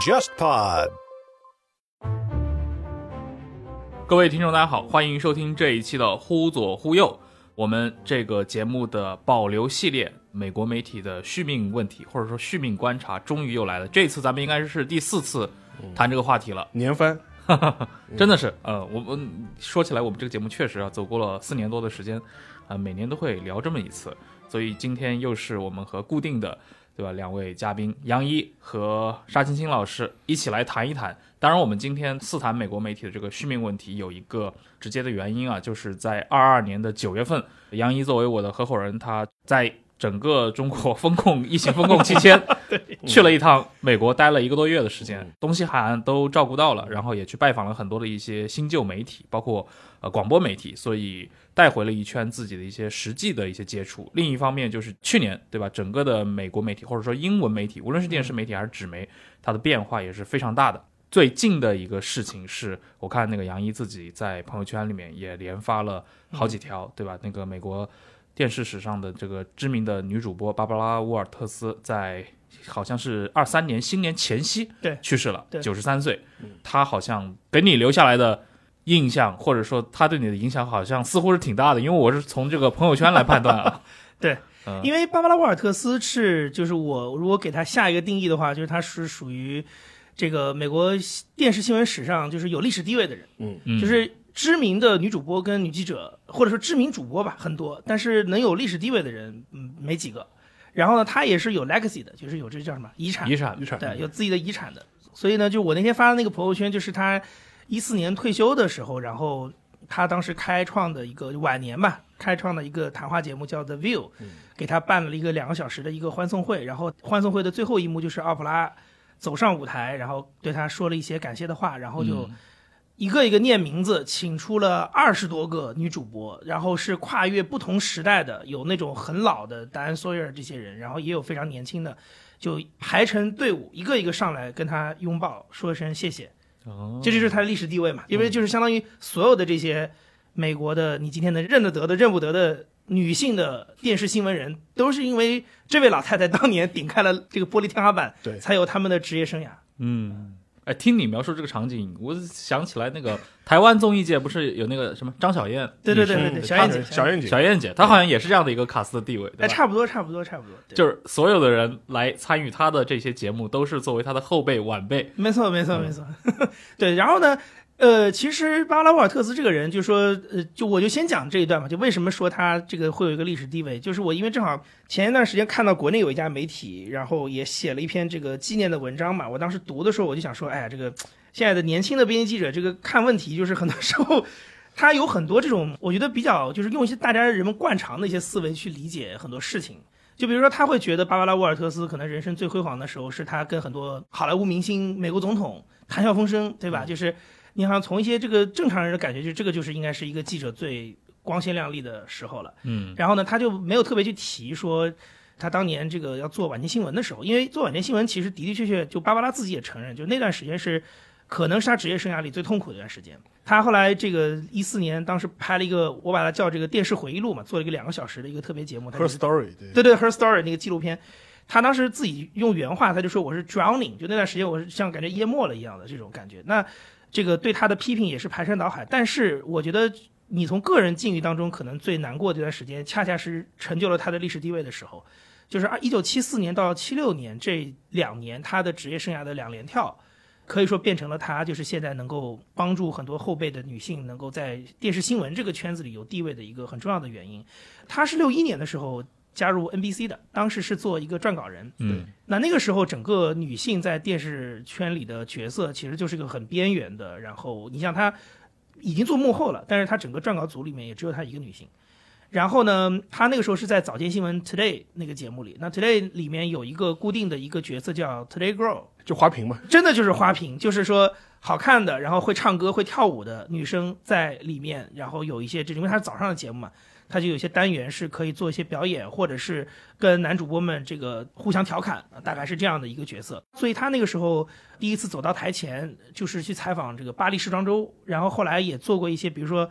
JustPod。各位听众，大家好，欢迎收听这一期的《忽左忽右》。我们这个节目的保留系列，美国媒体的续命问题，或者说续命观察，终于又来了。这次咱们应该是第四次谈这个话题了，年番，真的是，呃，我们说起来，我们这个节目确实啊，走过了四年多的时间，啊，每年都会聊这么一次，所以今天又是我们和固定的，对吧？两位嘉宾杨一和沙青青老师一起来谈一谈。当然，我们今天四谈美国媒体的这个续命问题，有一个直接的原因啊，就是在二二年的九月份，杨一作为我的合伙人，他在整个中国风控疫情风控期间，去了一趟美国，待了一个多月的时间，东西海岸都照顾到了，然后也去拜访了很多的一些新旧媒体，包括呃广播媒体，所以带回了一圈自己的一些实际的一些接触。另一方面，就是去年对吧，整个的美国媒体或者说英文媒体，无论是电视媒体还是纸媒，它的变化也是非常大的。最近的一个事情是，我看那个杨一自己在朋友圈里面也连发了好几条，对吧？那个美国电视史上的这个知名的女主播芭芭拉·沃尔特斯，在好像是二三年新年前夕对去世了，九十三岁。她好像给你留下来的印象，或者说他对你的影响，好像似乎是挺大的，因为我是从这个朋友圈来判断啊。对嗯，因为芭芭拉·沃尔特斯是，就是我如果给他下一个定义的话，就是他是属于这个美国电视新闻史上就是有历史地位的人，嗯就是知名的女主播跟女记者，或者说知名主播吧，很多，但是能有历史地位的人，嗯，没几个。然后呢，她也是有 legacy 的，就是有这叫什么遗产，遗产遗产对，有自己的遗产的。所以呢，就我那天发的那个朋友圈，就是他一四年退休的时候，然后他当时开创的一个晚年吧，开创的一个谈话节目叫 The View，给他办了一个两个小时的一个欢送会。然后欢送会的最后一幕就是奥普拉走上舞台，然后对他说了一些感谢的话，然后就。一个一个念名字，请出了二十多个女主播，然后是跨越不同时代的，有那种很老的达安·索耶尔这些人，然后也有非常年轻的，就排成队伍，一个一个上来跟他拥抱，说一声谢谢。哦。这就是他的历史地位嘛，因为就是相当于所有的这些美国的你今天能认得得的、认不得的女性的电视新闻人，都是因为这位老太太当年顶开了这个玻璃天花板，对。才有他们的职业生涯。嗯，哎，听你描述这个场景，我想起来那个台湾综艺界不是有那个什么张小燕？对对对对对，小燕姐，小燕姐，小燕姐，她好像也是这样的一个卡斯的地位，对哎，差不多，差不多，差不多，就是所有的人来参与她的这些节目，都是作为她的后辈晚辈。没错，没错，嗯没错。对，然后呢，呃，其实巴拉沃尔特斯这个人，就说，呃，就我就先讲这一段吧，就为什么说他这个会有一个历史地位，就是我因为正好前一段时间看到国内有一家媒体，然后也写了一篇这个纪念的文章嘛，我当时读的时候我就想说，哎呀，这个现在的年轻的编辑记者，这个看问题就是很多时候。他有很多这种，我觉得比较就是用一些大家人们惯常的一些思维去理解很多事情。就比如说，他会觉得芭芭拉·沃尔特斯可能人生最辉煌的时候，是他跟很多好莱坞明星、美国总统谈笑风生，对吧？就是你好像从一些这个正常人的感觉，就这个就是应该是一个记者最光鲜亮丽的时候了。嗯然后呢，他就没有特别去提说他当年这个要做晚间新闻的时候，因为做晚间新闻其实的的确确，就芭芭拉自己也承认，就那段时间是可能是他职业生涯里最痛苦的一段时间。他后来这个一四年，当时拍了一个，我把它叫这个电视回忆录嘛，做了一个两个小时的一个特别节目。Her Story，对，对对，Her Story 那个纪录片，他当时自己用原话，他就说我是 drowning，就那段时间我是像感觉淹没了一样的这种感觉。那这个对他的批评也是排山倒海，但是我觉得你从个人境遇当中可能最难过这段时间，恰恰是成就了他的历史地位的时候，就是二一九七四年到七六年这两年他的职业生涯的两连跳。可以说变成了他就是现在能够帮助很多后辈的女性能够在电视新闻这个圈子里有地位的一个很重要的原因。他是六一年的时候加入 NBC 的，当时是做一个撰稿人。嗯那那个时候，整个女性在电视圈里的角色其实就是一个很边缘的。然后你像她已经做幕后了，但是她整个撰稿组里面也只有她一个女性。然后呢，她那个时候是在早间新闻 Today 那个节目里，那 Today 里面有一个固定的一个角色叫 Today Girl，就花瓶嘛，真的就是花瓶，就是说好看的，然后会唱歌、会跳舞的女生在里面，然后有一些这，因为它是早上的节目嘛，他就有些单元是可以做一些表演，或者是跟男主播们这个互相调侃，大概是这样的一个角色。所以他那个时候第一次走到台前，就是去采访这个巴黎时装周，然后后来也做过一些，比如说。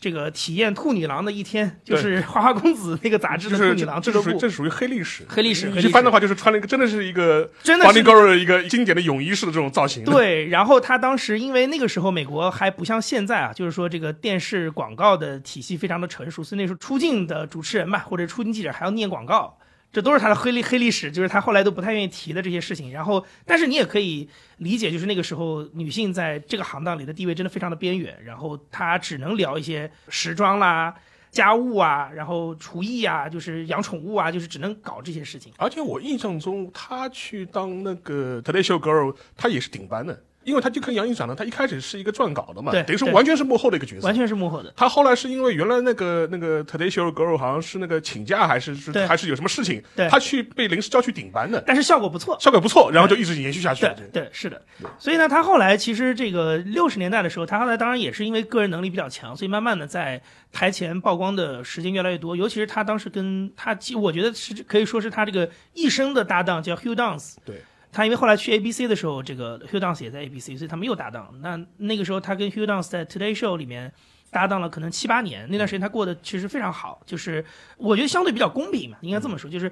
这个体验兔女郎的一天，就是花花公子那个杂志的兔女郎这俱乐部，这属于这属于黑历史，黑历史。一般的话就是穿了一个真的是一个真的是 Girl 的一个经典的泳衣式的这种造型。对，然后他当时因为那个时候美国还不像现在啊，就是说这个电视广告的体系非常的成熟，所以那时候出镜的主持人吧，或者出镜记者还要念广告，这都是他的黑历黑历史，就是他后来都不太愿意提的这些事情。然后，但是你也可以理解，就是那个时候女性在这个行当里的地位真的非常的边缘，然后她只能聊一些时装啦。家务啊，然后厨艺啊，就是养宠物啊，就是只能搞这些事情。而且我印象中，她去当那个 Today Show Girl，她也是顶班的，因为他就跟杨颖讲的，他一开始是一个撰稿的嘛，对等于说完全是幕后的一个角色完。全是幕后的。他后来是因为原来那个那个 Today Show Girl 好像是那个请假还是是对还是有什么事情，对她去被临时叫去顶班的，但是效果不错，效果不错，然后就一直延续下去对是的，所以呢，他后来其实这个六十年代的时候，他后来当然也是因为个人能力比较强，所以慢慢的在台前曝光的时间越来越多。尤其是他当时跟他，其我觉得是可以说是他这个一生的搭档叫 Hugh Downs。对，他因为后来去 ABC 的时候，这个 Hugh Downs 也在 ABC，所以他们又搭档。那那个时候他跟 Hugh Downs 在 Today Show 里面搭档了可能七八年，那段时间他过得其实非常好，就是我觉得相对比较公平嘛，应该这么说，就是。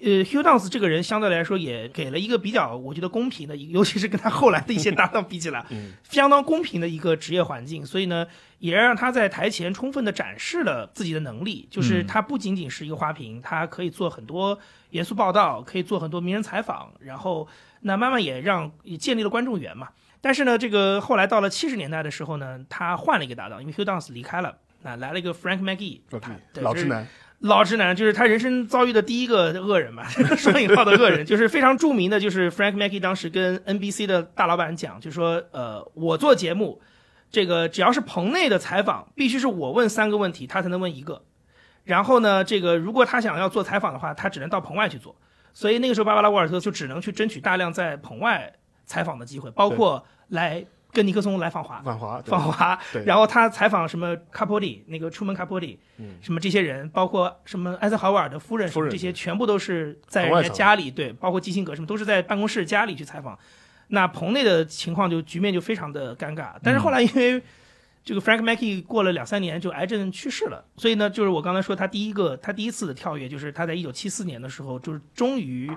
呃，Hugh Downs 这个人相对来说也给了一个比较，我觉得公平的，尤其是跟他后来的一些搭档比起来，相当公平的一个职业环境。所以呢，也让他在台前充分的展示了自己的能力，就是他不仅仅是一个花瓶，他可以做很多严肃报道，可以做很多名人采访，然后那慢慢也让也建立了观众缘嘛。但是呢，这个后来到了七十年代的时候呢，他换了一个搭档，因为 Hugh Downs 离开了，那来了一个 Frank McGee，老直男，老直男就是他人生遭遇的第一个恶人嘛，双引号的恶人，就是非常著名的，就是 Frank Mackey 当时跟 NBC 的大老板讲，就说呃，我做节目，这个只要是棚内的采访，必须是我问三个问题，他才能问一个。然后呢，这个如果他想要做采访的话，他只能到棚外去做。所以那个时候，芭芭拉·沃尔特就只能去争取大量在棚外采访的机会，包括来跟尼克松来访华。访华，访华，然后他采访什么卡波里，那个出门卡波利，什么这些人，包括什么艾森豪威尔的夫人，这些全部都是在人家家里，对，包括基辛格什么都是在办公室家里去采访。那棚内的情况就局面就非常的尴尬，但是后来因为这个 Frank Mackey 过了两三年就癌症去世了，所以呢，就是我刚才说他第一个他第一次的跳跃，就是他在一九七四年的时候，就是终于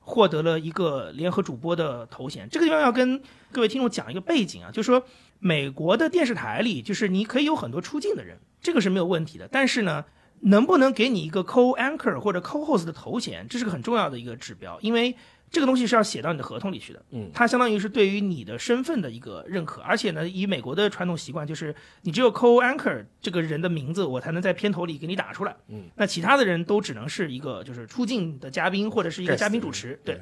获得了一个联合主播的头衔。这个地方要跟各位听众讲一个背景啊，就是说美国的电视台里，就是你可以有很多出镜的人，这个是没有问题的，但是呢。能不能给你一个 co-anchor 或者 co-host 的头衔，这是个很重要的一个指标，因为这个东西是要写到你的合同里去的。嗯，它相当于是对于你的身份的一个认可，而且呢，以美国的传统习惯，就是你只有 co-anchor 这个人的名字，我才能在片头里给你打出来。嗯，那其他的人都只能是一个就是出镜的嘉宾或者是一个嘉宾主持。对对，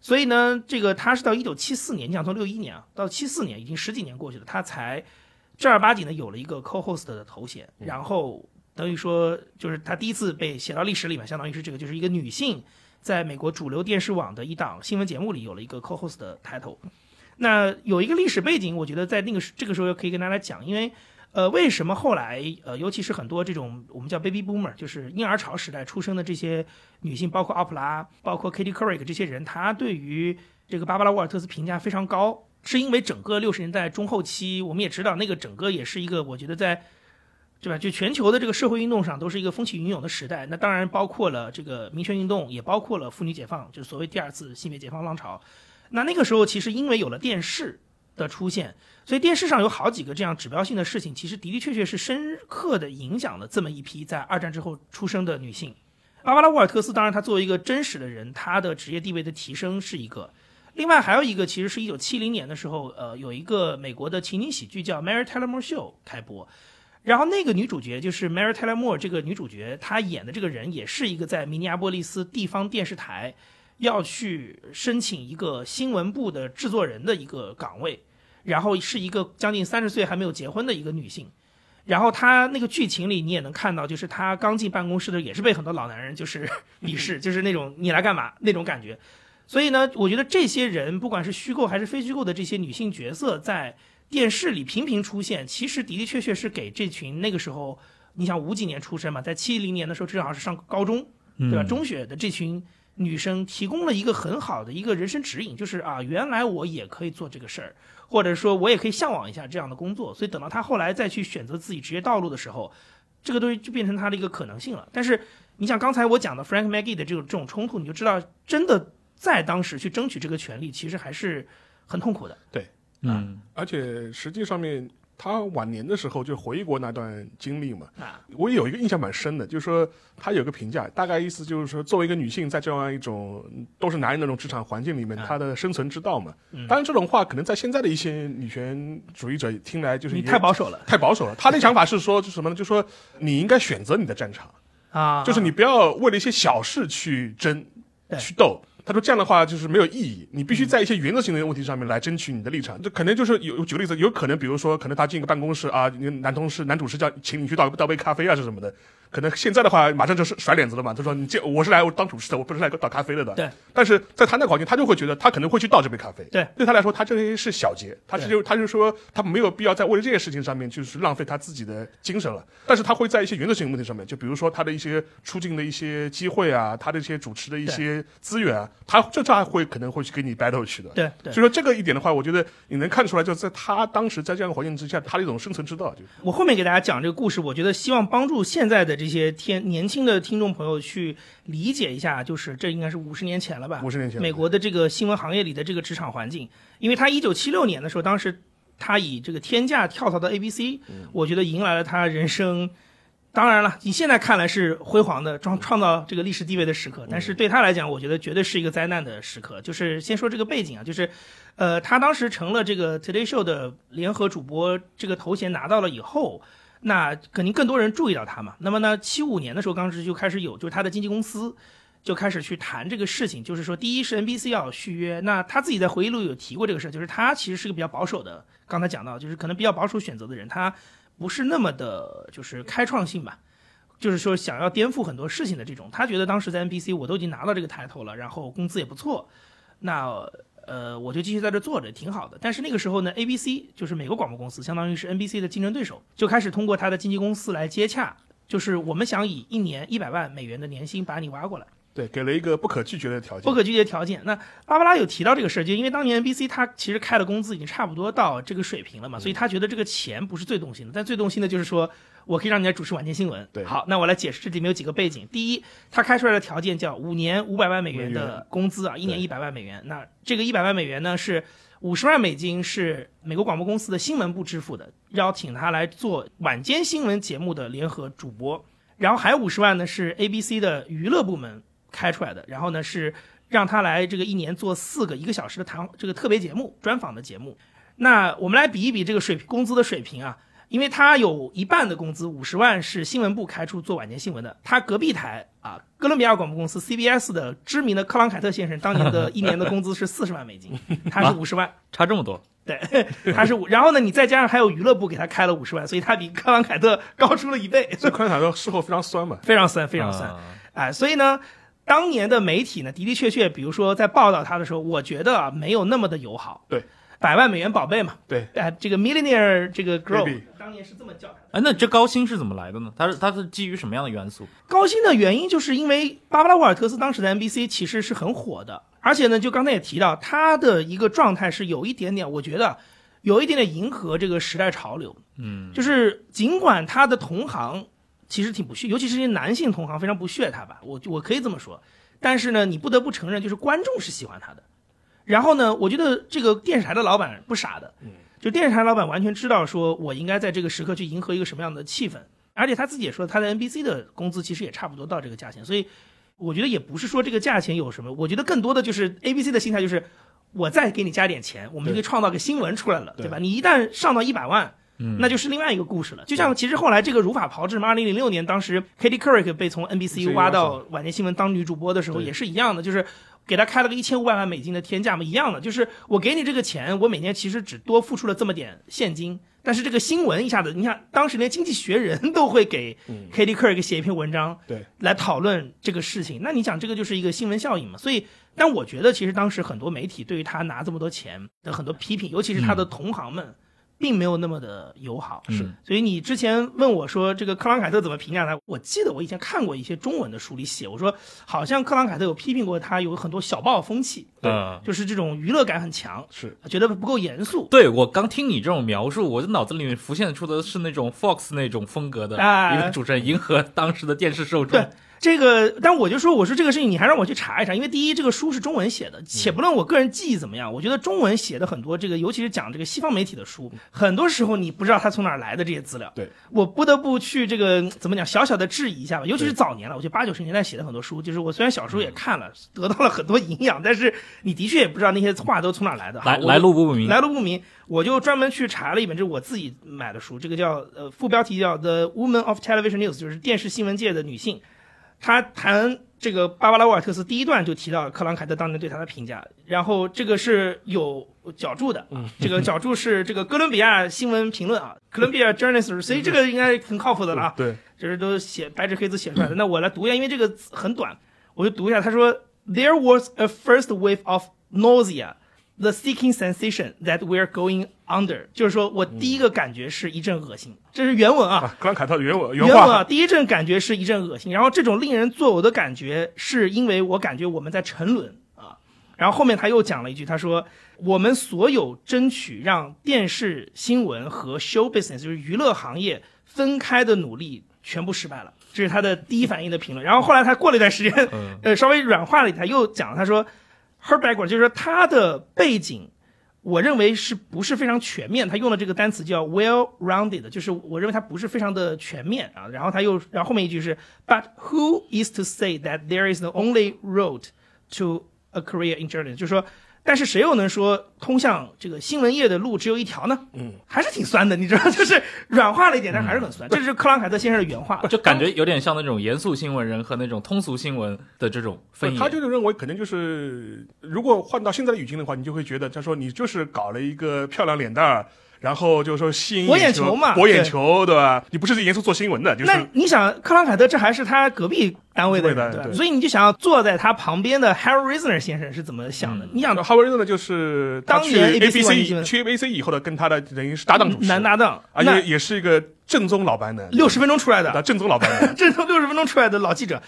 所以呢，这个他是到一九七四年，你想从六一年啊到七四年，已经十几年过去了，他才正儿八经的有了一个 co-host 的头衔，然后等于说就是他第一次被写到历史里面，相当于是这个就是一个女性在美国主流电视网的一档新闻节目里有了一个 co-host 的 title。那有一个历史背景，我觉得在那个时这个时候可以跟大家讲，因为呃，为什么后来呃，尤其是很多这种我们叫 baby boomer，就是婴儿潮时代出生的这些女性，包括奥普拉，包括 Katie Couric 这些人，她对于这个芭芭拉·沃尔特斯评价非常高，是因为整个六十年代中后期，我们也知道那个整个也是一个我觉得在。对吧？就全球的这个社会运动上都是一个风起云涌的时代，那当然包括了这个民权运动，也包括了妇女解放，就是所谓第二次性别解放浪潮。那那个时候其实因为有了电视的出现，所以电视上有好几个这样指标性的事情，其实的的确确是深刻的影响了这么一批在二战之后出生的女性。阿巴拉·沃尔特斯，当然她作为一个真实的人，她的职业地位的提升是一个。另外还有一个，其实是一九七零年的时候，呃，有一个美国的情景喜剧叫《Mary Tyler Moore Show》开播。然后那个女主角就是 Mary Tyler Moore 这个女主角，她演的这个人也是一个在明尼阿波利斯地方电视台要去申请一个新闻部的制作人的一个岗位，然后是一个将近三十岁还没有结婚的一个女性。然后她那个剧情里你也能看到，就是她刚进办公室的也是被很多老男人就是 鄙视，就是那种你来干嘛那种感觉。所以呢，我觉得这些人不管是虚构还是非虚构的这些女性角色，在电视里频频出现，其实的的确确是给这群那个时候，你想五几年出生嘛，在七零年的时候正好是上高中，对吧？中学的这群女生提供了一个很好的一个人生指引，就是啊，原来我也可以做这个事儿，或者说我也可以向往一下这样的工作。所以等到他后来再去选择自己职业道路的时候，这个东西就变成他的一个可能性了。但是你想刚才我讲的 Frank Maggie 的这种这种冲突，你就知道真的在当时去争取这个权利，其实还是很痛苦的。嗯而且实际上面，他晚年的时候就回忆过那段经历嘛。啊，我也有一个印象蛮深的，就是说他有个评价，大概意思就是说，作为一个女性，在这样一种嗯都是男人那种职场环境里面，啊她的生存之道嘛。嗯当然，这种话可能在现在的一些女权主义者听来就是你太保守了太保守了。他的想法是说，就是什么呢？就是说你应该选择你的战场，啊，就是你不要为了一些小事去争对、去斗。他说这样的话就是没有意义，你必须在一些原则性的问题上面来争取你的立场。这可能就是有举个例子，有可能比如说，可能他进一个办公室啊，你男同事、男主持叫请你去倒倒杯咖啡啊，是什么的。可能现在的话，马上就是甩脸子了嘛。他说：“你这我是来当主持的，我不是来倒咖啡的的。”对。但是在他那个环境，他就会觉得他可能会去倒这杯咖啡。对。对他来说，他这些是小节，他是就他就说他没有必要在为了这件事情上面就是浪费他自己的精神了。但是他会在一些原则性问题上面，就比如说他的一些出境的一些机会啊，他的一些主持的一些资源啊，他这他会可能会去跟你 battle 去的。对对所以说这个一点的话，我觉得你能看出来，就在他当时在这样的环境之下，他的一种生存之道。就我后面给大家讲这个故事，我觉得希望帮助现在的这些天年轻的听众朋友去理解一下，就是这应该是五十年前了吧？五十年前美国的这个新闻行业里的这个职场环境，因为他一九七六年的时候，当时他以这个天价跳槽到 ABC，、我觉得迎来了他人生。当然了，你现在看来是辉煌的，创创造这个历史地位的时刻，但是对他来讲，我觉得绝对是一个灾难的时刻。就是先说这个背景啊，就是，呃，他当时成了这个 Today Show 的联合主播这个头衔拿到了以后，那肯定更多人注意到他嘛。那么呢，七五年的时候，当时就开始有，就是他的经纪公司就开始去谈这个事情，就是说，第一是 NBC 要续约，那他自己在回忆录有提过这个事，就是他其实是个比较保守的，刚才讲到，就是可能比较保守选择的人，他不是那么的，就是开创性吧。就是说，想要颠覆很多事情的这种，他觉得当时在 NBC 我都已经拿到这个抬头了，然后工资也不错，那呃我就继续在这坐着，挺好的。但是那个时候呢，ABC 就是美国广播公司，相当于是 NBC 的竞争对手，就开始通过他的经纪公司来接洽，就是我们想以一年一百万美元的年薪把你挖过来。对，给了一个不可拒绝的条件。不可拒绝条件。那芭芭拉有提到这个事儿，就因为当年 NBC 他其实开的工资已经差不多到这个水平了嘛，所以他觉得这个钱不是最动心的，但最动心的就是说我可以让你来主持晚间新闻。对好，那我来解释这里面有几个背景。第一，他开出来的条件叫五年五百万美元的工资啊，一年一百万美元。那这个一百万美元呢是。五十万美金是美国广播公司的新闻部支付的，邀请他来做晚间新闻节目的联合主播，然后还有五十万呢是 ABC 的娱乐部门开出来的，然后呢是让他来这个一年做四个一个小时的谈这个特别节目、专访的节目。那我们来比一比这个水平工资的水平啊，因为他有一半的工资五十万是新闻部开出做晚间新闻的，他隔壁台啊哥伦比亚广播公司 CBS 的知名的克朗凯特先生当年的一年的工资是四十万美金，他是五十万。差这么多，对，他是五，然后呢，你再加上还有娱乐部给他开了五十万，所以他比克朗凯特高出了一倍，所以昆塔说事后非常酸嘛。非常酸，非常酸。啊哎，所以呢，当年的媒体呢，的的确确，比如说在报道他的时候，我觉得啊，没有那么的友好。对，百万美元宝贝嘛，对，哎，这个 millionaire 这个 girl，Baby 当年是这么叫他的。哎，那这高薪是怎么来的呢？它是它是基于什么样的元素？高薪的原因就是因为芭芭拉沃尔特斯当时的 NBC 其实是很火的，而且呢，就刚才也提到，他的一个状态是有一点点，我觉得有一点点迎合这个时代潮流。嗯，就是尽管他的同行其实挺不屑，尤其是这些男性同行非常不屑他吧，我我可以这么说。但是呢，你不得不承认，就是观众是喜欢他的。然后呢，我觉得这个电视台的老板不傻的，就电视台老板完全知道说我应该在这个时刻去迎合一个什么样的气氛，而且他自己也说他在 NBC 的工资其实也差不多到这个价钱，所以我觉得也不是说这个价钱有什么，我觉得更多的就是 ABC 的心态就是我再给你加点钱，我们就可以创造个新闻出来了，对对吧？你一旦上到一百万。嗯那就是另外一个故事了。就像其实后来这个如法炮制嘛，二零零六年当时 Katie Couric 被从 NBC 挖到晚间新闻当女主播的时候，也是一样的，就是给他开了个一千五百万美金的天价嘛，一样的，就是我给你这个钱，我每年其实只多付出了这么点现金。但是这个新闻一下子，你看当时连《经济学人》都会给 Katie Couric 写一篇文章，对，来讨论这个事情。那你想这个就是一个新闻效应嘛？所以，但我觉得其实当时很多媒体对于他拿这么多钱的很多批评，尤其是他的同行们，并没有那么的友好。是所以你之前问我说这个克朗凯特怎么评价他，我记得我以前看过一些中文的书里写，我说好像克朗凯特有批评过他有很多小报风气，嗯就是这种娱乐感很强，是觉得不够严肃。对我刚听你这种描述，我的脑子里面浮现出的是那种 Fox 那种风格的哎一个主持人，迎合当时的电视受众对。这个，但我就说，我说这个事情你还让我去查一查，因为第一，这个书是中文写的，且不论我个人记忆怎么样，我觉得中文写的很多这个，尤其是讲这个西方媒体的书，很多时候你不知道它从哪儿来的这些资料。对，我不得不去这个怎么讲，小小的质疑一下吧。尤其是早年了，我觉得八九十年代写的很多书，就是我虽然小时候也看了，得到了很多营养，但是你的确也不知道那些话都从哪儿来的。来来路不明，来路不明，我就专门去查了一本，这是我自己买的书，这个叫呃副标题叫《The Woman of Television News》，就是电视新闻界的女性。他谈这个芭芭拉·沃尔特斯第一段就提到克朗凯特当年对他的评价，然后这个是有脚注的，这个脚注是这个哥伦比亚新闻评论啊，Columbia Journalist，所以这个应该很靠谱的了啊。对，这是都写白纸黑字写出来的。那我来读一下，因为这个字很短，我就读一下。他说：“There was a first wave of nausea, the seeking sensation that we're going under。”就是说我第一个感觉是一阵恶心，这是原文啊。啊，克朗凯特的原文原文啊，第一阵感觉是一阵恶心，然后这种令人作呕的感觉，是因为我感觉我们在沉沦啊。然后后面他又讲了一句，他说：“我们所有争取让电视新闻和 show business，就是娱乐行业分开的努力，全部失败了。”这是他的第一反应的评论。然后后来他过了一段时间，嗯呃，稍微软化了一下，又讲了，他说：“Her background 就是说他的背景。”我认为是不是非常全面？他用的这个单词叫 well-rounded，就是我认为它不是非常的全面啊。然后他又，然后后面一句是 But who is to say that there is the only road to a career in journalism？就是说，但是谁又能说通向这个新闻业的路只有一条呢？嗯，还是挺酸的，你知道，就是软化了一点，但还是很酸。这是克朗凯特先生的原话。就感觉有点像那种严肃新闻人和那种通俗新闻的这种分野。他就是认为可能就是，如果换到现在的语境的话，你就会觉得，他说你就是搞了一个漂亮脸蛋儿。然后就是说吸引博眼球球嘛博眼球，对吧？你不是严肃做新闻的，就是那你想，克朗凯特这还是他隔壁单位的人，对吧？对对所以你就想要坐在他旁边的 Harry Reasoner 先生是怎么想的？你想哈维瑞呢，就是当年 ABC 去 ABC 以后的，跟他的等于是搭档主持，男搭档，而那且也是一个正宗老白男，六十分钟出来的，的正宗老白男，正宗六十分钟出来的老记者。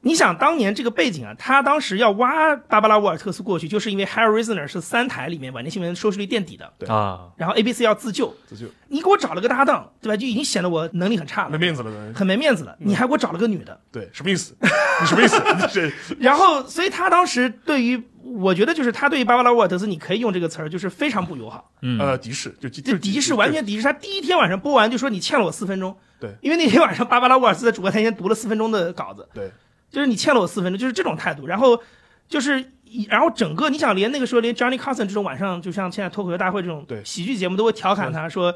你想当年这个背景啊，他当时要挖芭芭拉·沃尔特斯过去，就是因为 Harry Reasoner 是三台里面晚间新闻收视率垫底的，对啊，然后 ABC 要自救，自救你给我找了个搭档，对吧？就已经显得我能力很差了，没面子了，很没面子了。你还给我找了个女的，对，什么意思？你什么意思？然后，所以他当时对于，我觉得就是他对于芭芭拉·沃尔特斯，你可以用这个词儿，就是非常不友好。嗯，呃敌视，就就敌视完全敌视。他第一天晚上播完就说你欠了我四分钟，对因为那天晚上芭芭拉·沃尔特斯在主播台前读了四分钟的稿子，对，就是你欠了我四分钟，就是这种态度。然后就是，然后整个你想连那个时候连 Johnny Carson 这种晚上就像现在脱口秀大会这种对喜剧节目都会调侃他说。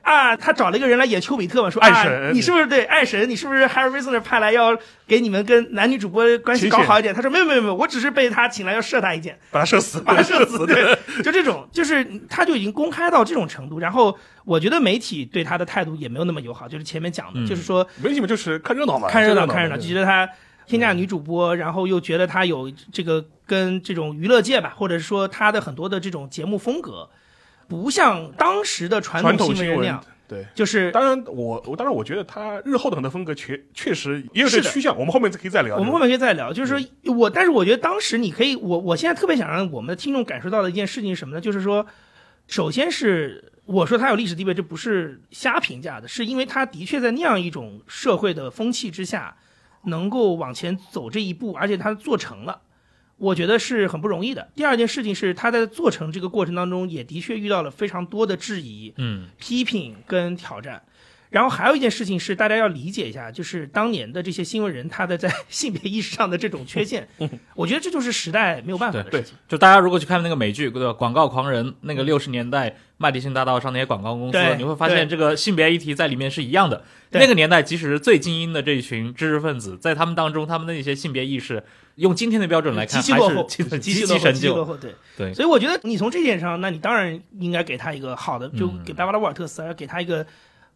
啊，他找了一个人来演丘比特嘛，说啊，爱神你是不是对爱神？你是不是 Harry Reasoner 派来要给你们跟男女主播关系搞好一点？他说没有没有没有，我只是被他请来要射他一箭。把他射死，把他射死，对，就这种，就是他就已经公开到这种程度，然后我觉得媒体对他的态度也没有那么友好，就是前面讲的，嗯就是说媒体们就是看热闹嘛，看热闹看热闹，就觉得他天价女主播，然后又觉得她有这个跟这种娱乐界吧，或者是说她的很多的这种节目风格，不像当时的传传统统新闻人那样，，对。就是当然，我我当然我觉得他日后的很多风格确确实也有这趋向，我们后面可以再聊。我们后面可以再聊，就是说我，但是我觉得当时你可以，我我现在特别想让我们的听众感受到的一件事情是什么呢？就是说，首先是我说他有历史地位，这不是瞎评价的，是因为他的确在那样一种社会的风气之下，能够往前走这一步，而且他做成了。我觉得是很不容易的。第二件事情是，他在做成这个过程当中，也的确遇到了非常多的质疑，嗯批评跟挑战。然后还有一件事情是，大家要理解一下，就是当年的这些新闻人他的在 性别意识上的这种缺陷，我觉得这就是时代没有办法的事情。就大家如果去看那个美剧，对？广告狂人那个六十年代麦迪逊大道上那些广告公司，你会发现这个性别议题在里面是一样的。对那个年代，即使是最精英的这一群知识分子，在他们当中，他们的那些性别意识，用今天的标准来看，还是极其落后，极其落后。对对所以我觉得你从这点上，那你当然应该给他一个好的，就嗯给巴巴拉·沃尔特斯，要给他一个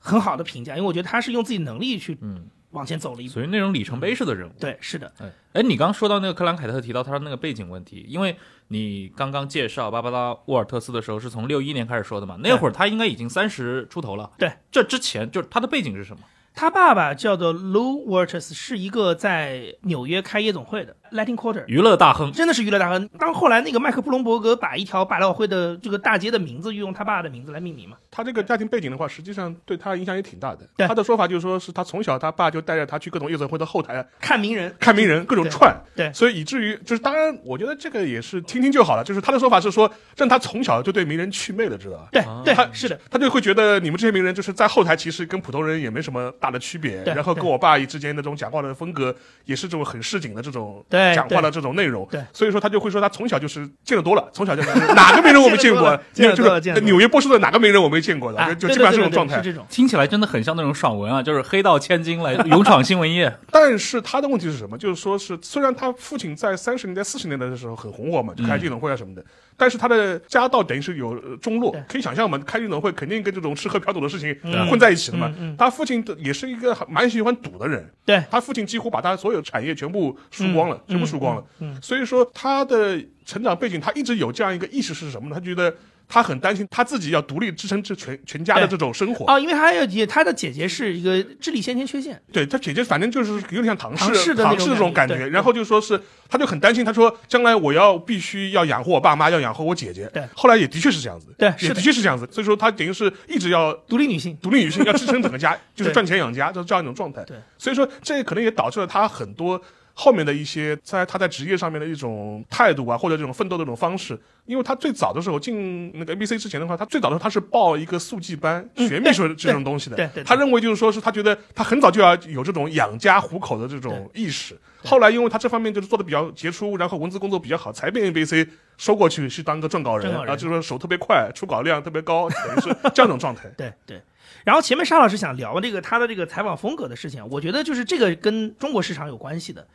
很好的评价，因为我觉得他是用自己能力去嗯往前走了一步。属于那种里程碑式的人物。对，是的，哎，哎，你刚刚说到那个克兰凯特提到他的那个背景问题，因为你刚刚介绍芭芭拉沃尔特斯的时候是从六一年开始说的嘛，那会儿他应该已经三十出头了。对，这之前就是他的背景是什么？他爸爸叫做 Lou Walters，是一个在纽约开夜总会的 Latin Quarter，娱乐大亨。真的是娱乐大亨。当后来那个麦克布隆伯格把一条百老汇的这个大街的名字用他爸的名字来命名嘛，他这个家庭背景的话，实际上对他影响也挺大的。对他的说法就是说，是他从小他爸就带着他去各种夜总会的后台 看名人，看名人，各种串。对所以以至于就是，当然，我觉得这个也是听听就好了。就是他的说法是说，让他从小就对名人祛魅了，知道吧？对对他，是的，他就会觉得你们这些名人就是在后台其实跟普通人也没什么大的区别，然后跟我爸之间的这种讲话的风格也是这种很市井的这种对讲话的这种内容，对所以说他就会说他从小就是见得多了，从小就 哪个名人我没见过，纽约波士顿哪个名人我没见过的，啊，就就基本上对对对对这种状态是。这种。听起来真的很像那种爽文啊，就是黑道千金来勇闯新闻业。但是他的问题是什么？就是说是虽然他父亲在三十年代、四十年代的时候很红火嘛，就开夜总会啊什么的，但是他的家道等于是有呃中落，可以想象嘛，开运动会肯定跟这种吃喝嫖赌的事情嗯混在一起的嘛。嗯嗯他父亲的也是一个蛮喜欢赌的人，对，他父亲几乎把他所有产业全部输光了，嗯全部输光了。嗯嗯所以说他的成长背景，他一直有这样一个意识是什么呢？他觉得他很担心他自己要独立支撑这全全家的这种生活。哦，因为他要也，他的姐姐是一个智力先天缺陷，对他姐姐，反正就是有点像唐唐氏的那种唐氏这种感觉对感觉，然后就说是，他就很担心，他说将来我要必须要养活我爸妈，要养活我姐姐。对后来也的确是这样子，对也的确是这样子，所以说他等于是一直要独立女性。独立女性，要支撑整个家，就是赚钱养家，就是这样一种状态。对，所以说这可能也导致了他很多后面的一些在他在职业上面的一种态度啊，或者这种奋斗的这种方式。因为他最早的时候进那个 NBC 之前的话，他最早的时候他是报一个速记班、嗯 学秘书这种东西的。对对对他认为就是说是他觉得他很早就要有这种养家糊口的这种意识。后来因为他这方面就是做的比较杰出，然后文字工作比较好，才被 NBC 收过去去当个撰稿人，人然后就是说手特别快，出稿量特别高，等于是这样一种状态。对 对。然后前面沙老师想聊这个他的这个采访风格的事情，我觉得就是这个跟中国市场有关系的，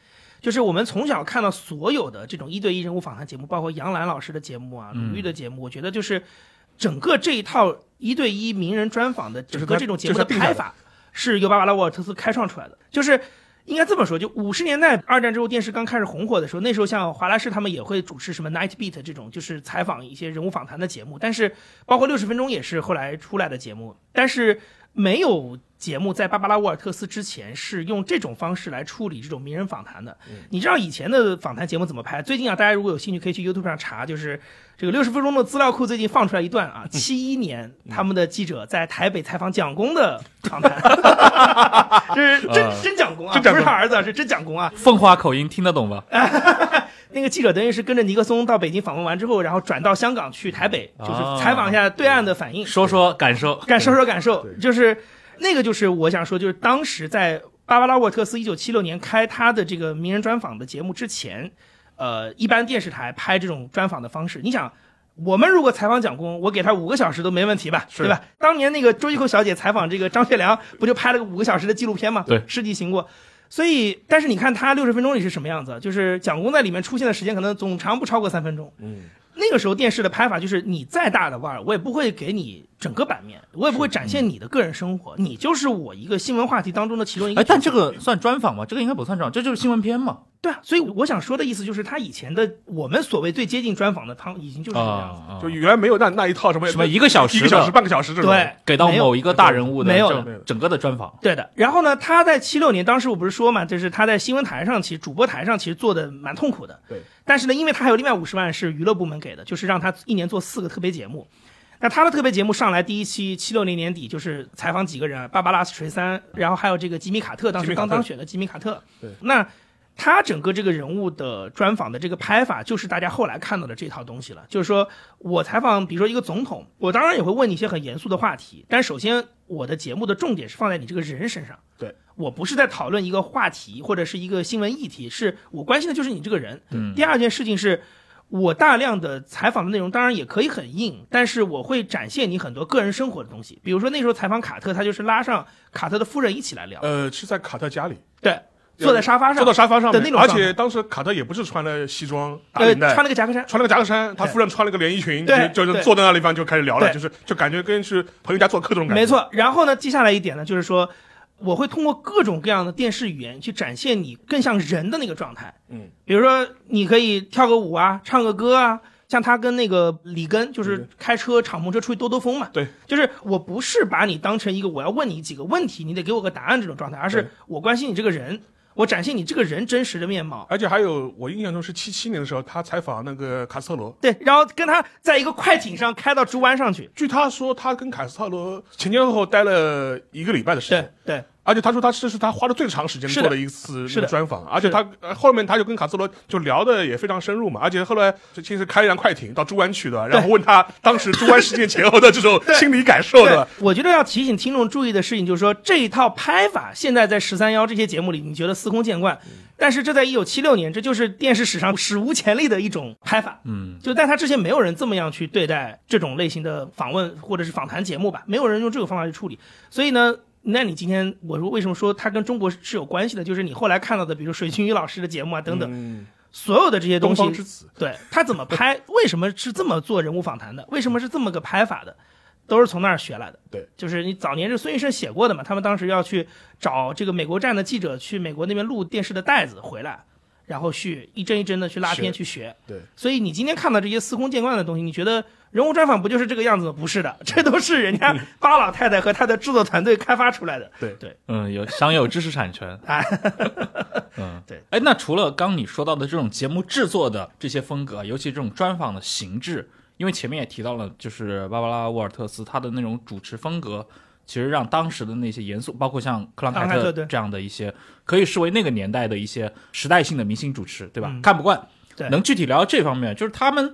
就是我们从小看到所有的这种一对一人物访谈节目，包括杨澜老师的节目啊、鲁豫的节目，我觉得就是整个这一套一对一名人专访的整个这种节目的拍法，是由巴巴拉沃尔特斯开创出来的，就是。应该这么说，就五十年代二战之后电视刚开始红火的时候，那时候像华莱士他们也会主持什么 Night Beat 这种，就是采访一些人物访谈的节目，但是包括六十分钟也是后来出来的节目，但是没有节目在芭芭拉沃尔特斯之前是用这种方式来处理这种名人访谈的。你知道以前的访谈节目怎么拍？最近啊，大家如果有兴趣可以去 YouTube 上查，就是这个六十分钟的资料库最近放出来一段啊，七一年他们的记者在台北采访蒋公的访谈，这是真啊真蒋公啊，不是他儿子，是真蒋公啊。奉化口音听得懂吧？那个记者等于是跟着尼克松到北京访问完之后，然后转到香港去台北，就是采访一下对岸的反应。说说感受。感受说感受，就是那个就是我想说，就是当时在芭芭拉沃特斯一九七六年开他的这个名人专访的节目之前，呃，一般电视台拍这种专访的方式，你想。我们如果采访蒋公，我给他五个小时都没问题吧，对吧？当年那个周玉蔻小姐采访这个张学良，不就拍了个五个小时的纪录片吗？对世纪行过。所以，但是你看他六十分钟里是什么样子？就是蒋公在里面出现的时间可能总长不超过三分钟。嗯，那个时候电视的拍法就是，你再大的腕儿，我也不会给你整个版面，我也不会展现你的个人生活，你就是我一个新闻话题当中的其中一个哎，但这个算专访吗？这个应该不算专访，这就是新闻片嘛。对啊，所以我想说的意思就是，他以前的我们所谓最接近专访的他，已经就是这个样子。啊，就原来没有那那一套什么什么一个小时一个小时、半个小时这种。对，给到某一个大人物的没有整个的专访。对的，然后呢，他在七六年，当时我不是说嘛，就是他在新闻台上，其实主播台上其实做的蛮痛苦的。对。但是呢，因为他还有另外五十万是娱乐部门给的，就是让他一年做四个特别节目。那他的特别节目上来第一期七六年年底就是采访几个人，芭芭拉·史翠珊，然后还有这个吉米·卡特，当时刚当选的吉米·卡特。对。那他整个这个人物的专访的这个拍法，就是大家后来看到的这套东西了。就是说我采访，比如说一个总统，我当然也会问你一些很严肃的话题，但首先我的节目的重点是放在你这个人身上。对，我不是在讨论一个话题或者是一个新闻议题，是我关心的就是你这个人。嗯第二件事情是。我大量的采访的内容当然也可以很硬，但是我会展现你很多个人生活的东西。比如说那时候采访卡特，他就是拉上卡特的夫人一起来聊，呃，是在卡特家里对，坐在沙发上，坐到沙发上面，的那种而且当时卡特也不是穿了西装打呃领带，穿了个夹克衫，穿了个夹克衫，他夫人穿了个连衣裙，对就就是坐在那地方就开始聊了，就是就感觉跟是朋友家做客这种感觉。没，错。然后呢，接下来一点呢，就是说，我会通过各种各样的电视语言去展现你更像人的那个状态。嗯，比如说你可以跳个舞啊，唱个歌啊。像他跟那个里根，就是开车敞篷车出去兜兜风嘛。对，就是我不是把你当成一个我要问你几个问题，你得给我个答案这种状态，而是我关心你这个人，我展现你这个人真实的面貌。而且还有，我印象中是七七年的时候，他采访那个卡斯特罗。对，然后跟他在一个快艇上开到猪湾上去。据他说，他跟卡斯特罗前前后后待了一个礼拜的时对间。对，而且他说他这是他花了最长时间做的一次专访，而且他呃后面他就跟卡斯罗就聊的也非常深入嘛，而且后来就先是开一辆快艇到猪湾去的，然后问他当时猪湾事件前后的 这种心理感受对的。，我觉得要提醒听众注意的事情就是说，这一套拍法现在在十三幺这些节目里，你觉得司空见惯，但是这在一九七六年，这就是电视史上史无前例的一种拍法。嗯，就在他之前，没有人这么样去对待这种类型的访问或者是访谈节目吧，没有人用这个方法去处理。所以呢，那你今天我说为什么说它跟中国是有关系的？就是你后来看到的，比如水清宇老师的节目啊等等，嗯，所有的这些东东西，对他怎么拍，为什么是这么做人物访谈的，为什么是这么个拍法的，都是从那儿学来的。对，就是你早年是孙医生写过的嘛，他们当时要去找这个美国站的记者去美国那边录电视的带子回来，然后去一帧一帧的去拉片去学。对，所以你今天看到这些司空见惯的东西，你觉得人物专访不就是这个样子吗？不是的，这都是人家巴老太太和他的制作团队开发出来的。对对，嗯，有享有知识产权。哎，嗯，对。哎，那除了刚你说到的这种节目制作的这些风格，尤其这种专访的形制，因为前面也提到了，就是芭芭拉·沃尔特斯他的那种主持风格，其实让当时的那些严肃，包括像克朗凯特这样的一些，可以视为那个年代的一些时代性的明星主持，对吧？嗯看不惯。对能具体聊这方面，就是他们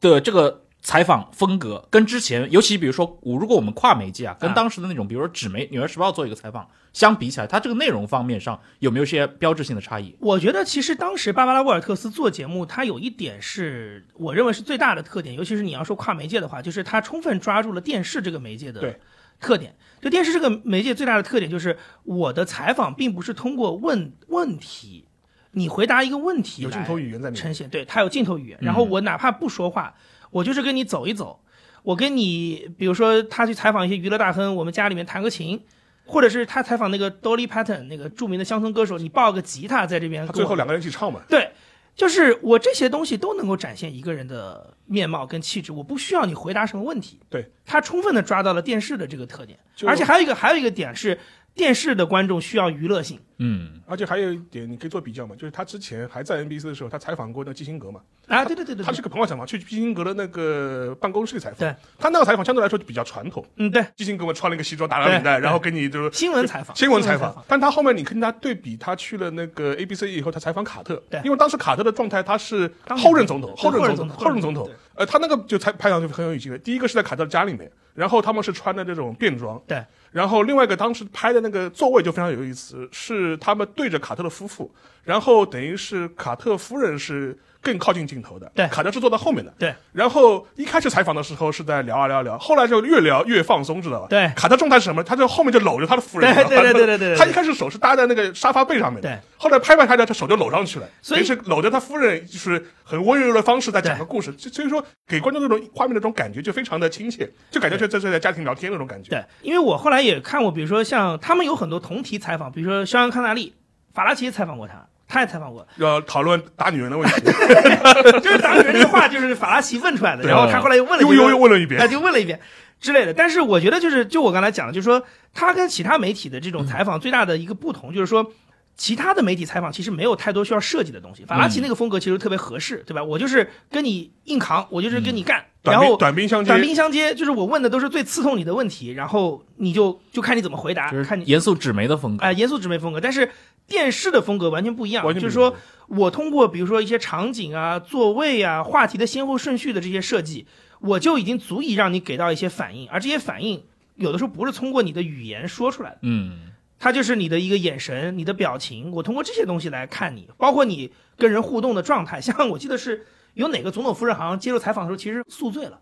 的这个采访风格跟之前，尤其比如说，我如果我们跨媒介啊，跟啊当时的那种，比如说纸媒《纽约时报》做一个采访相比起来，它这个内容方面上有没有一些标志性的差异？我觉得其实当时芭芭拉·沃尔特斯做节目，它有一点是我认为是最大的特点，尤其是你要说跨媒介的话，就是它充分抓住了电视这个媒介的对特点。就电视这个媒介最大的特点就是，我的采访并不是通过问问题，你回答一个问题有镜来头语言在里面呈现，对，它有镜头语言。然后我哪怕不说话，我就是跟你走一走，我跟你，比如说他去采访一些娱乐大亨，我们家里面弹个琴。或者是他采访那个 Dolly Parton 那个著名的乡村歌手，你抱个吉他在这边，他最后两个人一起唱嘛。对，就是我这些东西都能够展现一个人的面貌跟气质，我不需要你回答什么问题。对，他充分的抓到了电视的这个特点，而且还有一个还有一个点是，电视的观众需要娱乐性。嗯，而且还有一点，你可以做比较嘛，就是他之前还在 NBC 的时候，他采访过那基辛格嘛，啊，对对对对他，是个朋友采访，去基辛格的那个办公室采访。对，他那个采访相对来说就比较传统，嗯对，基辛格嘛穿了一个西装，打了领带，然后给你就是新闻采访，新闻采采访，但他后面你跟他对比，他去了那个 ABC 以后，他采访卡特，对。因为当时卡特的状态他是刚后任总统，后任总统，后任总统，呃，他那个就采拍上去很有意境的。第一个是在卡特的家里面，然后他们是穿的这种便装，对，然后另外一个当时拍的那个座位就非常有意思，是他们对着卡特的夫妇，然后等于是卡特夫人是更靠近镜头的，对卡特是坐在后面的，对。然后一开始采访的时候是在聊啊聊啊聊，后来就越聊越放松，知道吧？对卡特状态是什么？他就后面就搂着他的夫人，对对对对对他一开始手是搭在那个沙发背上面的，对。后来拍拍拍着，他手就搂上去了，所以是搂着他夫人，就是很温柔的方式在讲个故事，所以说给观众那种画面那种感觉就非常的亲切，就感觉就在在家庭聊天那种感觉。对，因为我后来也看过，比如说像他们有很多同题采访，比如说肖恩康纳利，法拉奇也采访过他，他也采访过，要讨论打女人的问题，就是打女人这个话就是法拉奇问出来的，然后他后来又问了又一遍又又问了一遍哎，就问了一遍之类的。但是我觉得就是就我刚才讲的，就是说他跟其他媒体的这种采访最大的一个不同，就是说。其他的媒体采访其实没有太多需要设计的东西，法拉奇那个风格其实特别合适，对吧？我就是跟你硬扛，我就是跟你干，然后短兵相接短，兵相接，就是我问的都是最刺痛你的问题，然后你就就看你怎么回答，就是看你严肃纸媒的风格。哎，严肃纸媒风格，但是电视的风格。完全不一样就是说我通过比如说一些场景啊、座位啊、话题的先后顺序的这些设计，我就已经足以让你给到一些反应，而这些反应有的时候不是通过你的语言说出来的，嗯，它就是你的一个眼神、你的表情，我通过这些东西来看你，包括你跟人互动的状态。像我记得是有哪个总统夫人好像接受采访的时候，其实宿醉了。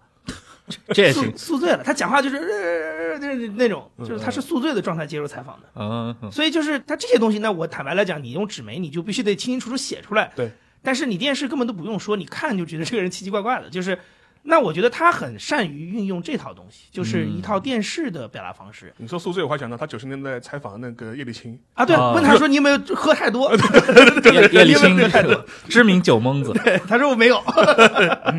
宿 这也行。宿醉了，他讲话就是呃那那种，就是他是宿醉的状态接受采访的。嗯，嗯所以就是他这些东西，那我坦白来讲，你用纸媒，你就必须得清清楚楚写出来。对。但是你电视根本都不用说，你看就觉得这个人奇奇怪怪的，就是那我觉得他很善于运用这套东西，就是一套电视的表达方式、你说宿醉，我还想到他九十年代采访那个叶利钦，啊。对，啊问他说你有没有喝太多？叶叶利钦知名酒蒙子，对，他说我没有。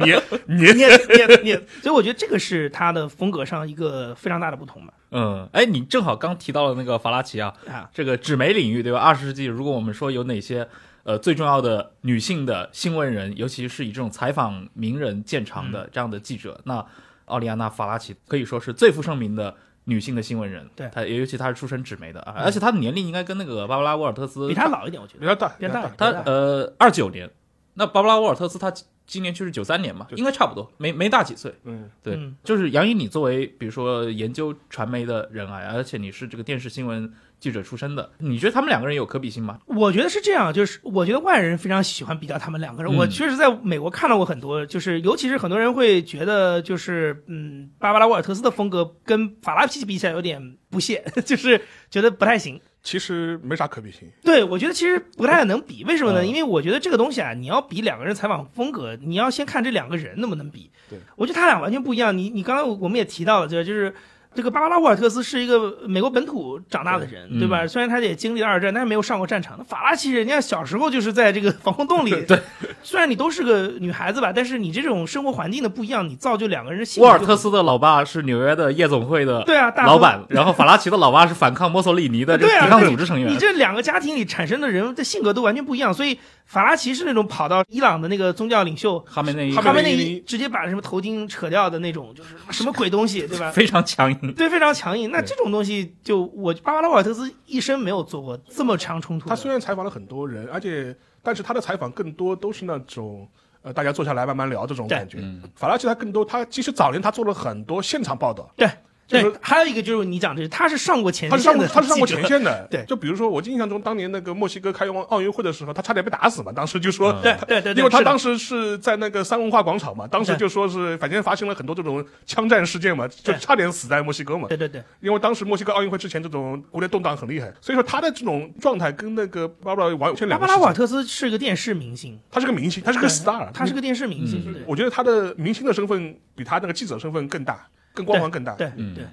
年年念念念，所以我觉得这个是他的风格上一个非常大的不同吧。嗯，哎，你正好刚提到了那个法拉奇啊，啊，这个纸媒领域对吧？二十世纪，如果我们说有哪些呃最重要的女性的新闻人，尤其是以这种采访名人见长的这样的记者，那奥利安娜·法拉奇可以说是最负盛名的女性的新闻人。对她尤其她是出身纸媒的啊，而且她的年龄应该跟那个芭芭拉·沃尔特斯比她老一点，我觉得比她大，比她大。她呃二九年，那芭芭拉·沃尔特斯她今年就是九三年嘛，应该差不多，没没大几岁。嗯，对，嗯就是杨毅，你作为比如说研究传媒的人啊，而且你是这个电视新闻记者出身的，你觉得他们两个人有可比性吗？我觉得是这样，就是我觉得外人非常喜欢比较他们两个人。嗯我确实在美国看到过很多，就是尤其是很多人会觉得，就是嗯，芭芭拉沃尔特斯的风格跟法拉奇比起来有点不屑，就是觉得不太行。其实没啥可比性。对，我觉得其实不太能比，为什么呢？嗯因为我觉得这个东西啊，你要比两个人采访风格，你要先看这两个人能不能比。对，我觉得他俩完全不一样。你你刚刚我们也提到了，这就是这个芭芭拉沃尔特斯是一个美国本土长大的人，对对吧？嗯虽然他也经历了二战，但是没有上过战场。那法拉奇人家小时候就是在这个防空洞里，对，虽然你都是个女孩子吧，但是你这种生活环境的不一样，你造就两个人的性格沃尔特斯的老爸是纽约的夜总会的对啊，大老板，然后法拉奇的老爸是反抗墨索里尼的抵抗组织成员你。这两个家庭里产生的人的性格都完全不一样，所以法拉奇是那种跑到伊朗的那个宗教领袖哈梅内伊哈哈梅内伊直接把什么头巾扯掉的那种，就是什么鬼东西，对吧？非常强硬，对，非常强硬。那这种东西就，我巴巴拉瓦尔特斯一生没有做过这么强冲突。他虽然采访了很多人，而且但是他的采访更多都是那种呃大家坐下来慢慢聊这种感觉。嗯法拉奇他更多，他其实早年他做了很多现场报道，对就是对，还有一个就是你讲的，他是上过前线他是上过他是上过 前线的。对。就比如说我印象中当年那个墨西哥开奥奥运会的时候，他差点被打死嘛，当时就说嗯。对对对对，因为他当时是在那个三文化广场嘛，当时就说是反正发生了很多这种枪战事件嘛，就差点死在墨西哥嘛。对对对，因为当时墨西哥奥运会之前这种国内动荡很厉害，所以说他的这种状态跟那个巴布拉完全芭芭拉沃尔两个世界。特斯是个电视明星，他是个明星，他是个 star，他是个电视明星，嗯。我觉得他的明星的身份比他那个记者身份更大，更光环更大。对嗯对。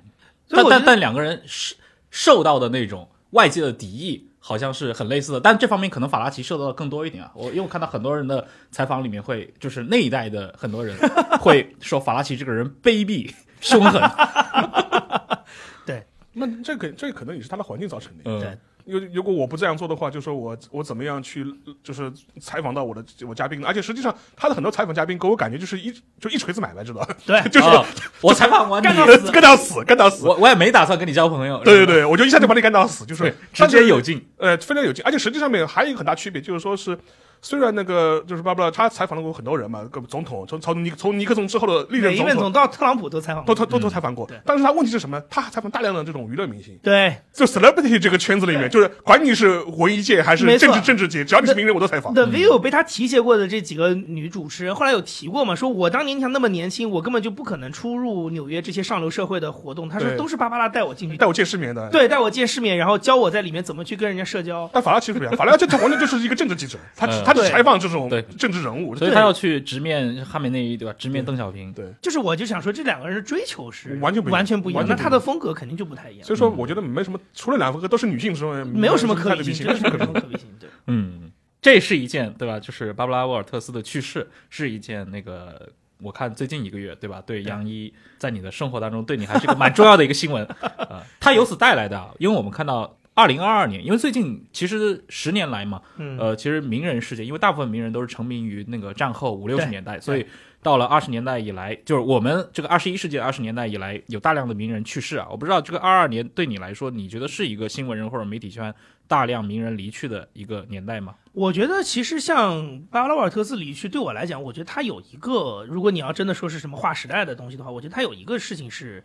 但但但两个人是受到的那种外界的敌意好像是很类似的，但这方面可能法拉奇受到的更多一点啊。我因为我看到很多人的采访里面会，就是那一代的很多人 会说法拉奇这个人卑鄙凶狠，对那这可这可能也是他的环境造成的。嗯对因为如果我不这样做的话，就说我我怎么样去就是采访到我的我嘉宾呢？而且实际上他的很多采访嘉宾给我感觉就是一就一锤子买卖，知道吧？对 就是啊 我采访完你，干到死干到死，干到死。我我也没打算跟你交朋友，对对对，我就一下就把你干到死，就是对，直接有劲。呃，非常有劲，而且实际上面还有一个很大区别，就是说是，虽然那个就是巴布拉他采访了过很多人嘛，各总统从从尼从尼克松之后的历任每一任总统。总到特朗普都采访过，都都都都采访过。对，但是他问题是什么？他还采访大量的这种娱乐明星，对。就 celebrity 这个圈子里面，就是管你是文艺界还是政治政治界，只要你是名人，我都采访。The View 被他提携过的这几个女主持人，后来有提过嘛，说我当年像那么年轻，我根本就不可能出入纽约这些上流社会的活动。他说都是芭芭拉带我进去，带我见世面的，对，带我见世面，然后教我在里面怎么去跟人家社交。但法拉奇不一样，法拉奇他完全就是一个政治记者，他只嗯他只对采访这种对政治人物，所以他要去直面哈梅内伊，对吧？直面邓小平。对。就是我就想说，这两个人的追求是完全不一样完全不一样。那他的风格肯定就不太一样，所以说，我觉得没什么，除了两个都是女性之外，没有什么可太比比性，没有什么可比性。对，嗯，这是一件对吧？就是芭芭拉·沃尔特斯的去世是一件那个，我看最近一个月对吧？对杨一在你的生活当中，对你还是一个蛮重要的一个新闻啊。他由此带来的啊，因为我们看到二零二二年，因为最近其实十年来嘛，嗯，呃，其实名人世界，因为大部分名人都是成名于那个战后五六十年代，所以到了二十年代以来，就是我们这个二十一世纪二十年代以来，有大量的名人去世啊。我不知道这个二二年对你来说，你觉得是一个新闻人或者媒体圈大量名人离去的一个年代吗？我觉得其实像巴巴拉瓦尔特斯离去，对我来讲，我觉得他有一个，如果你要真的说是什么划时代的东西的话，我觉得他有一个事情是，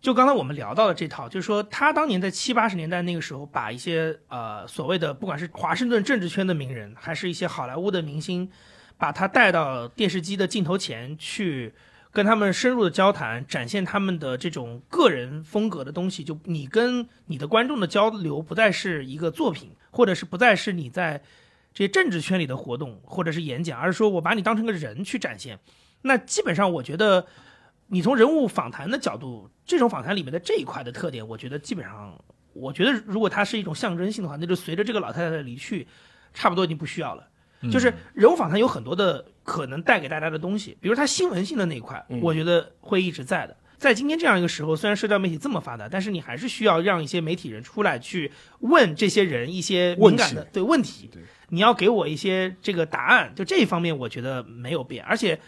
就刚才我们聊到的这套，就是说他当年在七八十年代那个时候，把一些呃所谓的不管是华盛顿政治圈的名人，还是一些好莱坞的明星，把他带到电视机的镜头前去。跟他们深入的交谈，展现他们的这种个人风格的东西，就你跟你的观众的交流，不再是一个作品，或者是不再是你在这些政治圈里的活动或者是演讲，而是说我把你当成个人去展现。那基本上我觉得，你从人物访谈的角度，这种访谈里面的这一块的特点，我觉得基本上，我觉得如果它是一种象征性的话，那就随着这个老太太的离去，差不多已经不需要了。就是人物访谈有很多的可能带给大家的东西，比如它新闻性的那一块，我觉得会一直在的。在今天这样一个时候，虽然社交媒体这么发达，但是你还是需要让一些媒体人出来去问这些人一些敏感的对问题，你要给我一些这个答案。就这一方面，我觉得没有变。而且，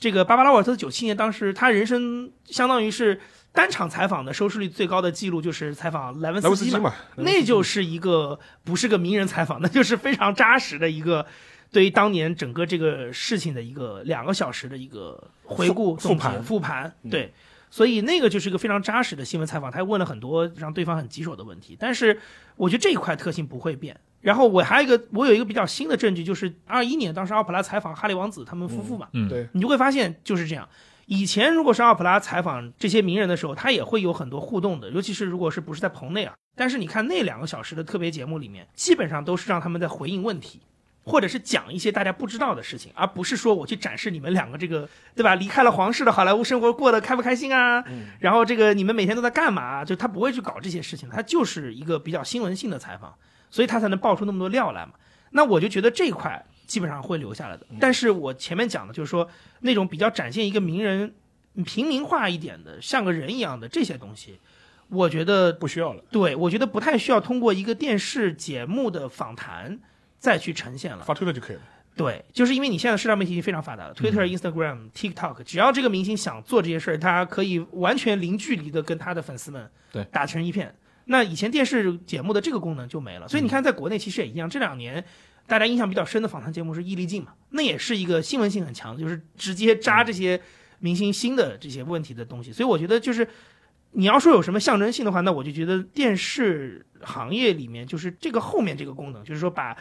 这个芭芭拉沃尔特九七年当时他人生相当于是单场采访的收视率最高的记录，就是采访莱文斯基嘛，那就是一个不是个名人采访，那就是非常扎实的一个。对于当年整个这个事情的一个两个小时的一个回顾、复盘、复盘，对，所以那个就是一个非常扎实的新闻采访，他问了很多让对方很棘手的问题。但是我觉得这一块特性不会变。然后我还有一个，我有一个比较新的证据，就是二一年当时奥普拉采访哈利王子他们夫妇嘛，嗯，对，你就会发现就是这样。以前如果是奥普拉采访这些名人的时候，他也会有很多互动的，尤其是如果是不是在棚内啊。但是你看那两个小时的特别节目里面，基本上都是让他们在回应问题。或者是讲一些大家不知道的事情，而不是说我去展示你们两个这个，对吧？离开了皇室的好莱坞生活过得开不开心啊？然后这个你们每天都在干嘛？就他不会去搞这些事情，他就是一个比较新闻性的采访，所以他才能爆出那么多料来嘛。那我就觉得这一块基本上会留下来的。但是我前面讲的就是说那种比较展现一个名人平民化一点的，像个人一样的这些东西，我觉得不需要了。对，我觉得不太需要通过一个电视节目的访谈。再去呈现了，发推特就可以了。对，就是因为你现在社交媒体已经非常发达了，Twitter、Instagram、TikTok，只要这个明星想做这些事儿，他可以完全零距离的跟他的粉丝们对打成一片。那以前电视节目的这个功能就没了，所以你看，在国内其实也一样。这两年大家印象比较深的访谈节目是《易立竞》嘛，那也是一个新闻性很强的，就是直接扎这些明星新的这些问题的东西。所以我觉得就是。你要说有什么象征性的话，那我就觉得电视行业里面就是这个后面这个功能，就是说把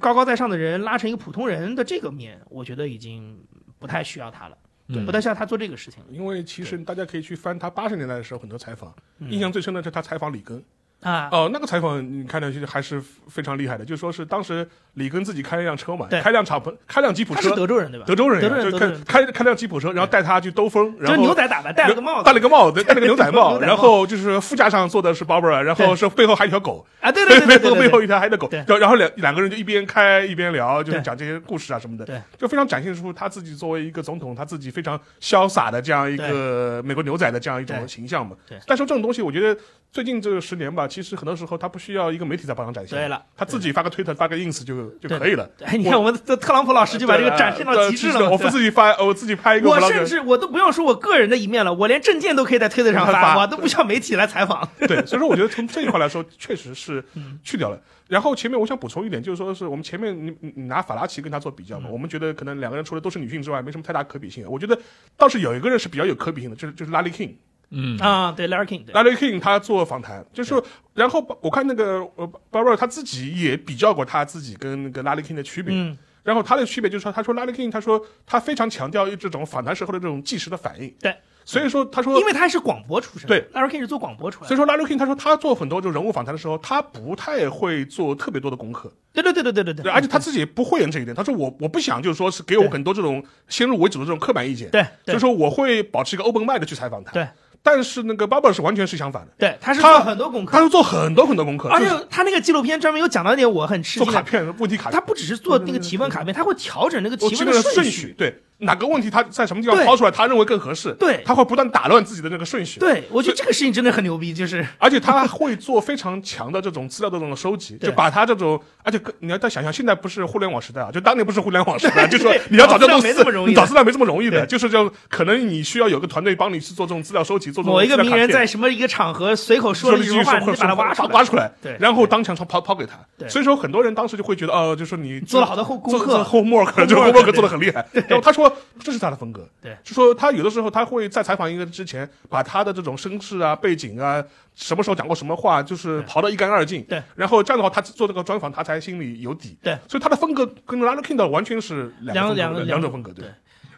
高高在上的人拉成一个普通人的这个面，我觉得已经不太需要它了，不太像他做这个事情。因为其实大家可以去翻他八十年代的时候很多采访，印象最深的是他采访里根。啊。哦，那个采访你看上去还是非常厉害的，就说是当时里根自己开了一辆车嘛，开辆敞篷，开辆吉普车，是德州人对吧？德州人，德州人，就开开开辆吉普车，然后带他去兜风，然后牛仔打扮，戴了个帽子，戴了个帽子，戴了个 牛仔帽，然后就是副驾上坐的是 Barbara，然后是背后还有一条狗。啊，对对 对，背后背后一条还有狗，然后然后两两个人就一边开一边聊，就是讲这些故事啊什么的，对，就非常展现出他自己作为一个总统，他自己非常潇洒的这样一个美国牛仔的这样一种形象嘛。对，但是这种东西，我觉得最近这十年吧，其实很多时候他不需要一个媒体在帮他展现，对了，他自己发个推特、发个 ins 就就可以了。哎，你看我们的特朗普老师就把这个展现到极致了。我不自己发，我自己拍一个。我甚至我都不用说我个人的一面了，我连证件都可以在推特上发，我都不需要媒体来采访。对，所以说我觉得从这一块来说，确实是去掉了。然后前面我想补充一点，就是说是我们前面你你拿法拉奇跟他做比较嘛，我们觉得可能两个人除了都是女性之外，没什么太大可比性。我觉得倒是有一个人是比较有可比性的，就是就是拉力 king。嗯。啊，对，Larry King，拉 Larry King 他做访谈，就是然后我看那个呃 Barbara 他自己也比较过他自己跟那个 Larry King 的区别，嗯，然后他的区别就是说，他说 Larry King 他说他非常强调这种访谈时候的这种即时的反应，对，所以说他说，因为他是广播出身，对，Larry King 是做广播出来，所以说 Larry King 他说他做很多就人物访谈的时候，他不太会做特别多的功课，对对对对对对对，而且他自己也不会演这一点，他说我我不想就是说是给我很多这种先入为主的这种刻板意见，对，就是说我会保持一个 open mind 去采访他，对。但是那个 Barber 是完全是相反的，对，他是做很多功课，他是做很多很多功课，而且他那个纪录片专门有讲到一点，我很吃惊。做卡片，问题卡，他不只是做那个提问卡片，他会调整那个提问的顺序，对。哪个问题他在什么地方抛出来，他认为更合适？对，他会不断打乱自己的那个顺序。对，我觉得这个事情真的很牛逼，就是，而且他会做非常强的这种资料的这种收集，就把他这种，而且你要再想想，现在不是互联网时代啊，就当年不是互联网时代，就说 你要找这种没这么容易，找资料没这么容易的，就是就可能你需要有个团队帮你去做这种资料收集，做某一个名人在什么一个场合随口说了一句话，你把它挖挖出来，对，然后当场抛抛给他。所以说很多人当时就会觉得，哦，就说你做了好多后功课，后默可能就后默可做的很厉害。然后他说这是他的风格，对，就说他有的时候他会在采访一个人之前，把他的这种身世啊、背景啊、什么时候讲过什么话，就是刨得一干二净。对，然后这样的话，他做这个专访，他才心里有底。对，所以他的风格跟 Larry King 的完全是两两个两种风格。对。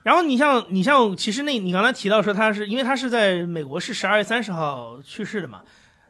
然后你像你像，其实那你刚才提到说他是因为他是在美国是十二月三十号去世的嘛，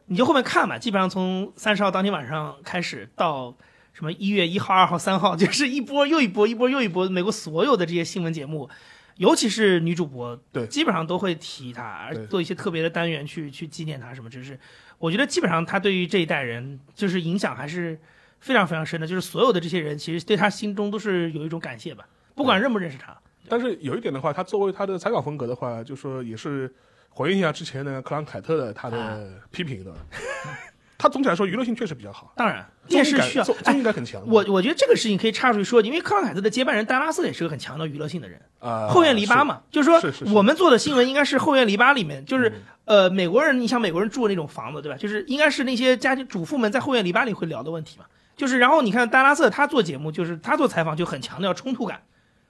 你就后面看吧，基本上从三十号当天晚上开始到。什么一月一号、二号、三号，就是一波又一波，一波又一波。美国所有的这些新闻节目，尤其是女主播，对基本上都会提她，而做一些特别的单元去去纪念她什么。就是我觉得基本上她对于这一代人就是影响还是非常非常深的，就是所有的这些人其实对她心中都是有一种感谢吧，不管认不认识她。但是有一点的话，她作为她的采访风格的话，就说也是回应一下之前的克朗凯特的他啊的批评的。他总体来说娱乐性确实比较好，当然，电视需要综艺感综哎艺感很强的。我我觉得这个事情可以插出去说，因为克朗凯特的接班人丹拉斯也是个很强的娱乐性的人。啊，后院篱笆嘛，就是说我们做的新闻应该是后院篱笆里面，就是、嗯呃美国人，你像美国人住的那种房子，对吧？就是应该是那些家庭主妇们在后院篱笆里会聊的问题嘛。就是然后你看丹拉瑟他做节目，就是他做采访就很强调冲突感，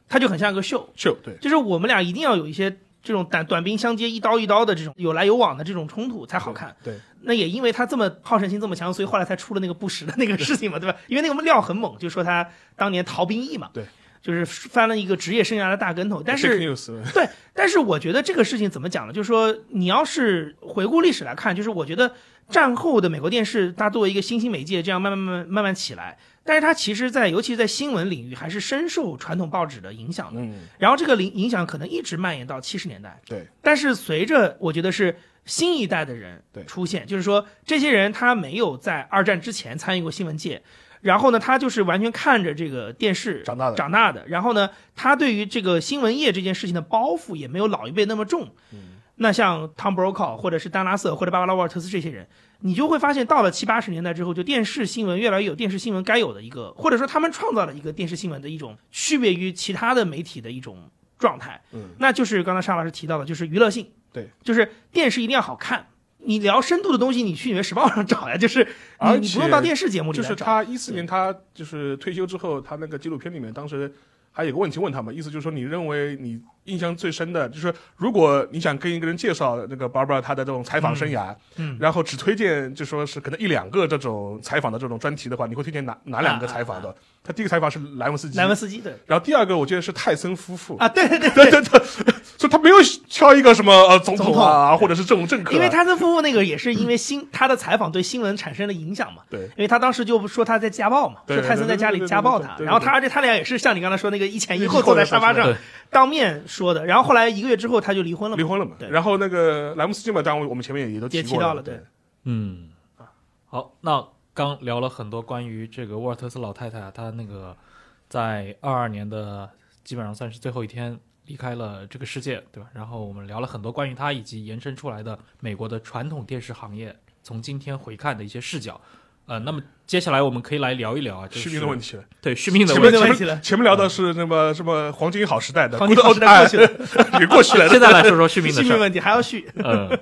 他就很像个秀，秀对就是我们俩一定要有一些这种短短兵相接、一刀一刀的这种有来有往的这种冲突才好看。对，那也因为他这么好胜心这么强，所以后来才出了那个不实的那个事情嘛，对吧？因为那个料很猛，就说他当年逃兵役嘛，对，就是翻了一个职业生涯的大跟头。但是 对，但是我觉得这个事情怎么讲呢？就是说，你要是回顾历史来看，就是我觉得战后的美国电视，它作为一个新兴媒介，这样慢慢慢慢慢慢起来，但是它其实在，尤其是在新闻领域，还是深受传统报纸的影响的。嗯，然后这个影影响可能一直蔓延到七十年代。对，但是随着我觉得是新一代的人对出现，就是说这些人他没有在二战之前参与过新闻界，然后呢，他就是完全看着这个电视长大的长大的，然后呢，他对于这个新闻业这件事情的包袱也没有老一辈那么重。那像 Tom Brokaw 或者是丹拉瑟或者芭芭拉沃尔特斯这些人，你就会发现，到了七八十年代之后，就电视新闻越来越有电视新闻该有的一个，或者说他们创造了一个电视新闻的一种区别于其他的媒体的一种状态。嗯，那就是刚才沙老师提到的，就是娱乐性。对，就是电视一定要好看。你聊深度的东西，你去《纽约时报》上找呀，就是你你不用到电视节目里就。是他一四年他就是退休之后，他那个纪录片里面当时还有个问题问他们，意思就是说你认为你印象最深的，就是如果你想跟一个人介绍那个 Barbara 他的这种采访生涯，嗯然后只推荐就说是可能一两个这种采访的这种专题的话，你会推荐哪哪两个采访的？他第一个采访是莱文斯基，莱文斯基对。然后第二个我记得是泰森夫妇。啊，对对 对，对。对对，所以他没有挑一个什么呃总统总统啊，或者是这种政客啊，因为泰森夫妇那个也是因为新他的采访对新闻产生了影响嘛。对。因为他当时就说他在家暴嘛，说泰森在家里家暴他然后他而且他俩也是像你刚才说那个一前一后坐在沙发上。当面说的，然后后来一个月之后他就离婚了嘛，离婚了嘛。对。然后那个莱姆斯基嘛，当然我们前面也都也提过提到了对。对。嗯，好，那刚聊了很多关于这个沃尔特斯老太太啊，她那个在二二年的基本上算是最后一天离开了这个世界，对吧？然后我们聊了很多关于她以及延伸出来的美国的传统电视行业从今天回看的一些视角。呃，那么接下来我们可以来聊一聊啊，就是续命的问题了，对续命的问题。了面前面聊的是那么什么黄金好时代的，黄金好时代过去了，也过去了。现在来说说续命的。续命问题还要续。嗯，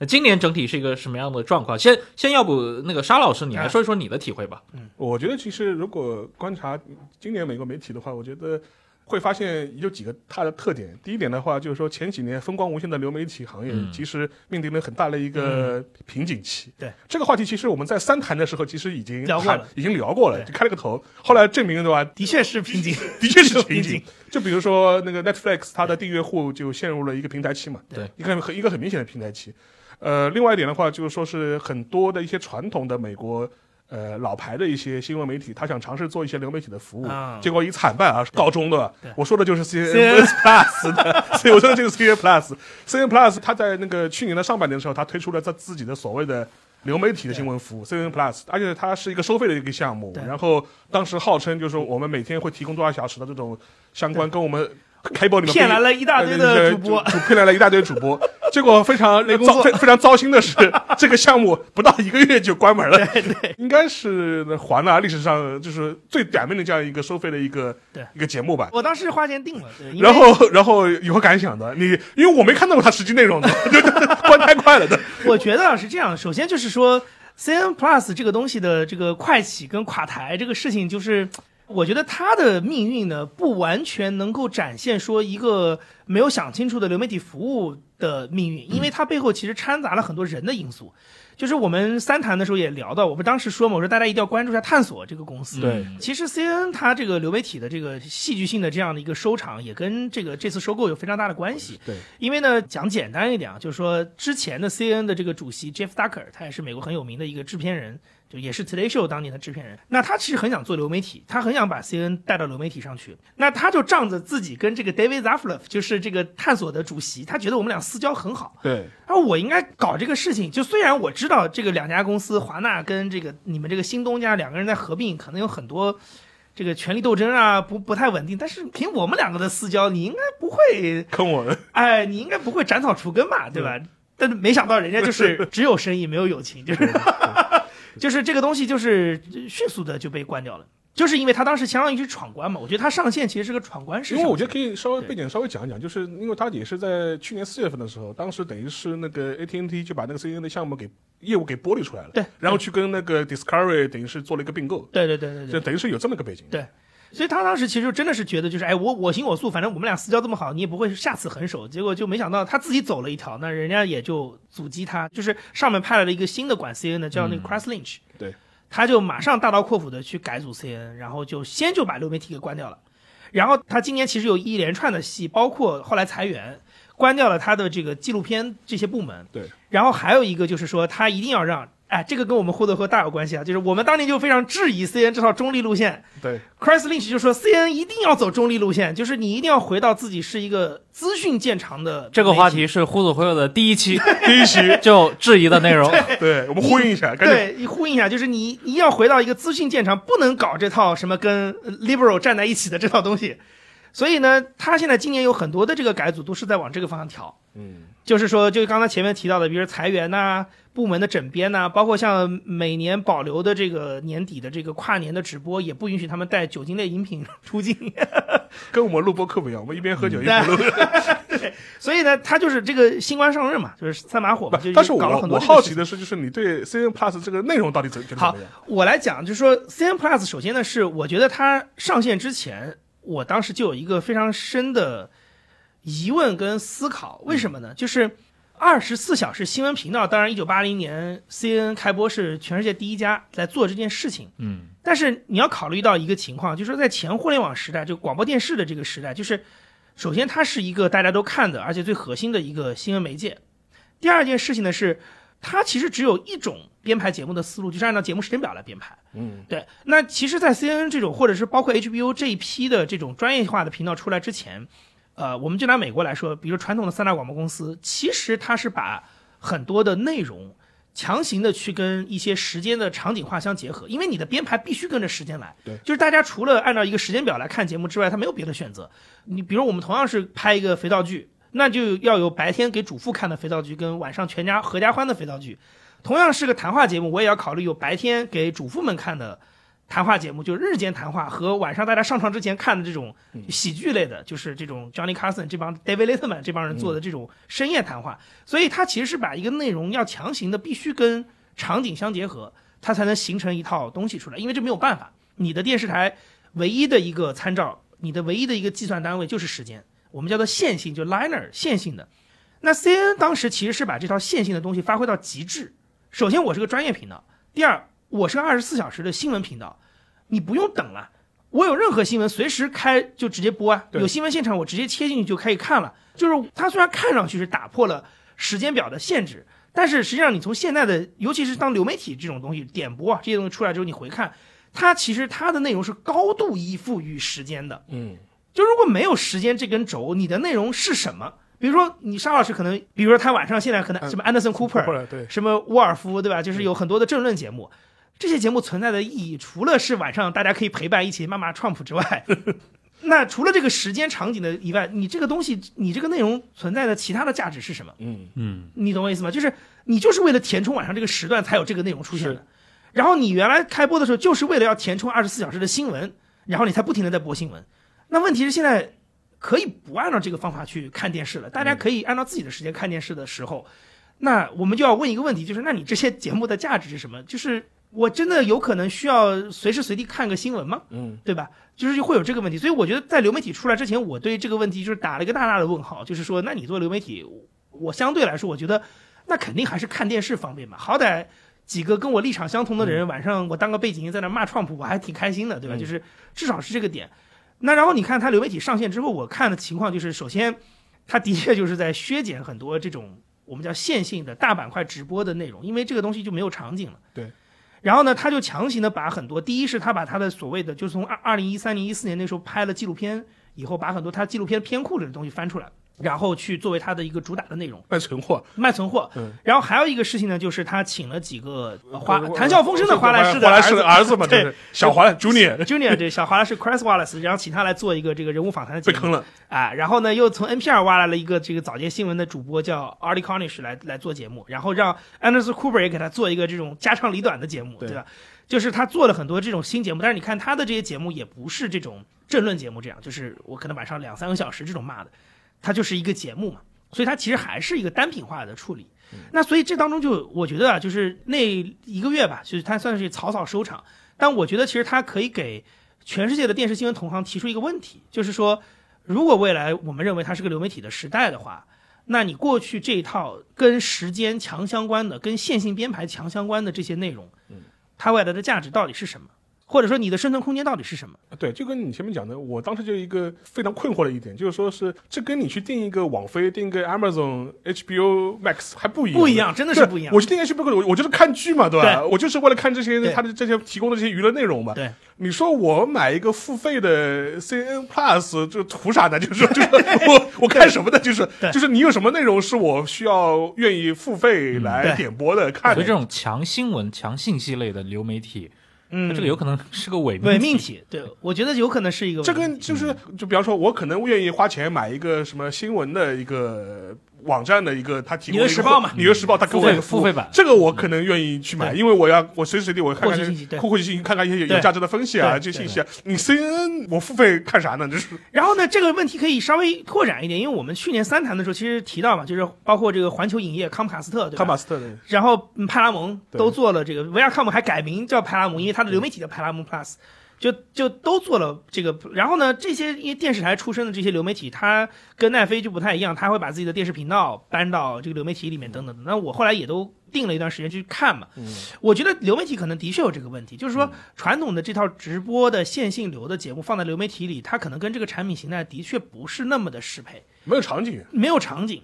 那今年整体是一个什么样的状况？先先要不那个沙老师你来说一说你的体会吧。嗯我觉得其实如果观察今年美国媒体的话，我觉得会发现有几个它的特点。第一点的话，就是说前几年风光无限的流媒体行业，嗯其实面临了很大的一个瓶颈期。对这个话题，其实我们在三谈的时候，其实已经聊过了已经聊过了，就开了个头。后来证明对吧？的确是瓶颈，的确是瓶瓶颈。就比如说那个 Netflix，它的订阅户就陷入了一个平台期嘛，对，一个很一个很明显的平台期。呃，另外一点的话，就是说是很多的一些传统的美国呃老牌的一些新闻媒体，他想尝试做一些流媒体的服务，啊结果以惨败而告终的对。我说的就是 CNN CNN Plus 的，所以我说的就是 CNN Plus。CNN Plus 它在那个去年的上半年的时候，它推出了它自己的所谓的。流媒体的新闻服务 CNN Plus，而且它是一个收费的一个项目。然后当时号称就是我们每天会提供多少小时的这种相关跟我们 cable 里面骗来了一大堆的主播主骗来了一大堆主播，结果非常 糟非非常糟心的是，这个项目不到一个月就关门了。对对，应该是华纳历史上就是最短命的这样一个收费的一个对一个节目吧。我当时花钱定了，对，然后，然后有何感想的？你因为我没看到过它实际内容的，就关太快了的。我觉得啊是这样，首先就是说，CN Plus 这个东西的这个快起跟垮台这个事情，就是我觉得他的命运呢，不完全能够展现说一个没有想清楚的流媒体服务的命运，因为它背后其实掺杂了很多人的因素。就是我们三谈的时候也聊到，我不当时说嘛，我说大家一定要关注一下探索这个公司。对其实 C N 它这个流媒体的这个戏剧性的这样的一个收场，也跟这个这次收购有非常大的关系。对，因为呢，讲简单一点啊，就是说之前的 C N 的这个主席 Jeff Ducker，他也是美国很有名的一个制片人，就也是 Today Show 当年的制片人。那他其实很想做流媒体，他很想把 CNN 带到流媒体上去。那他就仗着自己跟这个 David Zaslav，就是这个探索的主席，他觉得我们俩私交很好，对，他说我应该搞这个事情。就虽然我知道这个两家公司，华纳跟这个你们这个新东家两个人在合并，可能有很多这个权力斗争啊，不不太稳定。但是凭我们两个的私交，你应该不会，坑我们。哎，你应该不会斩草除根吧，对吧？但是没想到人家就是 只有生意没有友情，就是 就是这个东西就是迅速的就被关掉了。就是因为他当时相当于是闯关嘛，我觉得他上线其实是个闯关式。因为我觉得可以稍微背景稍微讲一讲，就是因为他也是在去年四月份的时候，当时等于是那个 AT&T 就把那个 CNN 的项目给业务给剥离出来了，对，然后去跟那个 Discovery 等于是做了一个并购，对对对对对，就等于是有这么个背景。对所以他当时其实真的是觉得，就是哎，我我行我素，反正我们俩私交这么好，你也不会下此狠手。结果就没想到他自己走了一条，那人家也就阻击他，就是上面派来了一个新的管 CNN 的，叫那个 Chris Lynch，、对，他就马上大刀阔斧的去改组 CNN，然后就先就把流媒体给关掉了。然后他今年其实有一连串的戏，包括后来裁员，关掉了他的这个纪录片这些部门。对，然后还有一个就是说，他一定要让，哎，这个跟我们霍德赫大有关系啊，就是我们当年就非常质疑 CNN 这套中立路线。对，Chris Lynch 就说，CNN 一定要走中立路线，就是你一定要回到自己是一个资讯见长的这个话题是忽左忽右的第一期 第一期，就质疑的内容。对我们呼应一下，对，你呼应一下，就是你你要回到一个资讯见长，不能搞这套什么跟呃 liberal 站在一起的这套东西。所以呢，他现在今年有很多的这个改组都是在往这个方向调，嗯，就是说，就刚才前面提到的，比如裁员呐、部门的整编呐、包括像每年保留的这个年底的这个跨年的直播，也不允许他们带酒精类饮品出境。跟我们录播课不一样，我们一边喝酒 一边录。所以呢，他就是这个新官上任嘛，就是三把火嘛，就不但是我搞了很多我这个事情好奇的是，就是你对 CNN Plus 这个内容到底怎觉得怎好么样？，我来讲，就是说 CN Plus，首先呢是我觉得它上线之前，我当时就有一个非常深的疑问跟思考，为什么呢？就是二十四小时新闻频道，当然一九八零年 CNN 开播是全世界第一家在做这件事情，嗯，但是你要考虑到一个情况，就是说在前互联网时代，就广播电视的这个时代，就是首先它是一个大家都看的，而且最核心的一个新闻媒介。第二件事情呢是，它其实只有一种编排节目的思路，就是按照节目时间表来编排。嗯，对，那其实，在 CNN 这种，或者是包括 HBO 这一批的这种专业化的频道出来之前，呃，我们就拿美国来说，比如传统的三大广播公司，其实它是把很多的内容强行的去跟一些时间的场景化相结合，因为你的编排必须跟着时间来。对就是大家除了按照一个时间表来看节目之外，他没有别的选择。你比如我们同样是拍一个肥皂剧，那就要有白天给主妇看的肥皂剧，跟晚上全家合家欢的肥皂剧。同样是个谈话节目，我也要考虑有白天给主妇们看的谈话节目，就是日间谈话和晚上大家上床之前看的这种喜剧类的，就是这种 Johnny Carson 这帮 David Letterman 这帮人做的这种深夜谈话。所以它其实是把一个内容要强行的必须跟场景相结合，它才能形成一套东西出来。因为这没有办法，你的电视台唯一的一个参照，你的唯一的一个计算单位就是时间，我们叫做线性，就 linear 线性的。那 CNN 当时其实是把这套线性的东西发挥到极致。首先，我是个专业频道；第二，我是个二十四小时的新闻频道，你不用等了，我有任何新闻随时开就直接播啊，有新闻现场我直接切进去就可以看了。就是它虽然看上去是打破了时间表的限制，但是实际上你从现在的，尤其是当流媒体这种东西点播啊这些东西出来之后，你回看，它其实它的内容是高度依附于时间的。嗯，就如果没有时间这根轴，你的内容是什么？比如说你沙老师可能，比如说他晚上现在可能什么安德森·库珀，后来对，什么沃尔夫，对吧？就是有很多的政论节目，这些节目存在的意义，除了是晚上大家可以陪伴一起骂骂川普之外，那除了这个时间场景的以外，你这个东西，你这个内容存在的其他的价值是什么？嗯，嗯，你懂我意思吗？就是你就是为了填充晚上这个时段才有这个内容出现的。然后你原来开播的时候就是为了要填充二十四小时的新闻，然后你才不停的在播新闻。那问题是现在可以不按照这个方法去看电视了，大家可以按照自己的时间看电视的时候，那我们就要问一个问题，就是那你这些节目的价值是什么？就是我真的有可能需要随时随地看个新闻吗？嗯，对吧？就是会有这个问题，所以我觉得在流媒体出来之前，我对这个问题就是打了一个大大的问号，就是说，那你做流媒体，我相对来说，我觉得那肯定还是看电视方便嘛，好歹几个跟我立场相同的人，晚上我当个背景音在那骂川普，我还挺开心的，对吧？嗯就是至少是这个点。那然后你看它流媒体上线之后，我看的情况就是，首先，它的确就是在削减很多这种我们叫线性的大板块直播的内容，因为这个东西就没有场景了。对。然后呢，他就强行的把很多，第一是他把他的所谓的，就是从二二零一三年、一四年那时候拍了纪录片以后，把很多他纪录片片库里的东西翻出来，然后去作为他的一个主打的内容。卖存货，卖存货。嗯。然后还有一个事情呢，就是他请了几个呃华谈笑风生的华莱士的华莱士的儿子。嘛，对。小华 Junior Junior 对小华莱士 Chris Wallace，然后请他来做一个这个人物访谈的节目。被坑了，啊，然后呢，又从 NPR 挖来了一个这个早间新闻的主播叫 Artie Cornish 来来做节目，然后让 Anderson Cooper 也给他做一个这种家长里短的节目，对。对吧？就是他做了很多这种新节目，但是你看他的这些节目也不是这种政论节目，这样就是我可能晚上两三个小时这种骂的，它就是一个节目嘛，所以它其实还是一个单品化的处理。那所以这当中就我觉得啊，就是那一个月吧，就是它算是草草收场，但我觉得其实它可以给全世界的电视新闻同行提出一个问题，就是说，如果未来我们认为它是个流媒体的时代的话，那你过去这一套跟时间强相关的、跟线性编排强相关的这些内容，它未来的价值到底是什么？或者说你的生存空间到底是什么？对，就跟你前面讲的，我当时就一个非常困惑的一点，就是说是这跟你去订一个网飞、订一个 Amazon、HBO Max 还不一样，不一样真的是不一样我去订 HBO，我我就是看剧嘛，对吧？对我就是为了看这些对他的这些提供的这些娱乐内容嘛。对，你说我买一个付费的 CNN Plus，就图啥呢？就是就是 我我看什么呢？就是就是你有什么内容是我需要愿意付费来点播的、看的所以这？种强新闻、强信息类的流媒体，嗯。这个有可能是个伪伪命命题，对我觉得有可能是一个这伪命题。跟就是就比方说，我可能愿意花钱买一个什么新闻的一个网站的一个，他提供的一个纽约时报嘛纽约时报他给我付费一个付费版。这个我可能愿意去买，因为我要我随时随地我看看获取信息看看一些有有价值的分析啊，这些信息啊。你 CNN 我付费看啥呢？就是。然后呢，这个问题可以稍微拓展一点，因为我们去年三谈的时候其实提到嘛，就是包括这个环球影业、康姆卡斯特？康卡斯特的然后嗯派拉蒙都做了这个，维亚康姆还改名叫派拉蒙，因为它的流媒体叫派拉蒙 Plus，就就都做了这个。然后呢，这些因为电视台出身的这些流媒体，它跟奈飞就不太一样，他会把自己的电视频道搬到这个流媒体里面等等的。那我后来也都定了一段时间去看嘛，我觉得流媒体可能的确有这个问题，就是说传统的这套直播的线性流的节目放在流媒体里，它可能跟这个产品形态的确不是那么的适配。没有场景，没有场景。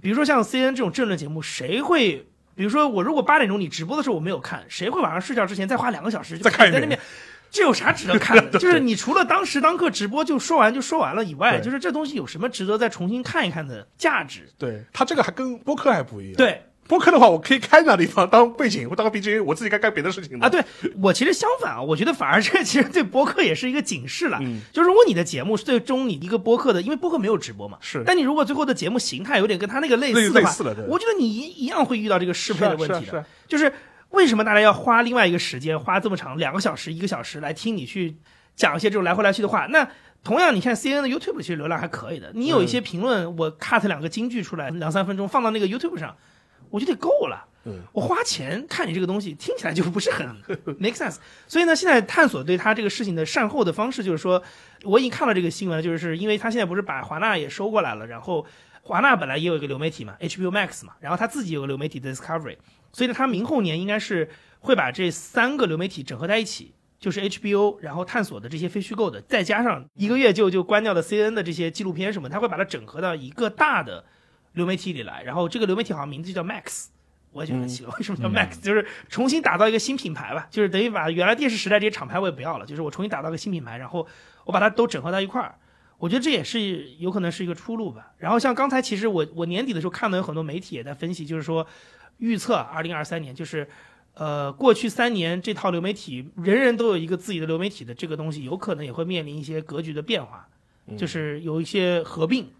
比如说像 CNN 这种政论节目，谁会？比如说我如果八点钟你直播的时候我没有看，谁会晚上睡觉之前再花两个小时就再看一遍在那边？这有啥值得看的？就是你除了当时当刻直播就说完就说完了以外，就是这东西有什么值得再重新看一看的价值？对他这个还跟播客还不一样。，对播客的话，我可以开那地方当背景我当个 BGM，我自己该干别的事情的啊，对我其实相反啊，我觉得反而这其实对播客也是一个警示了。嗯就如果你的节目是最终你一个播客的，因为播客没有直播嘛，是但你如果最后的节目形态有点跟他那个类类似的话，类似了对我觉得你一一样会遇到这个适配的问题的。是啊是啊就是为什么大家要花另外一个时间，花这么长两个小时、一个小时来听你去讲一些这种来回来去的话？那同样，你看 C N 的 YouTube 其实流量还可以的，你有一些评论，我 cut 两个金句出来，两三分钟放到那个 YouTube 上，我觉得够了。嗯我花钱看你这个东西，听起来就不是很 make sense。所以呢，现在探索对他这个事情的善后的方式，就是说，我已经看到这个新闻，就是因为他现在不是把华纳也收过来了，然后华纳本来也有一个流媒体嘛，HBO Max 嘛，然后他自己有个流媒体 Discovery，所以呢，他明后年应该是会把这三个流媒体整合在一起。就是 HBO，然后探索的这些非虚构的，再加上一个月就就关掉的 CNN 的这些纪录片什么，他会把它整合到一个大的流媒体里来。然后这个流媒体好像名字就叫 Max，我也觉得奇怪，为什么叫 Max？、就是重新打造一个新品牌吧，就是等于把原来电视时代这些厂牌我也不要了，就是我重新打造一个新品牌，然后我把它都整合到一块儿。我觉得这也是有可能是一个出路吧。然后像刚才其实我我年底的时候看到有很多媒体也在分析，就是说预测二零二三年就是。呃，过去三年这套流媒体，人人都有一个自己的流媒体的这个东西，有可能也会面临一些格局的变化，就是有一些合并，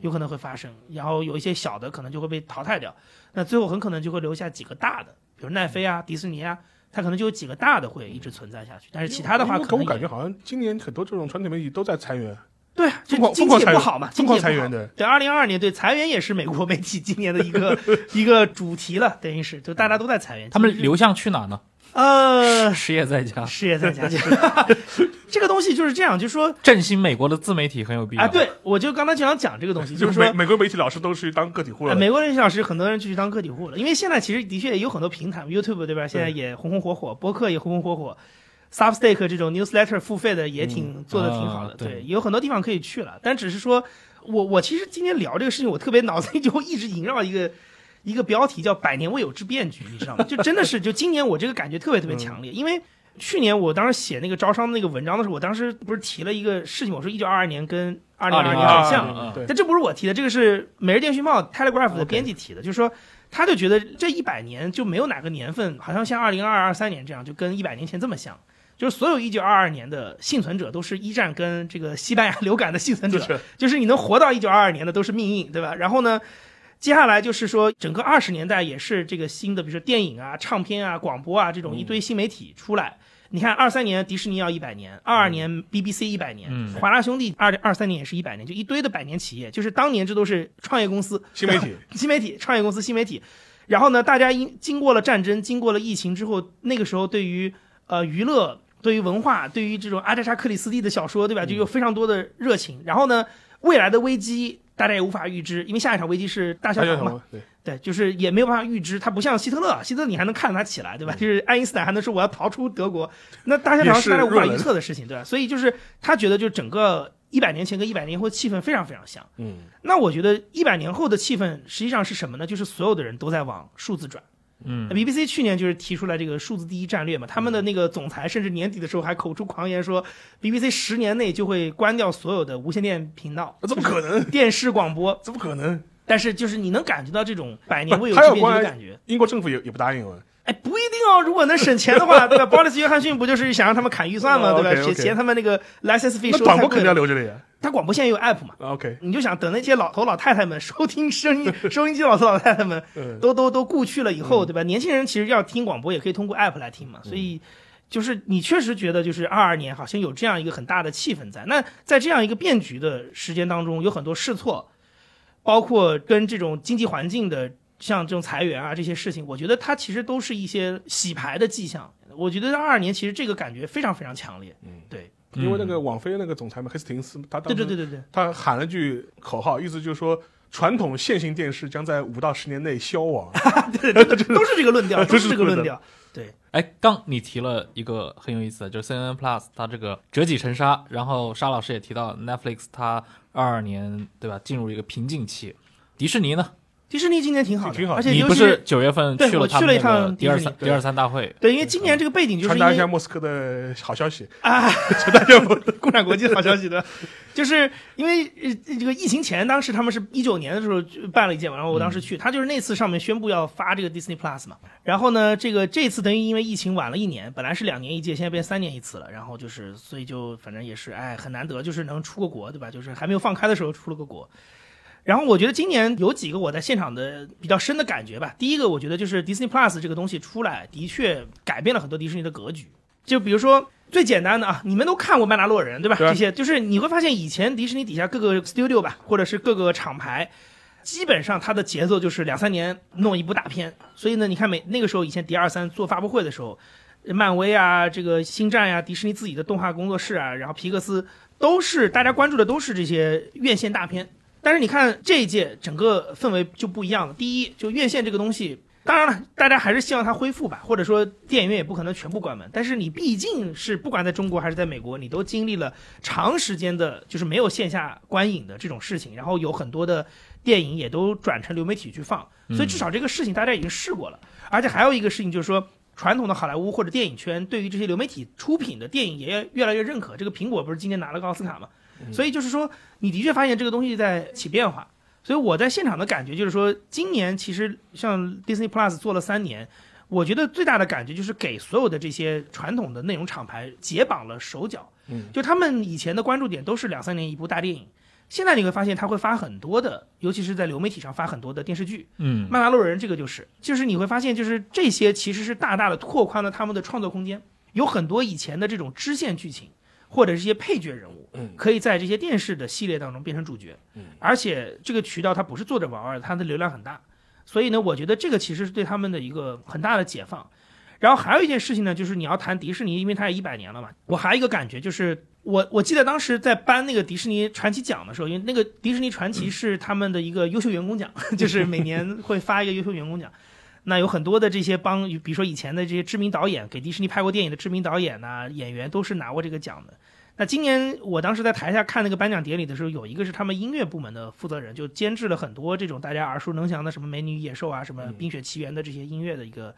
有可能会发生，然后有一些小的可能就会被淘汰掉，那最后很可能就会留下几个大的，比如奈飞啊、迪士尼啊，它可能就有几个大的会一直存在下去，但是其他的话可能也感觉好像今年很多这种传统媒体都在裁员，对啊，就经济不好嘛，疯狂经济不好裁员对对，二零二二年对裁员也是美国媒体 今年的一个 一个主题了，等于是就大家都在裁员，他们流向去哪呢？呃失业在家，失业在家，这个东西就是这样，就是说振兴美国的自媒体很有必要。啊，对，我就刚才就想讲这个东西，就是说。美美国媒体老师都去当个体户了。呃美国媒体老师很多人就去当个体户了，因为现在其实的确有很多平台，YouTube 对吧？现在也红红火火，博客也红红火火，Substack 这种 newsletter 付费的也挺、做的挺好的，啊对对，有很多地方可以去了。但只是说我我其实今天聊这个事情，我特别脑子里就一直萦绕一个一个标题叫“百年未有之变局”，你知道吗？就真的是，就今年我这个感觉特别特别强烈，因为去年我当时写那个招商那个文章的时候，我当时不是提了一个事情，我说一九二二年跟二零二二年2022很像，但这不是我提的，这个是《每日电讯报》Telegraph 的编辑提的，就是说他就觉得这一百年就没有哪个年份好像像二零二二、二三年这样，就跟一百年前这么像。就是所有一九二二年的幸存者都是一战跟这个西班牙流感的幸存者，是就是你能活到一九二二年的都是命硬，对吧？然后呢，接下来就是说整个二十年代也是这个新的，比如说电影啊、唱片啊、广播啊这种一堆新媒体出来。你看，二三年迪士尼要一百年，二二年 BBC 一百年，嗯华纳兄弟二二三年也是一百年，就一堆的百年企业，就是当年这都是创业公司、新媒体，新媒体、创业公司、新媒体。然后呢，大家因经过了战争，经过了疫情之后，那个时候对于呃娱乐、对于文化、对于这种阿加莎·克里斯蒂的小说，对吧，就有非常多的热情。然后呢，未来的危机大家也无法预知，因为下一场危机是大萧条嘛，对，对，就是也没有办法预知，它不像希特勒，希特勒你还能看着他起来，对吧？就是爱因斯坦还能说我要逃出德国，那大萧条是大家无法预测的事情，对吧？所以就是他觉得就整个一百年前跟一百年后气氛非常非常像。嗯，那我觉得一百年后的气氛实际上是什么呢？就是所有的人都在往数字转。嗯 BBC 去年就是提出来这个数字第一战略嘛，他们的那个总裁甚至年底的时候还口出狂言说，BBC 十年内就会关掉所有的无线电频道，那怎么可能？电视广播。怎么可能？但是就是你能感觉到这种百年未有之变的感觉。英国政府也也不答应啊。哎，不一定哦。如果能省钱的话，对吧？鲍里斯·约翰逊不就是想让他们砍预算吗？哦对吧嫌嫌他们那个 license 费那收太贵了。广播肯定要留着的呀。他广播现在有 app 嘛？啊 OK，你就想等那些老头老太太们 收听声音收音机老头老太太们嗯，都都都故去了以后，对吧？年轻人其实要听广播也可以通过 app 来听嘛，所以。就是你确实觉得，就是二二年好像有这样一个很大的气氛在。那在这样一个变局的时间当中，有很多试错，包括跟这种经济环境的，像这种裁员啊这些事情，我觉得它其实都是一些洗牌的迹象。我觉得二二年其实这个感觉非常非常强烈。嗯对，因为那个网飞那个总裁嘛，黑斯廷斯，他当时对对对对对，他喊了句口号，意思就是说，传统线性电视将在五到十年内消亡。都是这个论调，都是这个论调。对，哎，刚你提了一个很有意思的，就是 CNN Plus 它这个折戟沉沙，然后沙老师也提到 Netflix 它二二年对吧进入一个瓶颈期，迪士尼呢？迪士尼今年挺好的，挺好而且你不尤其是九月份对我去了一趟第二迪士尼三第二三大会，对，因为今年这个背景就是传达一下莫斯科的好消息，啊，传达一下共产国际的好消息的，就是因为呃这个疫情前，当时他们是一九年的时候就办了一届嘛，然后我当时去，他就是那次上面宣布要发这个 Disney Plus 嘛，然后呢，这个这次等于因为疫情晚了一年，本来是两年一届，现在变三年一次了，然后就是所以就反正也是哎很难得，就是能出个国，对吧？就是还没有放开的时候出了个国。然后我觉得今年有几个我在现场的比较深的感觉吧。第一个，我觉得就是 Disney Plus 这个东西出来，的确改变了很多迪士尼的格局。就比如说最简单的啊，你们都看过《曼达洛人》对吧？这些就是你会发现，以前迪士尼底下各个 studio 吧，或者是各个厂牌，基本上它的节奏就是两三年弄一部大片。所以呢，你看每那个时候以前迪二三做发布会的时候，漫威啊，这个星战呀、迪士尼自己的动画工作室啊，然后皮克斯都是大家关注的都是这些院线大片。但是你看这一届整个氛围就不一样了。第一，就院线这个东西，当然了，大家还是希望它恢复吧，或者说电影院也不可能全部关门。但是你毕竟是不管在中国还是在美国，你都经历了长时间的，就是没有线下观影的这种事情，然后有很多的电影也都转成流媒体去放，所以至少这个事情大家已经试过了。而且还有一个事情就是说。传统的好莱坞或者电影圈对于这些流媒体出品的电影也越来越认可。这个苹果不是今年拿了个奥斯卡嘛？所以就是说，你的确发现这个东西在起变化。所以我在现场的感觉就是说，今年其实像 Disney Plus 做了三年，我觉得最大的感觉就是给所有的这些传统的内容厂牌解绑了手脚。嗯，就他们以前的关注点都是两三年一部大电影，现在你会发现他会发很多的，尤其是在流媒体上发很多的电视剧。嗯，曼达洛人这个就是，就是你会发现，就是这些其实是大大的拓宽了他们的创作空间，有很多以前的这种支线剧情或者是一些配角人物，嗯可以在这些电视的系列当中变成主角，嗯而且这个渠道它不是坐着玩玩，它的流量很大，所以呢，我觉得这个其实是对他们的一个很大的解放。然后还有一件事情呢，就是你要谈迪士尼，因为它也一百年了嘛。我还有一个感觉就是，我我记得当时在颁那个迪士尼传奇奖的时候，因为那个迪士尼传奇是他们的一个优秀员工奖，就是每年会发一个优秀员工奖。那有很多的这些帮，比如说以前的这些知名导演，给迪士尼拍过电影的知名导演呐、演员都是拿过这个奖的。那今年我当时在台下看那个颁奖典礼的时候，有一个是他们音乐部门的负责人，就监制了很多这种大家耳熟能详的什么《美女与野兽》啊、什么《冰雪奇缘》的这些音乐的一个。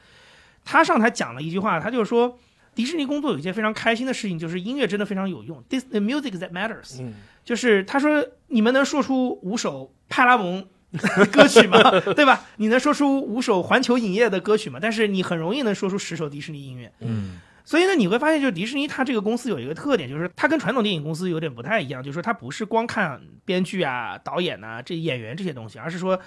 他上台讲了一句话，他就说，迪士尼工作有一件非常开心的事情，就是音乐真的非常有用，this the music that matters。嗯，就是他说你们能说出五首派拉蒙 歌曲嘛？对吧？你能说出五首环球影业的歌曲嘛？但是你很容易能说出十首迪士尼音乐。嗯所以呢，你会发现，就是迪士尼它这个公司有一个特点，就是它跟传统电影公司有点不太一样，就是说它不是光看编剧啊、导演呐、这演员这些东西，而是说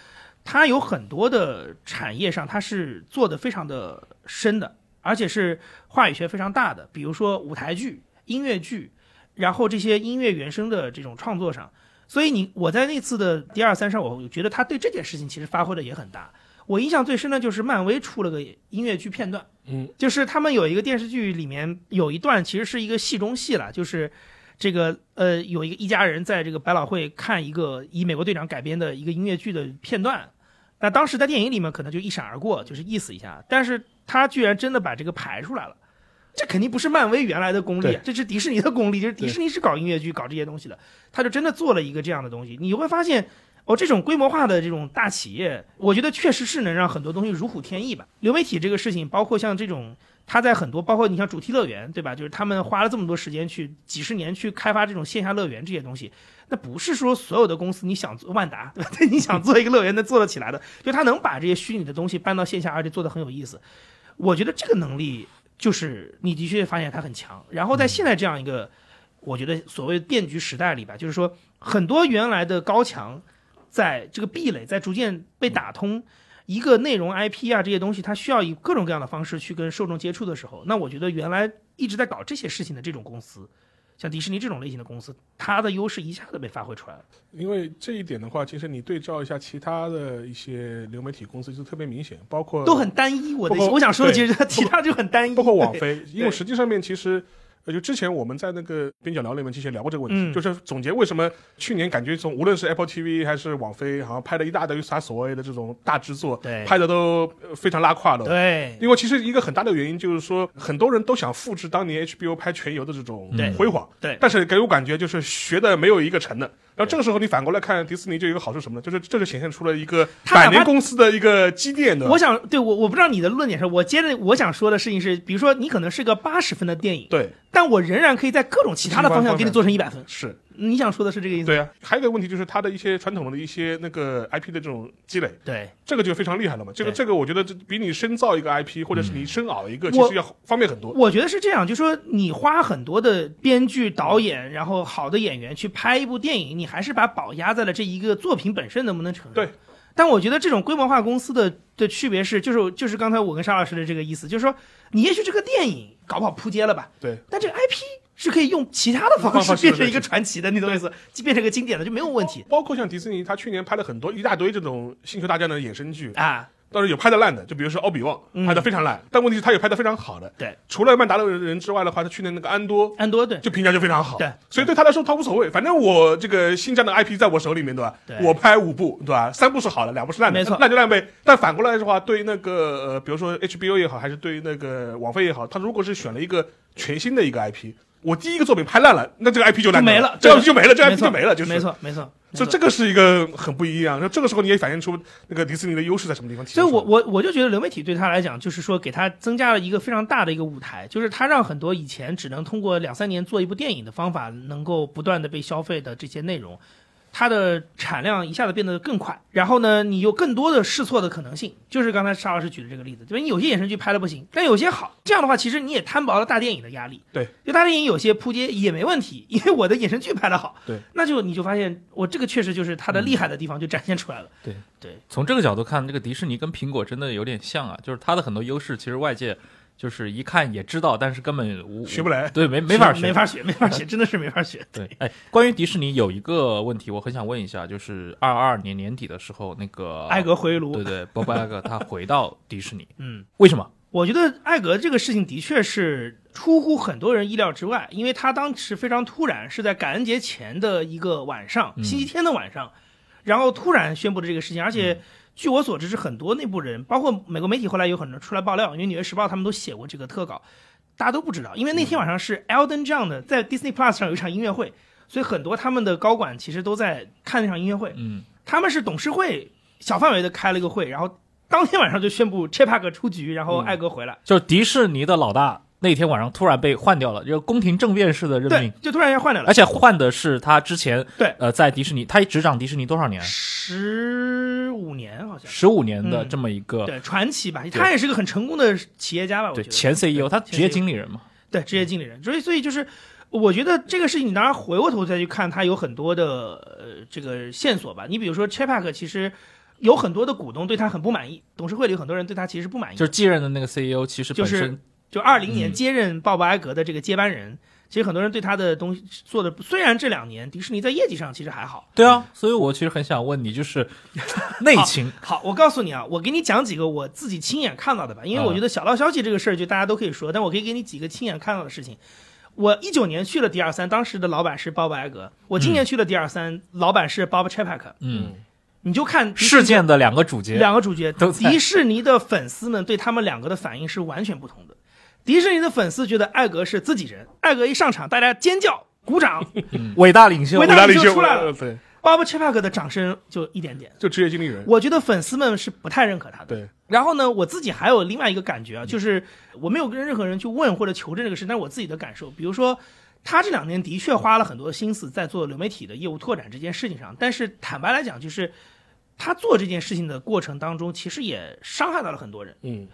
它有很多的产业上它是做的非常的深的，而且是话语权非常大的，比如说舞台剧、音乐剧，然后这些音乐原声的这种创作上。所以你我在那次的第二三上，我觉得他对这件事情其实发挥的也很大。我印象最深的就是漫威出了个音乐剧片段，嗯，就是他们有一个电视剧里面有一段其实是一个戏中戏了，就是这个呃有一个一家人在这个百老汇看一个以美国队长改编的一个音乐剧的片段，那当时在电影里面可能就一闪而过，就是意思一下，但是他居然真的把这个排出来了。这肯定不是漫威原来的功力，这是迪士尼的功力。就是迪士尼是搞音乐剧、搞这些东西的，他就真的做了一个这样的东西。你会发现，哦，这种规模化的这种大企业，我觉得确实是能让很多东西如虎添翼吧。流媒体这个事情，包括像这种，他在很多，包括你像主题乐园，对吧？就是他们花了这么多时间去几十年去开发这种线下乐园这些东西，那不是说所有的公司你想做万达，对吧？你想做一个乐园能做得起来的，就他能把这些虚拟的东西搬到线下，而且做得很有意思。我觉得这个能力就是你的确发现它很强。然后在现在这样一个，我觉得所谓变局时代里吧，就是说很多原来的高墙，在这个壁垒在逐渐被打通。一个内容 IP 啊这些东西，它需要以各种各样的方式去跟受众接触的时候，那我觉得原来一直在搞这些事情的这种公司，像迪士尼这种类型的公司，它的优势一下子被发挥出来了。因为这一点的话，其实你对照一下其他的一些流媒体公司就特别明显，包括都很单一。我的我想说的，其实其他就很单一，包括网飞，因为实际上面其实。呃，就之前我们在那个边角聊里面之前聊过这个问题，嗯就是总结为什么去年感觉从无论是 Apple TV 还是网飞，好像拍了一大堆啥所谓的这种大制作，对拍的都呃非常拉胯的。对因为其实一个很大的原因就是说，很多人都想复制当年 HBO 拍《全游》的这种对辉煌，对但是给我感觉就是学的没有一个成的。然后这个时候你反过来看迪士尼，就有一个好处什么呢？就是这就显现出了一个百年公司的一个积淀的。我想对我我不知道你的论点是，我接着我想说的事情是，比如说你可能是个八十分的电影，对但我仍然可以在各种其他的方向给你做成一百分。是。你想说的是这个意思？对啊，还有一个问题就是它的一些传统的一些那个 IP 的这种积累，对这个就非常厉害了嘛。这个这个我觉得这比你深造一个 IP 或者是你深熬一个，其实要方便很多。我觉得是这样，就说你花很多的编剧、导演，然后好的演员去拍一部电影，你还是把宝压在了这一个作品本身能不能成。对。但我觉得这种规模化公司的的区别是，就是就是刚才我跟沙老师的这个意思，就是说你也许这个电影搞不好扑街了吧，对，但这个 IP 是可以用其他的方方式式变成一个传奇的，你懂我意思？就变成一个经典的就没有问题包括像迪士尼，他去年拍了很多一大堆这种星球大战的衍生剧，啊。倒是有拍的烂的，就比如说奥比旺嗯拍的非常烂，但问题是他有拍的非常好的。对，除了曼达洛人之外的话，他去年那个安多安多对就评价就非常好。对，所以对他来说他无所谓，反正我这个星战的 IP 在我手里面，对吧？对我拍五部，对吧？三部是好的，两部是烂的，没错烂就烂呗。但反过来的话，对于那个呃，比如说 HBO 也好，还是对于那个网飞也好，他如果是选了一个全新的一个 IP，我第一个作品拍烂了，那这个 IP 就烂掉就没了这个 IP 就没了，这 IP 就没了，就是没。错没错。所以这个是一个很不一样。那这个时候你也反映出那个迪士尼的优势在什么地方体现。所以我我我就觉得流媒体对他来讲，就是说给他增加了一个非常大的一个舞台，就是他让很多以前只能通过两三年做一部电影的方法，能够不断的被消费的这些内容。它的产量一下子变得更快，然后呢，你有更多的试错的可能性，就是刚才沙老师举的这个例子，对吧？你有些衍生剧拍的不行，但有些好，这样的话，其实你也摊薄了大电影的压力。对，就大电影有些扑街也没问题，因为我的衍生剧拍的好。对，那就你就发现，我这个确实就是它的厉害的地方就展现出来了。对对，从这个角度看，这个迪士尼跟苹果真的有点像啊，就是它的很多优势，其实外界就是一看也知道，但是根本无学不来对，没没法学，没法学，没法学，真的是没法学。对，哎，关于迪士尼有一个问题，我很想问一下，就是二二年年底的时候，那个艾格回炉，对对，波波艾格他回到迪士尼，嗯，为什么？我觉得艾格这个事情的确是出乎很多人意料之外，因为他当时非常突然，是在感恩节前的一个晚上，嗯星期天的晚上，然后突然宣布了这个事情，而且。据我所知，是很多内部人，包括美国媒体，后来有很多人出来爆料，因为《纽约时报》他们都写过这个特稿。大家都不知道，因为那天晚上是 Elton John 的在 Disney Plus 上有一场音乐会，所以很多他们的高管其实都在看那场音乐会。嗯，他们是董事会小范围的开了一个会，然后当天晚上就宣布 Chip Park 出局，然后艾格回来。就是迪士尼的老大那天晚上突然被换掉了，就宫廷政变式的任命，，就突然间换掉了而。且换的是他之前对呃在迪士尼，他执掌迪士尼多少年？十五年好像。十五年的嗯这么一个对，传奇吧，他也是个很成功的企业家吧，我觉得。对前 CEO，他职业经理人嘛。对职业经理人，所以所以就是，我觉得这个事情，你当然回过头再去看，它有很多的呃这个线索吧。你比如说 c h e p a k 其实有很多的股东对他很不满意，董事会里有很多人对他其实不满意。就是继任的那个 CEO，其实就是本身就二零年嗯接任鲍勃艾格的这个接班人，其实很多人对他的东西做的，虽然这两年迪士尼在业绩上其实还好。对啊，所以我其实很想问你，就是 内情，好，我告诉你啊，我给你讲几个我自己亲眼看到的吧，因为我觉得小道消息这个事儿就大家都可以说，但我可以给你几个亲眼看到的事情。我一九年去了迪尔三，当时的老板是鲍勃艾格。我今年去了迪尔三，老板是 Bob Chapek。嗯，你就看事件的两个主角，两个主角，都迪士尼的粉丝们对他们两个的反应是完全不同的。迪士尼的粉丝觉得艾格是自己人，艾格一上场，大家尖叫、鼓掌伟大领袖，伟大领袖袖出来了呃对，，Bob Chapek 的掌声就一点点。就职业经理人。我觉得粉丝们是不太认可他的。对，然后呢，我自己还有另外一个感觉啊，就是我没有跟任何人去问或者求证这个事，但是我自己的感受，比如说。他这两年的确花了很多心思在做流媒体的业务拓展这件事情上，但是坦白来讲，就是他做这件事情的过程当中，其实也伤害到了很多人。嗯，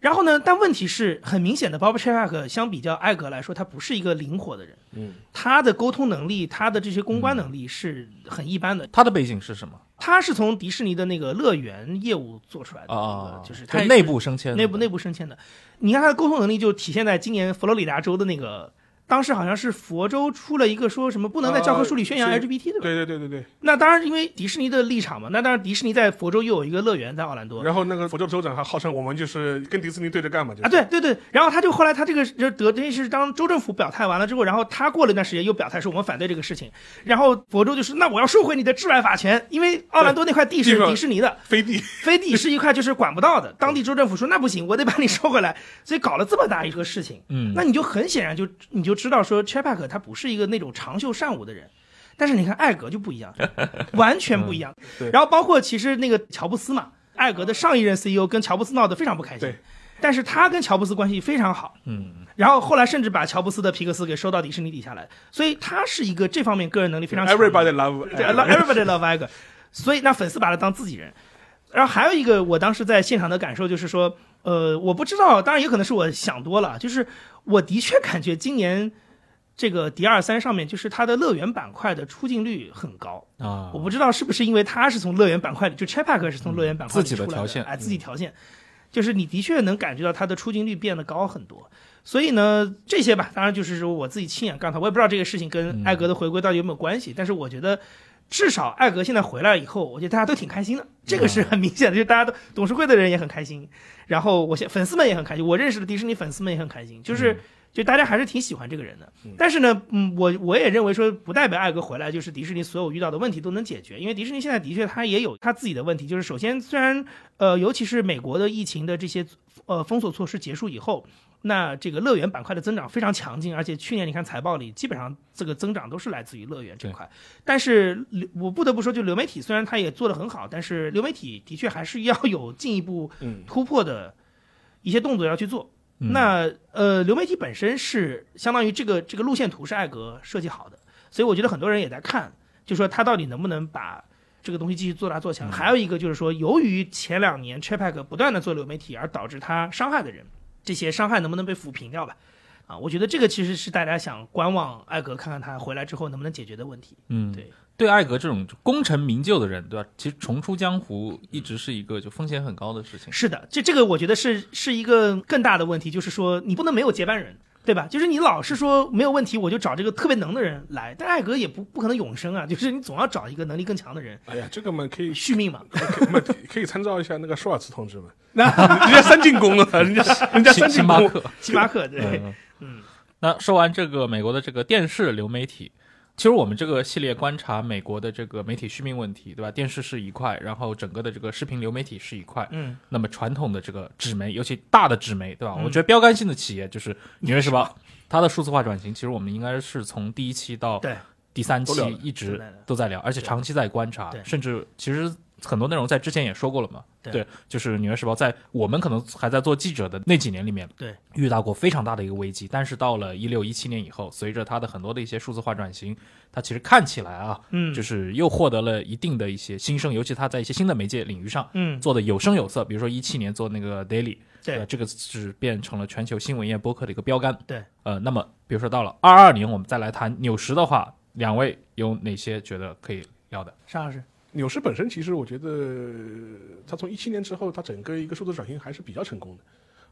然后呢，但问题是很明显的，Bob Chapek 相比较艾格来说，他不是一个灵活的人。嗯，他的沟通能力，他的这些公关能力是很一般的。他的背景是什么他是从迪士尼的那个乐园业务做出来的，啊？就是他内部升迁的，内部内部升迁的。你看他的沟通能力就体现在今年佛罗里达州的那个。当时好像是佛州出了一个说什么不能在教科书里宣扬 LGBT 对吧？对对对对对。那当然，因为迪士尼的立场嘛。那当然，迪士尼在佛州又有一个乐园在奥兰多。然后那个佛州州长还号称我们就是跟迪士尼对着干嘛，就是、啊，对对对，然后他就后来他这个就得这是当州政府表态完了之后，然后他过了一段时间又表态说我们反对这个事情，然后佛州就说那我要收回你的治外法权，因为奥兰多那块地是迪士尼的，飞地，飞地是一块就是管不到的，当地州政府说那不行，我得把你收回来，所以搞了这么大一个事情，嗯，那你就很显然就你就知道说 c h a p a k 他不是一个那种长袖善舞的人。但是你看艾格就不一样，完全不一样。对然后包括其实那个乔布斯嘛，艾格的上一任 CEO 跟乔布斯闹得非常不开心，但是他跟乔布斯关系非常好。嗯，然后后来甚至把乔布斯的皮克斯给收到迪士尼底下来，所以他是一个这方面个人能力非常强。Everybody love，everybody love Iger，所以那粉丝把他当自己人。然后还有一个，我当时在现场的感受就是说，呃，我不知道，当然也可能是我想多了，就是我的确感觉今年这个迪二三上面，就是它的乐园板块的出镜率很高。啊，我不知道是不是因为它是从乐园板块里，就 c h a p a k 是从乐园板块里自己的出来条线哎，自己条线，就是你的确能感觉到它的出镜率变得高很多。所以呢，这些吧，当然就是说我自己亲眼看到，我也不知道这个事情跟艾格的回归到底有没有关系，但是我觉得。至少艾格现在回来以后，我觉得大家都挺开心的，这个是很明显的，就是大家都董事会的人也很开心，然后我现粉丝们也很开心，我认识的迪士尼粉丝们也很开心，就是就大家还是挺喜欢这个人的。但是呢，嗯，我我也认为说，不代表艾格回来就是迪士尼所有遇到的问题都能解决，因为迪士尼现在的确它也有它自己的问题。就是首先，虽然呃，尤其是美国的疫情的这些呃封锁措施结束以后，那这个乐园板块的增长非常强劲，而且去年你看财报里，基本上这个增长都是来自于乐园这块。但是我不得不说，就流媒体虽然它也做得很好，但是流媒体的确还是要有进一步嗯突破的一些动作要去做。嗯那呃，流媒体本身是相当于这个这个路线图是艾格设计好的，所以我觉得很多人也在看，就说他到底能不能把这个东西继续做大做强。还有一个就是说，由于前两年 c h a p a k 不断的做流媒体，而导致他伤害的人，这些伤害能不能被抚平掉吧？啊，我觉得这个其实是大家想观望艾格，看看他回来之后能不能解决的问题。嗯，对，对艾格这种功成名就的人，对吧？其实重出江湖一直是一个就风险很高的事情。是的，这这个我觉得是是一个更大的问题，就是说你不能没有接班人，对吧？就是你老是说没有问题，我就找这个特别能的人来，但艾格也不不可能永生啊，就是你总要找一个能力更强的人哎呀，这个嘛可以续命嘛。可以可以参照一下那个舒尔茨同志嘛，人家三进宫了，人家人家三进宫，星巴克，星巴克对，嗯。嗯，那说完这个美国的这个电视流媒体其实我们这个系列观察美国的这个媒体续命问题，对吧？电视是一块，然后整个的这个视频流媒体是一块，嗯，那么传统的这个纸媒，尤其大的纸媒，对吧？嗯。我觉得标杆性的企业就是《纽约时报》，它的数字化转型，其实我们应该是从第一期到第三期一直都在聊，而且长期在观察，甚至其实很多内容在之前也说过了嘛。对就是《纽约时报》在我们可能还在做记者的那几年里面，对，遇到过非常大的一个危机。但是到了一六一七年以后，随着它的很多的一些数字化转型，它其实看起来啊，嗯就是又获得了一定的一些新生，尤其它在一些新的媒介领域上。嗯，做的有声有色，比如说一七年做那个 Daily，对呃这个是变成了全球新闻业播客的一个标杆。对，呃，那么比如说到了二二年，我们再来谈纽时的话，两位有哪些觉得可以聊的？沙老师，纽市本身其实我觉得，它从一七年之后，它整个一个数字转型还是比较成功的。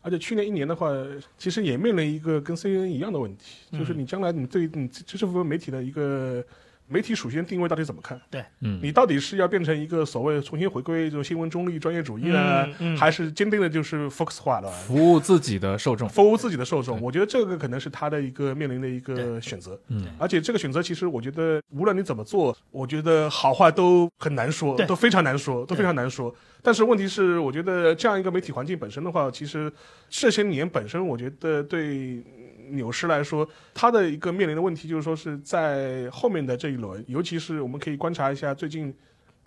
而且去年一年的话，其实也面临一个跟 CNN 一样的问题，就是你将来你对你这这部分媒体的一个媒体属性定位到底怎么看？对嗯，你到底是要变成一个所谓重新回归这种新闻中立、专业主义呢，嗯嗯还是坚定的就是 Fox 化的？服务自己的受众。服务自己的受众，我觉得这个可能是他的一个面临的一个选择。嗯，而且这个选择，其实我觉得无论你怎么做，我觉得好坏都很难说，对都非常难说，都非常难说。但是问题是，我觉得这样一个媒体环境本身的话，其实这些年本身，我觉得对纽时来说，它的一个面临的问题就是说是在后面的这一轮，尤其是我们可以观察一下最近。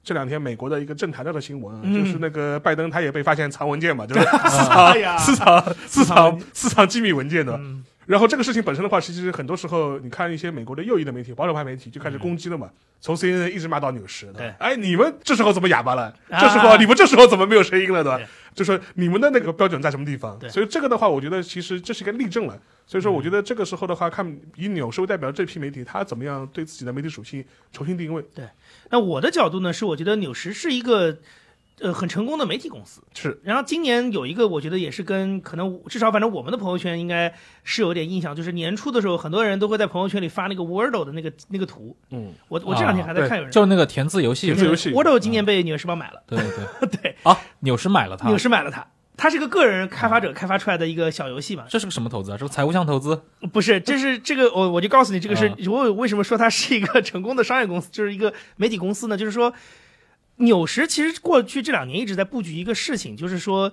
这两天美国的一个政坛上的新闻啊，嗯就是那个拜登他也被发现藏文件嘛，就是 私藏、私藏、私藏、私藏机密文件的。嗯然后这个事情本身的话，其实很多时候你看一些美国的右翼的媒体、保守派媒体就开始攻击了嘛，从 CNN 一直骂到纽时的。对哎，你们这时候怎么哑巴了？啊这时候你们这时候怎么没有声音了，对吧对？就说你们的那个标准在什么地方对？所以这个的话，我觉得其实这是一个例证了。所以说，我觉得这个时候的话，看以纽时为代表的这批媒体，他怎么样对自己的媒体属性重新定位。对那我的角度呢，是我觉得纽时是一个呃很成功的媒体公司。是，然后今年有一个，我觉得也是跟可能至少反正我们的朋友圈应该是有点印象，就是年初的时候，很多人都会在朋友圈里发那个 Wordle 的那个那个图。嗯，我我这两天还在看有人。就那个填字游戏，填字游戏 Wordle 今年被 纽约时报买了，对对对对，啊，纽时买了它纽，时买了它。它是个个人开发者开发出来的一个小游戏嘛，这是个什么投资啊？这个财务项投资？不是，这是这个我我就告诉你，这个是啊我为什么说它是一个 成功的商业公司，就是一个媒体公司呢？就是说，纽时其实过去这两年一直在布局一个事情，就是说，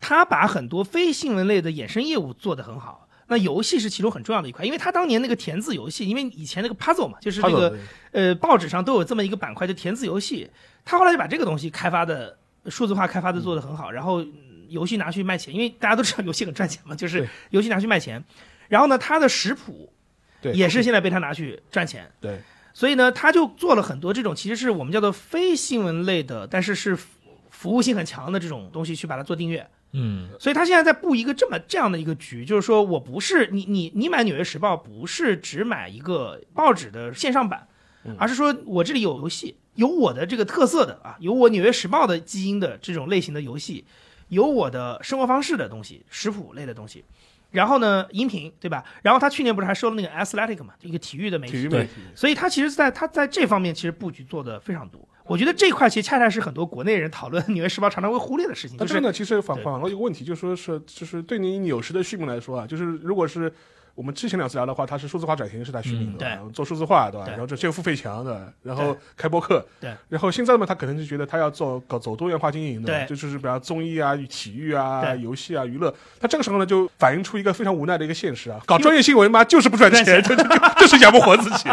他把很多非新闻类的衍生业务做得很好。那游戏是其中很重要的一块，因为他当年那个填字游戏，因为以前那个 puzzle 嘛，就是这个呃报纸上都有这么一个板块，就填字游戏。他后来就把这个东西开发的数字化开发的做得很好，然后嗯游戏拿去卖钱，因为大家都知道游戏很赚钱嘛，就是游戏拿去卖钱。然后呢，他的食谱对也是现在被他拿去赚钱，对所以呢，他就做了很多这种其实是我们叫做非新闻类的，但是是服服务性很强的这种东西去把它做订阅。嗯所以他现在在布一个这么这样的一个局，就是说我不是你你你买《纽约时报》不是只买一个报纸的线上版，而是说我这里有游戏，有我的这个特色的啊，有我《纽约时报》的基因的这种类型的游戏，有我的生活方式的东西，食谱类的东西。然后呢，音频对吧？然后他去年不是还收了那个 Athletic 嘛，一个体育的媒体，育媒体，所以他其实在他在这方面其实布局做的非常多。我觉得这块其实恰恰是很多国内人讨论《纽约时报》常常会忽略的事情，就是那这个呢，其实反对反了一个问题，就说是就是对你纽时的续命来说啊，就是如果是我们之前两次聊的话，它是数字化转型是在续命嗯的，对。做数字化对吧？对。然后这这个付费墙的，然后开播课，对，然后现在嘛，他可能就觉得他要做搞走多元化经营的，对。就就是比方综艺啊、体育啊、游戏啊、娱乐，他这个时候呢就反映出一个非常无奈的一个现实啊，搞专业新闻嘛就是不赚钱，赚就就就 就是养不活自己，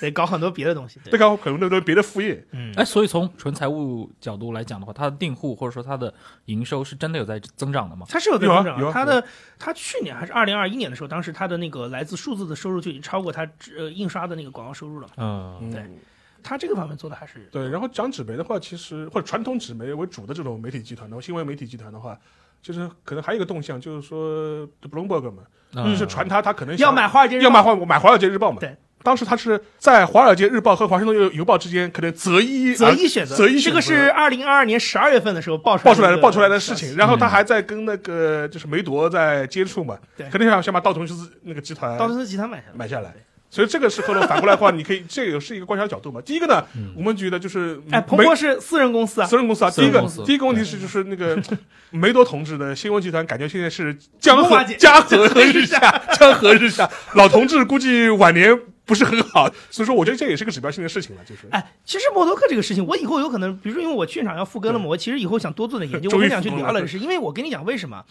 得搞很多别的东西。对，搞可能都是别的副业，嗯，哎，所以从纯财务角度来讲的话，它的订户或者说它的营收是真的有在增长的吗？它是有在增长的。有啊。它的它去年还是二零二一年的时候，当时它的那个来自数字的收入就已经超过它呃印刷的那个广告收入了嘛。嗯，对。嗯它这个方面做的还是对，然后讲纸媒的话，其实或者传统纸媒为主的这种媒体集团的新闻媒体集团的话，就是可能还有一个动向，就是说 Bloomberg 嘛，嗯。就是传他他可能要买华尔街日报。要买华买华尔街日报嘛。对，当时他是在华尔街日报和华盛顿邮邮报之间可能择一择一选择，择一选择。这个是二零二二年十二月份的时候爆出来的爆出来的爆出来的事情，然后他还在跟那个就是梅铎在接触嘛，对。肯定想想把道琼斯那个集团道琼斯集团买下来。买下来。所以这个时候呢，反过来的话，你可以这个是一个观察角度嘛。第一个呢，我们觉得就是哎，彭梅博是私人公司啊。私，人公司啊，第一个第一个问题是就是那个 梅多同志的新闻集团，感觉现在是江河 江河日下，江河日下。老同志估计晚年不是很好，所以说我觉得这也是个指标性的事情了，就是。哎，其实默多克这个事情，我以后有可能，比如说因为我去场要复更了嘛，我其实以后想多做点研究，我很想去复更了聊了，是因为我跟你讲为什么。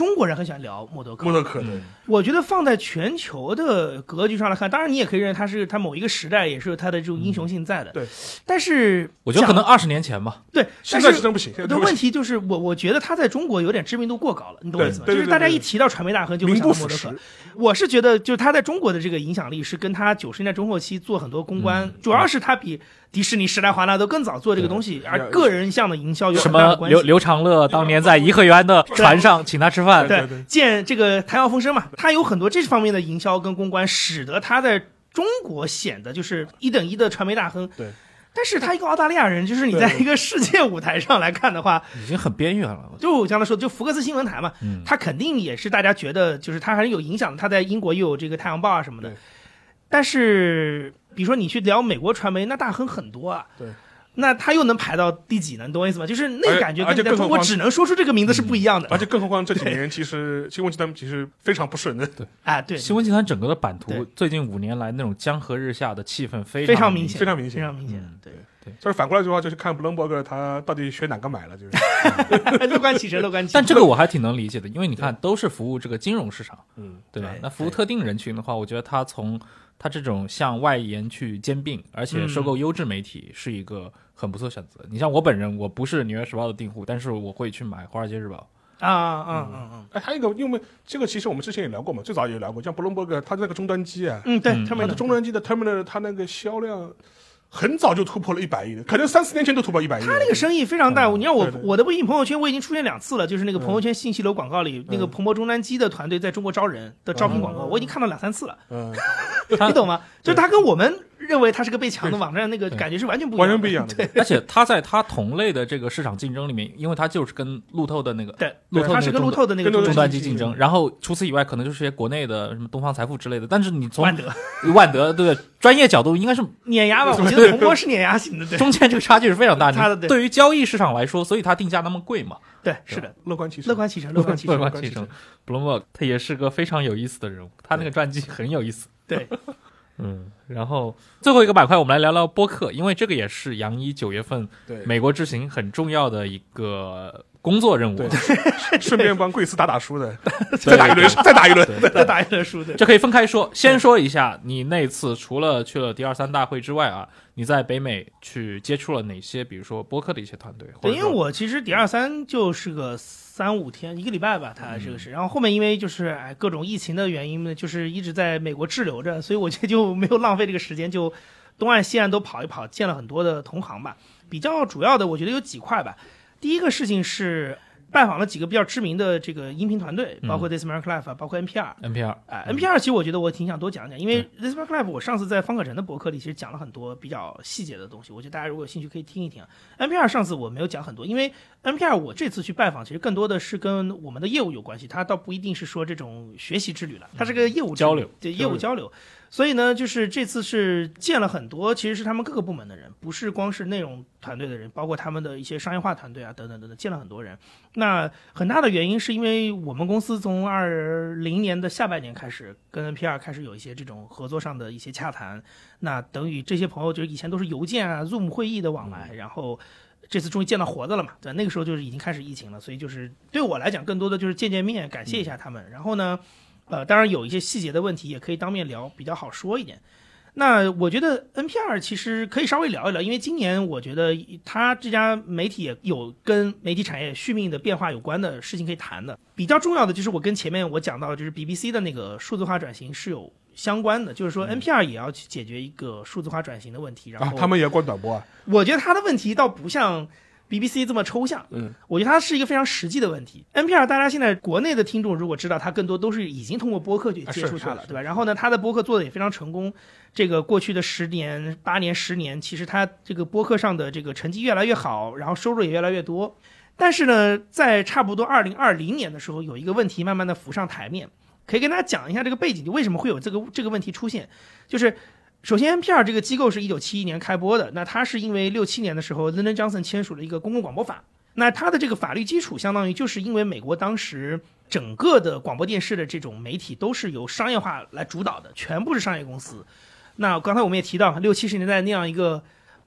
中国人很喜欢聊默多克，默多克对，我觉得放在全球的格局上来看，当然你也可以认为他是他某一个时代也是有他的这种英雄性在的。对，但是我觉得可能二十年前吧，对，现但是在是真不行。的问题就是，我我觉得他在中国有点知名度过高了，你懂我意思吗？就是大家一提到传媒大亨就会想到默多克。。我是觉得，就是他在中国的这个影响力是跟他九十年代中后期做很多公关，嗯主要是他比迪士尼、时代华纳都更早做这个东西，而个人向的营销有什。么刘刘长乐当年在颐和园的船上请他吃饭，对对见这个谈笑风生嘛，他有很多这方面的营销跟公关，使得他在中国显得就是一等一的传媒大亨。对。但是他一个澳大利亚人，就是你在一个世界舞台上来看的话，已经很边缘了。就我刚才说，就福克斯新闻台嘛，嗯他肯定也是大家觉得就是他还是有影响的。他在英国又有这个《太阳报》啊什么的对，但是比如说你去聊美国传媒，那大亨很多啊。对。那他又能排到第几呢？你懂我意思吗？就是那个感觉跟中国只能说出这个名字是不一样的。而且更何况这几年其实新闻集团其实非常不顺的，对，啊，对，新闻集团整个的版图，最近五年来那种江河日下的气氛非非常明常明显，非常明显非常明显对。对，就是反过来的话，就是看布伦伯格他到底选哪个买了，就是 乐观其成，乐观其成。但这个我还挺能理解的，因为你看都是服务这个金融市场，嗯，对吧对？那服务特定人群的话，我觉得他从他这种向外延去兼并，而且收购优质媒体是一个很不错的选择。你像我本人，我不是《纽约时报》的订户，但是我会去买《华尔街日报啊啊啊啊！哎，还有一个，因为这个其实我们之前也聊过嘛，最早也聊过，像布隆伯格他那个终端机啊，嗯，对，嗯他们他的终端机的 terminal 它那个销量很早就突破了一百亿的，可能三四年前都突破一百亿。他那个生意非常大，你让我我的微信朋友圈我已经出现两次了，就是那个朋友圈信息流广告里，那个彭博终端机的团队在中国招人的招聘广告，我已经看到两三次了，嗯，你懂吗？就是他跟我们认为他是个被抢的网站，那个感觉是完全不一样的，完全不一样的。对，》，而且他在他同类的这个市场竞争里面，因为他就是跟路透的那个对，路透他是跟路透的那个终终端端机竞争，然后除此以外，可能就是些国内的什么东方财富之类的。但是你从万德 万德对不对？专业角度应该是碾压吧，我觉得彭博是碾压型的，对中间这个差距是非常大差的对对于交易市场来说，所以它定价那么贵嘛。对，是的，乐观其成，乐观其成，乐观其成，乐观其成。布隆伯格他也是个非常有意思的人物，他那个传记很有意思。对，嗯，然后最后一个板块，我们来聊聊播客，因为这个也是杨一九月份对，美国之行很重要的一个工作任务。顺便帮贵司打打输的，再打一轮，再打一轮。再打一轮输的。这可以分开说。先说一下，你那次除了去了第二三大会之外啊，你在北美去接触了哪些，比如说播客的一些团队？对，因为我其实第二三就是个三五天，一个礼拜吧，它这个嗯是。然后后面因为就是哎各种疫情的原因呢，就是一直在美国滞留着，所以我觉得就没有浪费这个时间，就东岸西岸都跑一跑，见了很多的同行吧。比较主要的，我觉得有几块吧。第一个事情是拜访了几个比较知名的这个音频团队，包括 This American Life 啊，包括 NPR。NPR，哎，NPR 其实我觉得我挺想多讲讲，因为 This Work Life 我上次在方可成的博客里其实讲了很多比较细节的东西，我觉得大家如果有兴趣可以听一听。NPR 上次我没有讲很多，因为 NPR 我这次去拜访其实更多的是跟我们的业务有关系，它倒不一定是说这种学习之旅了，它是个业务交流，对业务交流。所以呢，就是这次是见了很多，其实是他们各个部门的人，不是光是内容团队的人，包括他们的一些商业化团队啊，等等等等，见了很多人。那很大的原因是因为我们公司从二零年的下半年开始跟 NPR 开始有一些这种合作上的一些洽谈，那等于这些朋友就是以前都是邮件啊、Zoom 会议的往来，然后。这次终于见到活的了嘛？对，那个时候就是已经开始疫情了，所以就是对我来讲，更多的就是见见面，感谢一下他们。然后呢，呃，当然有一些细节的问题也可以当面聊，比较好说一点。那我觉得 NPR 其实可以稍微聊一聊，因为今年我觉得它这家媒体也有跟媒体产业续命的变化有关的事情可以谈的。比较重要的就是我跟前面我讲到，就是 BBC 的那个数字化转型是有相关的，就是说 NPR 也要去解决一个数字化转型的问题。然后，啊他们也要关短波啊，我觉得他的问题倒不像 BBC 这么抽象，嗯，我觉得它是一个非常实际的问题。NPR 大家现在国内的听众如果知道，它更多都是已经通过播客去啊接触它了，对吧？然后呢，它的播客做的也非常成功。这个过去的十年、八年、十年，其实它这个播客上的这个成绩越来越好，然后收入也越来越多。但是呢，在差不多二零二零年的时候，有一个问题慢慢的浮上台面，可以跟大家讲一下这个背景，就为什么会有这个这个问题出现，就是。首先，NPR 这个机构是一九七一年开播的，那它是因为六七年的时候，Lyndon Johnson 签署了一个公共广播法，那它的这个法律基础相当于就是因为美国当时整个的广播电视的这种媒体都是由商业化来主导的，全部是商业公司。那刚才我们也提到，六七十年代那样一个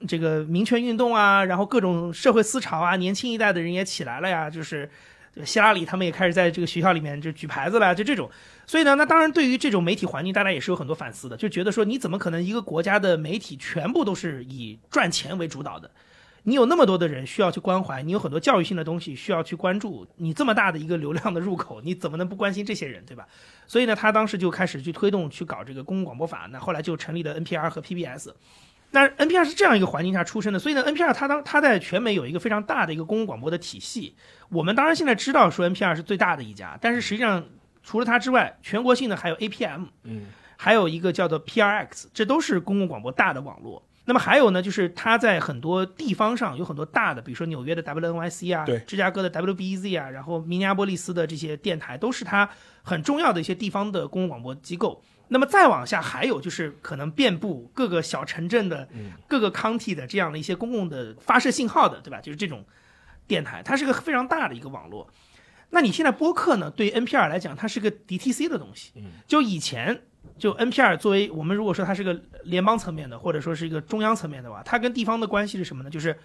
这个民权运动啊，然后各种社会思潮啊，年轻一代的人也起来了呀，就是希拉里他们也开始在这个学校里面就举牌子了，就这种。所以呢，那当然对于这种媒体环境，大家也是有很多反思的，就觉得说你怎么可能一个国家的媒体全部都是以赚钱为主导的？你有那么多的人需要去关怀，你有很多教育性的东西需要去关注，你这么大的一个流量的入口，你怎么能不关心这些人，对吧？所以呢，他当时就开始去推动去搞这个公共广播法，那后来就成立了 NPR 和 PBS。那 NPR 是这样一个环境下出生的，所以呢，NPR 它当它在全美有一个非常大的一个公共广播的体系。我们当然现在知道说 NPR 是最大的一家，但是实际上除了它之外，全国性的还有 APM，嗯，还有一个叫做 PRX，这都是公共广播大的网络。那么还有呢，就是它在很多地方上有很多大的，比如说纽约的 WNYC 啊，对芝加哥的 WBEZ 啊，然后明尼阿波利斯的这些电台，都是它很重要的一些地方的公共广播机构。那么再往下，还有就是可能遍布各个小城镇的、各个 county 的这样的一些公共的发射信号的，对吧？就是这种电台，它是个非常大的一个网络。那你现在播客呢？对于 NPR 来讲，它是个 DTC 的东西。就以前，就 NPR 作为我们如果说它是个联邦层面的，或者说是一个中央层面的话，它跟地方的关系是什么呢？就是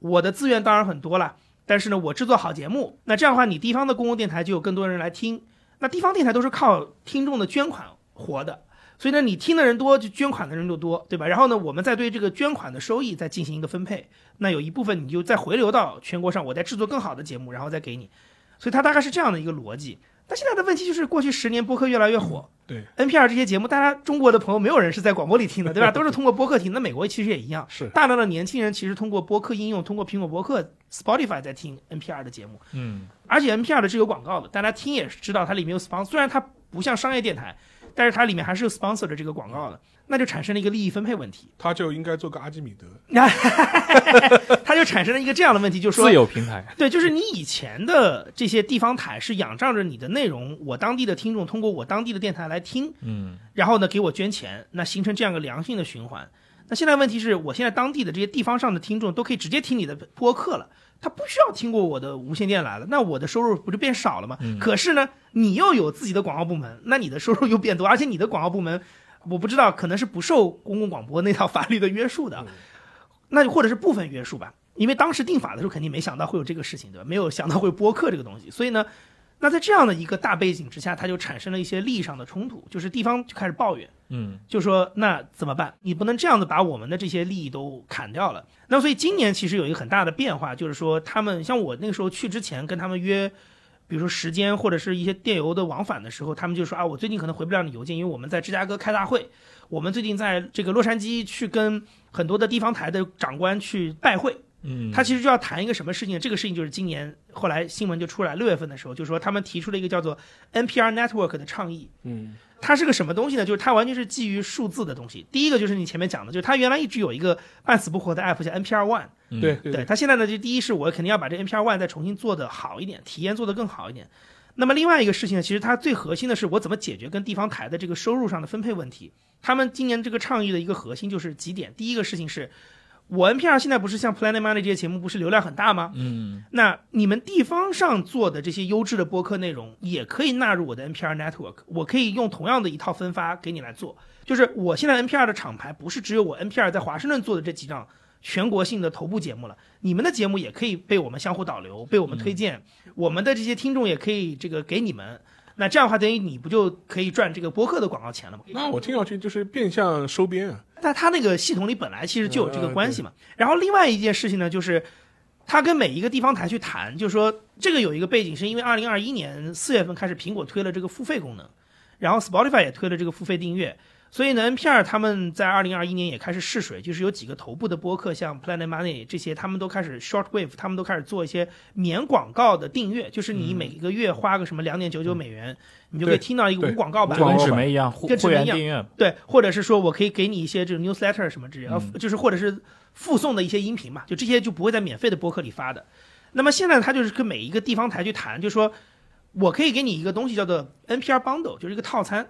我的资源当然很多了，但是呢，我制作好节目，那这样的话，你地方的公共电台就有更多人来听。那地方电台都是靠听众的捐款活的，所以呢，你听的人多，就捐款的人就多，对吧？然后呢，我们再对这个捐款的收益再进行一个分配，那有一部分你就再回流到全国上，我再制作更好的节目，然后再给你。所以它大概是这样的一个逻辑。但现在的问题就是，过去十年播客越来越火，对，NPR 这些节目，大家中国的朋友没有人是在广播里听的，对吧？都是通过播客听。那美国其实也一样，是大量的年轻人其实通过播客应用，通过苹果播客、Spotify 在听 NPR 的节目。嗯，而且 NPR 的是有广告的，大家听也是知道它里面有 sponsor，虽然它不像商业电台，但是它里面还是有 sponsor 的这个广告的，那就产生了一个利益分配问题，他就应该做个阿基米德。他就产生了一个这样的问题，就是说自有平台，对，就是你以前的这些地方台是仰仗着你的内容，我当地的听众通过我当地的电台来听，嗯，然后呢给我捐钱，那形成这样一个良性的循环。那现在问题是我现在当地的这些地方上的听众都可以直接听你的播客了，他不需要听过我的无线电来了，那我的收入不就变少了吗？可是呢，你又有自己的广告部门，那你的收入又变多，而且你的广告部门，我不知道可能是不受公共广播那套 法律的约束的，那就或者是部分约束吧。因为当时定法的时候肯定没想到会有这个事情，对吧？没有想到会播客这个东西，所以呢，那在这样的一个大背景之下，它就产生了一些利益上的冲突，就是地方就开始抱怨，嗯，就说那怎么办？你不能这样子把我们的这些利益都砍掉了。那所以今年其实有一个很大的变化，就是说他们像我那个时候去之前跟他们约，比如说时间或者是一些电邮的往返的时候，他们就说啊，我最近可能回不了你邮件，因为我们在芝加哥开大会，我们最近在这个洛杉矶去跟很多的地方台的长官去拜会。嗯，他其实就要谈一个什么事情？这个事情就是今年后来新闻就出来，六月份的时候就说他们提出了一个叫做 NPR Network 的倡议。嗯，它是个什么东西呢？就是它完全是基于数字的东西。第一个就是你前面讲的，就是它原来一直有一个半死不活的 app 叫 NPR One。嗯对对对，它现在呢，就第一是我肯定要把这 NPR One 再重新做的好一点，体验做得更好一点。那么另外一个事情呢，其实它最核心的是我怎么解决跟地方台的这个收入上的分配问题。他们今年这个倡议的一个核心就是几点，第一个事情是。我 NPR 现在不是像 Planet Money 这些节目不是流量很大吗？嗯，那你们地方上做的这些优质的播客内容也可以纳入我的 NPR network，我可以用同样的一套分发给你来做。就是我现在 NPR 的厂牌不是只有我 NPR 在华盛顿做的这几档全国性的头部节目了，你们的节目也可以被我们相互导流，被我们推荐，我们的这些听众也可以这个给你们。那这样的话，等于你不就可以赚这个播客的广告钱了吗？那我听上去就是变相收编啊。但它那个系统里本来其实就有这个关系嘛。然后另外一件事情呢，就是他跟每一个地方台去谈，就是说这个有一个背景，是因为二零二一年四月份开始，苹果推了这个付费功能，然后 Spotify 也推了这个付费订阅。所以呢，NPR 他们在二零二一年也开始试水，就是有几个头部的播客，像 Planet Money 这些，他们都开始 Shortwave，他们都开始做一些免广告的订阅，就是你每个月花个什么两点九九美元，你就可以听到一个无广告版就跟无广告纸媒一样，会会跟纸媒一样。员订阅，对，或者是说我可以给你一些这种 newsletter 什么之类的，嗯。呃就是或者是附送的一些音频嘛，就这些就不会在免费的播客里发的。那么现在他就是跟每一个地方台去谈，就说我可以给你一个东西叫做 NPR bundle，就是一个套餐，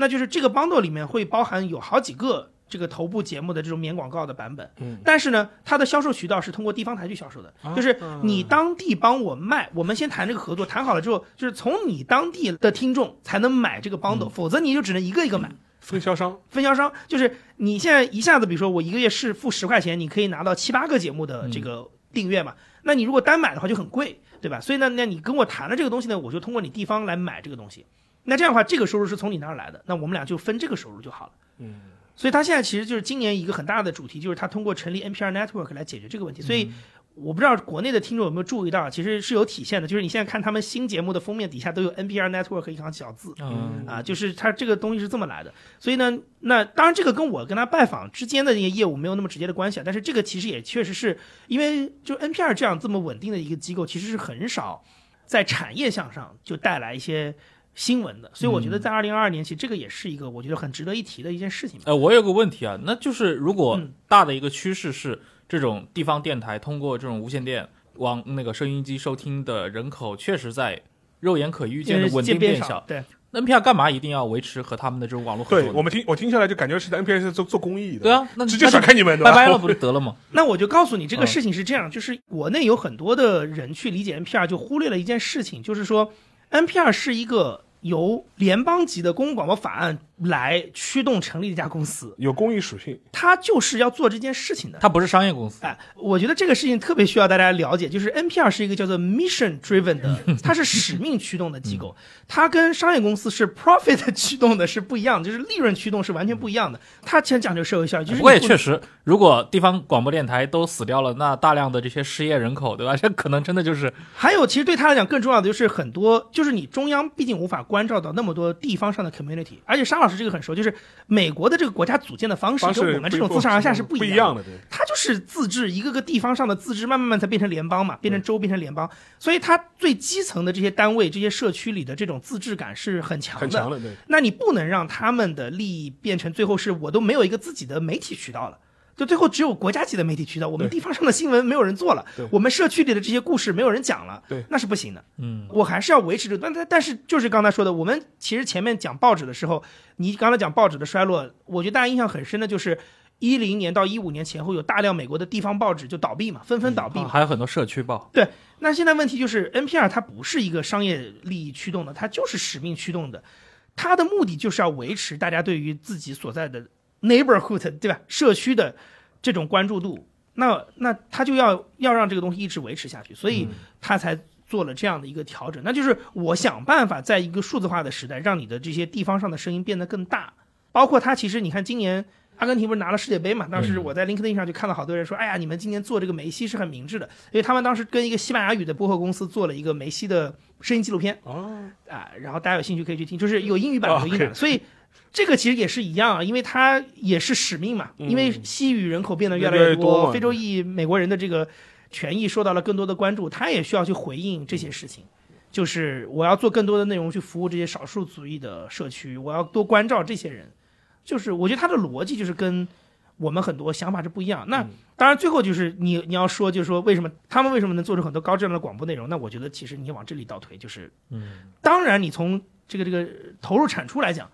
那就是这个 bundle 里面会包含有好几个。这个头部节目的这种免广告的版本，嗯，但是呢，它的销售渠道是通过地方台去销售的，啊就是你当地帮我卖，我们先谈这个合作，谈好了之后，就是从你当地的听众才能买这个 bundle，、否则你就只能一个一个买。分销商，分销商，就是你现在一下子，比如说我一个月是付十块钱，你可以拿到七八个节目的这个订阅嘛。那你如果单买的话就很贵，对吧？所以呢，那你跟我谈了这个东西呢，我就通过你地方来买这个东西。那这样的话，这个收入是从你那儿来的，那我们俩就分这个收入就好了。嗯，所以他现在其实就是今年一个很大的主题，就是他通过成立 NPR Network 来解决这个问题。所以我不知道国内的听众有没有注意到，其实是有体现的，就是你现在看他们新节目的封面底下都有 NPR Network 一行小字。嗯啊，就是他这个东西是这么来的，所以呢，那当然这个跟我跟他拜访之间的那些业务没有那么直接的关系啊，但是这个其实也确实是因为就 NPR 这样这么稳定的一个机构，其实是很少在产业向上就带来一些新闻的，所以我觉得在二零二二年，其实这个也是一个我觉得很值得一提的一件事情。呃，我有个问题啊，那就是如果嗯。大的一个趋势是这种地方电台通过这种无线电往那个收音机收听的人口确实在肉眼可预见的稳定变变小，对，，NPR 干嘛一定要维持和他们的这种网络合作？对我们听我听下来就感觉是在 NPR 是做做公益的，对，啊，那直接就甩开你们，拜拜了，不就得了吗？那我就告诉你，这个嗯。事情是这样，就是国内有很多的人去理解 NPR，就忽略了一件事情，就是说 NPR 是一个由联邦级的公共广播法案来驱动成立的一家公司，有公益属性，它就是要做这件事情的。它不是商业公司，哎，我觉得这个事情特别需要大家了解，就是 NPR 是一个叫做 mission driven 的，它是使命驱动的机构，它跟商业公司是 profit 驱动的是不一样的，就是利润驱动是完全不一样的。它其实讲究社会效益，就是不过也确实，如果地方广播电台都死掉了，那大量的这些失业人口，对吧？这可能真的就是还有，其实对他来讲更重要的就是很多，就是你中央毕竟无法关照到那么多地方上的 community，而且沙老师这个很熟，就是美国的这个国家组建的方式跟我们这种自上而下是不一样一样的，对。它就是自治，一个个地方上的自治，慢慢慢才变成联邦嘛，变成州，变成联邦，所以它最基层的这些单位、这些社区里的这种自治感是很强的。很强的，对，那你不能让他们的利益变成最后是我都没有一个自己的媒体渠道了。就最后只有国家级的媒体渠道，我们地方上的新闻没有人做了对，我们社区里的这些故事没有人讲了，对那是不行的。嗯，我还是要维持着，但但但是就是刚才说的，我们其实前面讲报纸的时候，你刚才讲报纸的衰落，我觉得大家印象很深的就是一零年到一五年前后，有大量美国的地方报纸就倒闭嘛，纷纷倒闭还有很多社区报，对，那现在问题就是 NPR 它不是一个商业利益驱动的，它就是使命驱动的，它的目的就是要维持大家对于自己所在的 neighborhood 对吧？社区的这种关注度，那那他就要要让这个东西一直维持下去，所以他才做了这样的一个调整，那就是我想办法在一个数字化的时代，让你的这些地方上的声音变得更大，包括他其实你看今年。阿根廷不是拿了世界杯嘛？当时我在 LinkedIn 上就看到好多人说：“哎呀，你们今年做这个梅西是很明智的，因为他们当时跟一个西班牙语的播客公司做了一个梅西的声音纪录片。哦，啊，然后大家有兴趣可以去听，就是有英语版哦有英语版。的，所以这个其实也是一样啊，因为它也是使命嘛，因为西语人口变得越来越多，非洲裔美国人的这个权益受到了更多的关注，他也需要去回应这些事情。就是我要做更多的内容去服务这些少数族裔的社区，我要多关照这些人。就是我觉得他的逻辑就是跟我们很多想法是不一样。那当然，最后就是你你要说，就是说为什么他们为什么能做出很多高质量的广播内容？那我觉得其实你往这里倒推，就是嗯，当然你从这个这个投入产出来讲，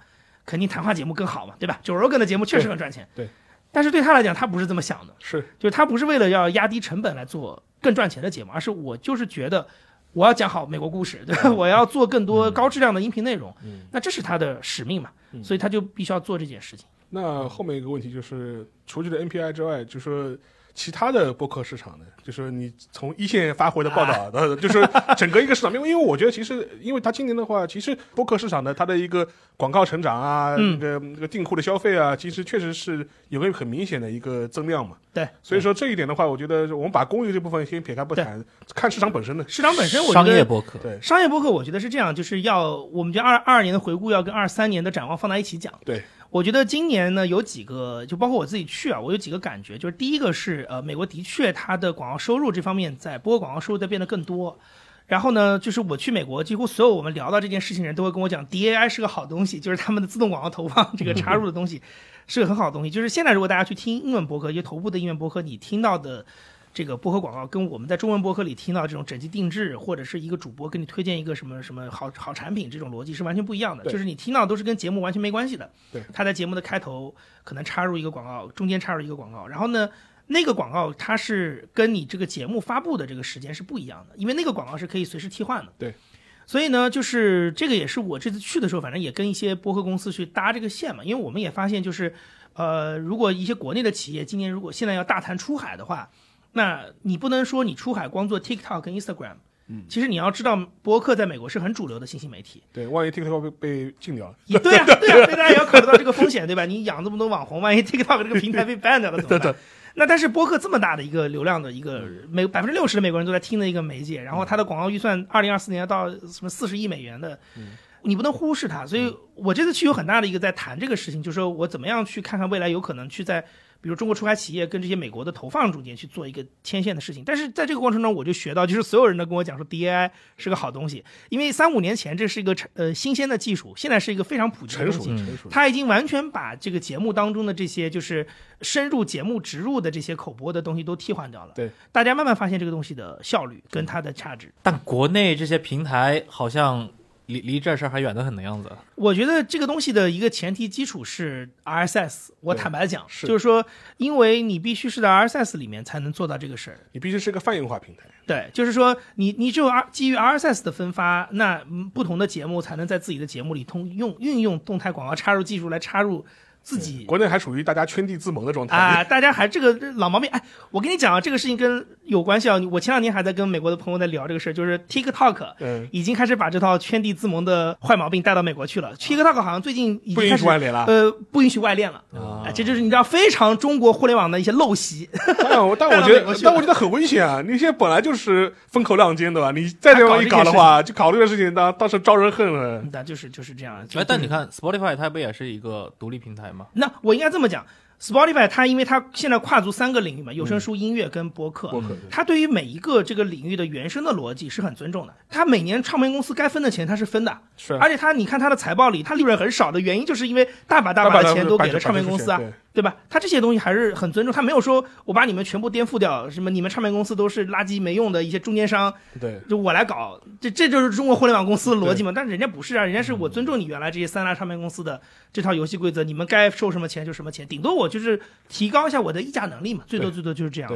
肯定谈话节目更好嘛，对吧？九 Rogan 的节目确实很赚钱，对对但是对他来讲，他不是这么想的，是就是他不是为了要压低成本来做更赚钱的节目，而是我就是觉得我要讲好美国故事，对吧？我要做更多高质量的音频内容，那这是他的使命嘛，所以他就必须要做这件事情。那后面一个问题就是，除了这 NPI 之外，就是说其他的播客市场呢，就是你从一线发回的报道，呃、就是整个一个市场，因为因为我觉得其实，因为它今年的话，其实播客市场的，它的一个广告成长啊，嗯那个这个订户的消费啊，其实确实是有个很明显的一个增量嘛。对，所以说这一点的话，我觉得我们把公益这部分先撇开不谈，看市场本身的。市场本身，我觉商业得播客，对商业播客，我觉得是这样，就是要我们觉得二二二年的回顾要跟二三年的展望放在一起讲。对，我觉得今年呢有几个，就包括我自己去啊，我有几个感觉，就是第一个是呃，美国的确它的广告收入这方面在播广告收入在变得更多。然后呢，就是我去美国，几乎所有我们聊到这件事情的人都会跟我讲，DAI 是个好东西，就是他们的自动广告投放这个插入的东西是个很好的东西。就是现在如果大家去听英文播客，一些头部的英文播客，你听到的这个播客广告，跟我们在中文播客里听到这种整机定制，或者是一个主播给你推荐一个什么什么好好产品这种逻辑是完全不一样的。就是你听到都是跟节目完全没关系的。对，他在节目的开头可能插入一个广告，中间插入一个广告，然后呢，那个广告它是跟你这个节目发布的这个时间是不一样的，因为那个广告是可以随时替换的。对。所以呢，就是这个也是我这次去的时候，反正也跟一些播客公司去搭这个线嘛，因为我们也发现就是，呃，如果一些国内的企业今年如果现在要大谈出海的话，那你不能说你出海光做 TikTok 跟 Instagram，嗯，其实你要知道，博客在美国是很主流的信息媒体。对，万一 TikTok 被被禁掉了，也对啊，对啊，所以大家也要考虑到这个风险，对吧？你养这么多网红，万一 TikTok 这个平台被 ban 掉了怎么办？那但是播客这么大的一个流量的一个美百分之六十的美国人都在听的一个媒介，然后它的广告预算二零二四年要到什么四十亿美元的，你不能忽视它。所以我这次去有很大的一个在谈这个事情，就是说我怎么样去看看未来有可能去在。比如中国出海企业跟这些美国的投放中间去做一个牵线的事情，但是在这个过程中，我就学到，就是所有人都跟我讲说 DAI 是个好东西，因为三五年前这是一个呃新鲜的技术，现在是一个非常普及的东西，成熟它已经完全把这个节目当中的这些就是深入节目植入的这些口播的东西都替换掉了。对，大家慢慢发现这个东西的效率跟它的价值。但国内这些平台好像离离这事儿还远得很的样子。我觉得这个东西的一个前提基础是 RSS。我坦白讲，是就是说，因为你必须是在 RSS 里面才能做到这个事儿。你必须是个泛用化平台。对，就是说你你只有 R 基于 RSS 的分发，那嗯不同的节目才能在自己的节目里通用运用动态广告插入技术来插入自己国内还属于大家圈地自萌的状态。啊，大家还这个老毛病。哎，我跟你讲啊，这个事情跟有关系啊。我前两天还在跟美国的朋友在聊这个事儿，就是 TikTok 嗯，已经开始把这套圈地自萌的坏毛病带到美国去了。TikTok 好像最近已不允经开始许外联了。呃不允许外链了。啊哎，这就是你知道非常中国互联网的一些陋习。但我 但我觉得但我觉得很危险啊！你现在本来就是风口浪尖，对吧？你再这样一搞的话，就搞这个事情，当当时招人恨了。那就是就是这样。就哎，但你看 Spotify 它不也是一个独立平台吗？那我应该这么讲，Spotify 它因为它现在跨足三个领域嘛，有声书、音乐跟播客。播客它对于每一个这个领域的原生的逻辑是很尊重的。它每年唱片公司该分的钱它是分的，是而且它你看它的财报里，它利润很少的原因就是因为大把大把的钱都给了唱片公司啊，对对吧？他这些东西还是很尊重，他没有说我把你们全部颠覆掉，什么你们唱片公司都是垃圾没用的一些中间商，对就我来搞，这这就是中国互联网公司的逻辑嘛。但是人家不是啊，人家是我尊重你原来这些三大唱片公司的这套游戏规则，你们该收什么钱就什么钱，顶多我就是提高一下我的议价能力嘛，最多最多就是这样。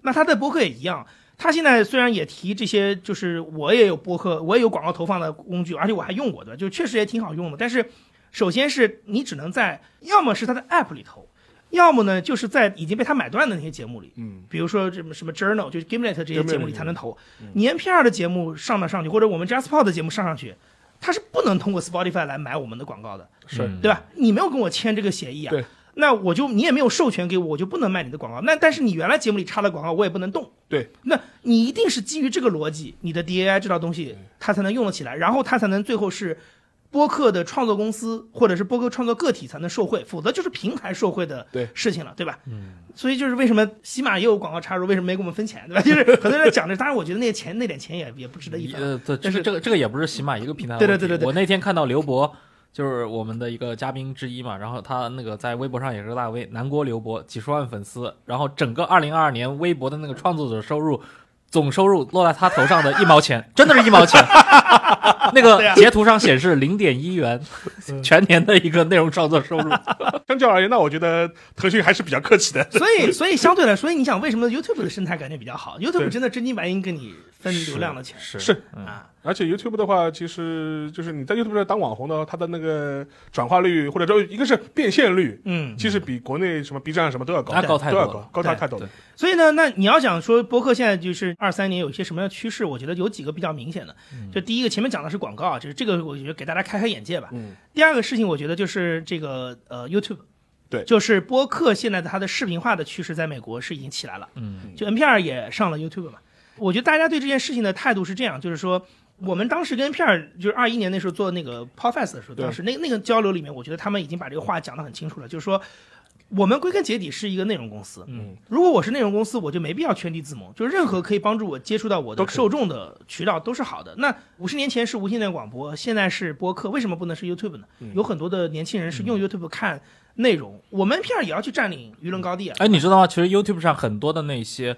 那他在博客也一样，他现在虽然也提这些，就是我也有博客，我也有广告投放的工具，而且我还用过的，就确实也挺好用的。但是首先是你只能在要么是他的 App 里头。要么呢，就是在已经被他买断的那些节目里，嗯，比如说什么什么 Journal，就是 Gimlet 这些节目里才能投。你 NPR 的节目上到上去，或者我们 JustPod 的节目上上去，他是不能通过 Spotify 来买我们的广告的，是。嗯。对吧？你没有跟我签这个协议啊，对。那我就你也没有授权给我，我就不能卖你的广告。那但是你原来节目里插的广告，我也不能动。对，那你一定是基于这个逻辑，你的 DAI 这套东西它才能用得起来，然后它才能最后是播客的创作公司或者是播客创作个体才能受贿，否则就是平台受贿的事情了，对吧？嗯，所以就是为什么喜马也有广告插入，为什么没给我们分钱，对吧？就是很多人讲这，当然我觉得那些钱那点钱也也不值得一分。呃，对，但是这个这个这个也不是喜马一个平台。对对对对对我那天看到刘博，就是我们的一个嘉宾之一嘛，然后他那个在微博上也是个大 V，南郭刘博几十万粉丝，然后整个二零二二年微博的那个创作者收入。总收入落在他头上的一毛钱，真的是一毛钱。那个啊截图上显示零点一元，全年的一个内容创作收入。相较而言，那我觉得腾讯还是比较客气的。所以，所以相对来说，所以你想为什么 YouTube 的生态感觉比较好？YouTube 真的真金白银跟你分流量的钱是是嗯啊，而且 YouTube 的话，其实就是你在 YouTube 上当网红的话，它的那个转化率或者说一个是变现率，嗯。其实比国内什么 B 站什么都要高，那高太都要多了高，高太太多了。所以呢，那你要想说播客现在就是二三年有一些什么样的趋势，我觉得有几个比较明显的。就第一个，前面讲的是广告啊，就是这个，我觉得给大家开开眼界吧。嗯，第二个事情，我觉得就是这个呃 YouTube，对就是播客现在的它的视频化的趋势，在美国是已经起来了。嗯，就 NPR 也上了 YouTube 嘛。我觉得大家对这件事情的态度是这样，就是说，我们当时跟片儿就是二一年那时候做那个 Podfest 的时候，当时那那个交流里面，我觉得他们已经把这个话讲得很清楚了，就是说，我们归根结底是一个内容公司。嗯，如果我是内容公司，我就没必要圈地自萌，就任何可以帮助我接触到我的受众的渠道都是好的。那五十年前是无线电广播，现在是播客，为什么不能是 YouTube 呢？嗯有很多的年轻人是用 YouTube 看内容，我们片儿也要去占领舆论高地啊。哎，你知道吗？其实 YouTube 上很多的那些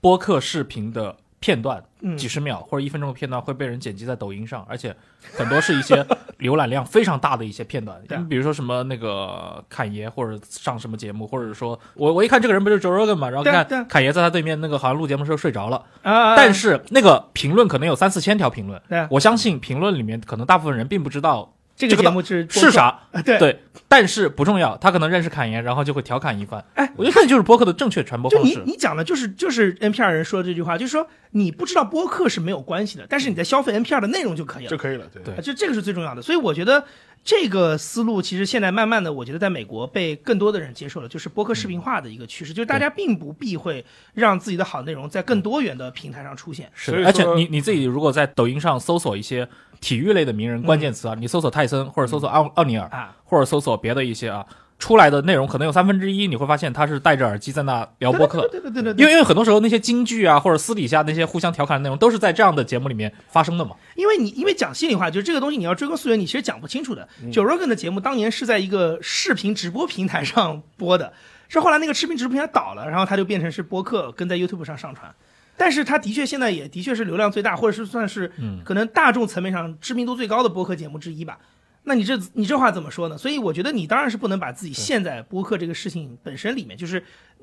播客视频的片段，嗯。几十秒或者一分钟的片段会被人剪辑在抖音上，而且很多是一些 浏览量非常大的一些片段。你比如说什么那个侃爷，或者上什么节目，或者说我我一看这个人不是 Joe Rogan 嘛，然后看侃爷在他对面那个好像录节目的时候睡着了，啊，但是那个评论可能有三四千条评论我相信评论里面可能大部分人并不知道这个节目是是啥，啊？对，对，但是不重要，他可能认识侃爷，然后就会调侃一番。哎，我觉得这就是播客的正确传播就你方式。你讲的就是就是 NPR 人说的这句话，就是说你不知道播客是没有关系的，但是你在消费 NPR 的内容就可以了就。可以了。对就这个是最重要的。所以我觉得这个思路其实现在慢慢的，我觉得在美国被更多的人接受了，就是播客视频化的一个趋势，就是大家并不避讳让自己的好内容在更多元的平台上出现。是，而且你你自己如果在抖音上搜索一些体育类的名人关键词啊，你搜索泰森或者搜索奥奥尼尔，啊，或者搜索别的一些啊，出来的内容可能有三分之一你会发现他是戴着耳机在那聊播客。对对对对对，因为因为很多时候那些京剧啊，或者私底下那些互相调侃的内容，都是在这样的节目里面发生的嘛。因为你因为讲心里话，就是这个东西你要追根溯源，你其实讲不清楚的。嗯 Joe Rogan 的节目当年是在一个视频直播平台上播的，是后来那个视频直播平台倒了，然后它就变成是播客跟在 YouTube 上上传。但是它的确现在也的确是流量最大，或者是算是嗯可能大众层面上知名度最高的播客节目之一吧。那你这你这话怎么说呢？所以我觉得你当然是不能把自己陷在播客这个事情本身里面，就是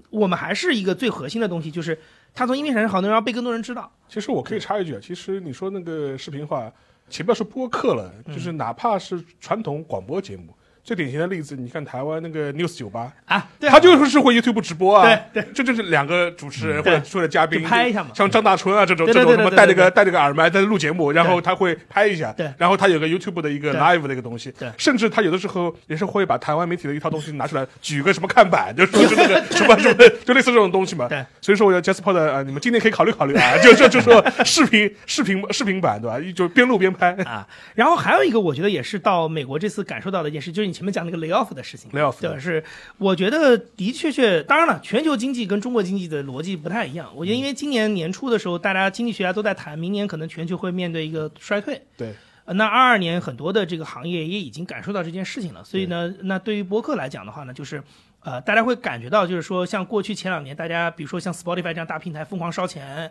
我们还是一个最核心的东西，就是它从音频产生好内容要被更多人知道。其实我可以插一句啊，其实你说那个视频化，且不要说播客了，嗯就是哪怕是传统广播节目，最典型的例子，你看台湾那个 News 酒吧，啊，对啊。他就是会 YouTube 直播啊，对这就是两个主持人或对。者说的嘉宾就拍一下嘛。像张大春啊这种这种什么对对对对对戴那个戴那个耳麦在录节目，然后他会拍一下，对。然后他有个 YouTube 的一个 live 的一个东西，对。甚至他有的时候也是会把台湾媒体的一套东西拿出来举个什么看板，就说是那个什么什么，就类似这种东西嘛。对，所以说我要 Jasper 的啊，你们今天可以考虑考虑啊，就就就说视频视频视频版对吧？就边录边拍。啊，然后还有一个，我觉得也是到美国这次感受到的一件事，就是你前面讲那个 lay off 的事情。lay off 对，是我觉得的确确，当然了，全球经济跟中国经济的逻辑不太一样。我觉得因为今年年初的时候，大家经济学家都在谈，明年可能全球会面对一个衰退。对，呃那二二年很多的这个行业也已经感受到这件事情了，所以呢，那对于播客来讲的话呢，就是。呃，大家会感觉到，就是说，像过去前两年，大家比如说像 Spotify 这样大平台疯狂烧钱，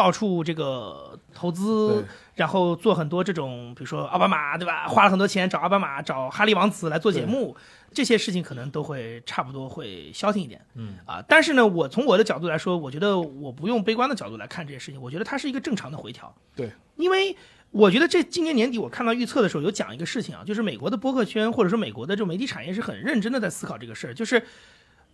到处这个投资，然后做很多这种，比如说奥巴马，对吧？花了很多钱找奥巴马、找哈利王子来做节目，这些事情可能都会差不多会消停一点。嗯啊，但是呢，我从我的角度来说，我觉得我不用悲观的角度来看这些事情，我觉得它是一个正常的回调。对，因为我觉得这今年年底我看到预测的时候有讲一个事情啊，就是美国的播客圈或者说美国的这种媒体产业是很认真的在思考这个事儿，就是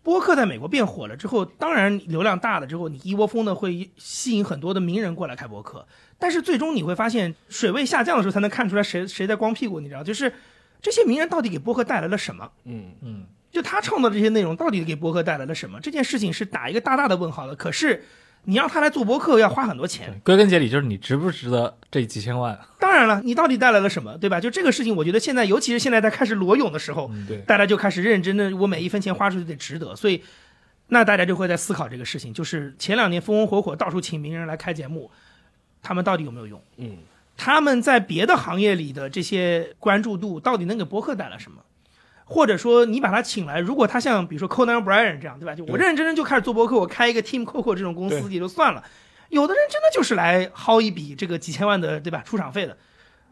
播客在美国变火了之后，当然流量大了之后，你一窝蜂的会吸引很多的名人过来开播客，但是最终你会发现水位下降的时候才能看出来谁谁在光屁股，你知道，就是这些名人到底给播客带来了什么？嗯，嗯，就他创造这些内容到底给播客带来了什么？这件事情是打一个大大的问号的。可是你让他来做博客要花很多钱，归根结底就是你值不值得这几千万？当然了，你到底带来了什么，对吧？就这个事情，我觉得现在，尤其是现在在开始裸泳的时候，对。大家就开始认真的，我每一分钱花出去得值得，所以。那大家就会在思考这个事情，就是前两年风风火火到处请名人来开节目，他们到底有没有用？嗯，他们在别的行业里的这些关注度，到底能给博客带来什么？或者说，你把他请来，如果他像比如说 Conan O'Brien 这样，对吧？就我认认真真就开始做博客，我开一个 Team Coco 这种公司也就算了，有的人真的就是来薅一笔这个几千万的，对吧？出场费的。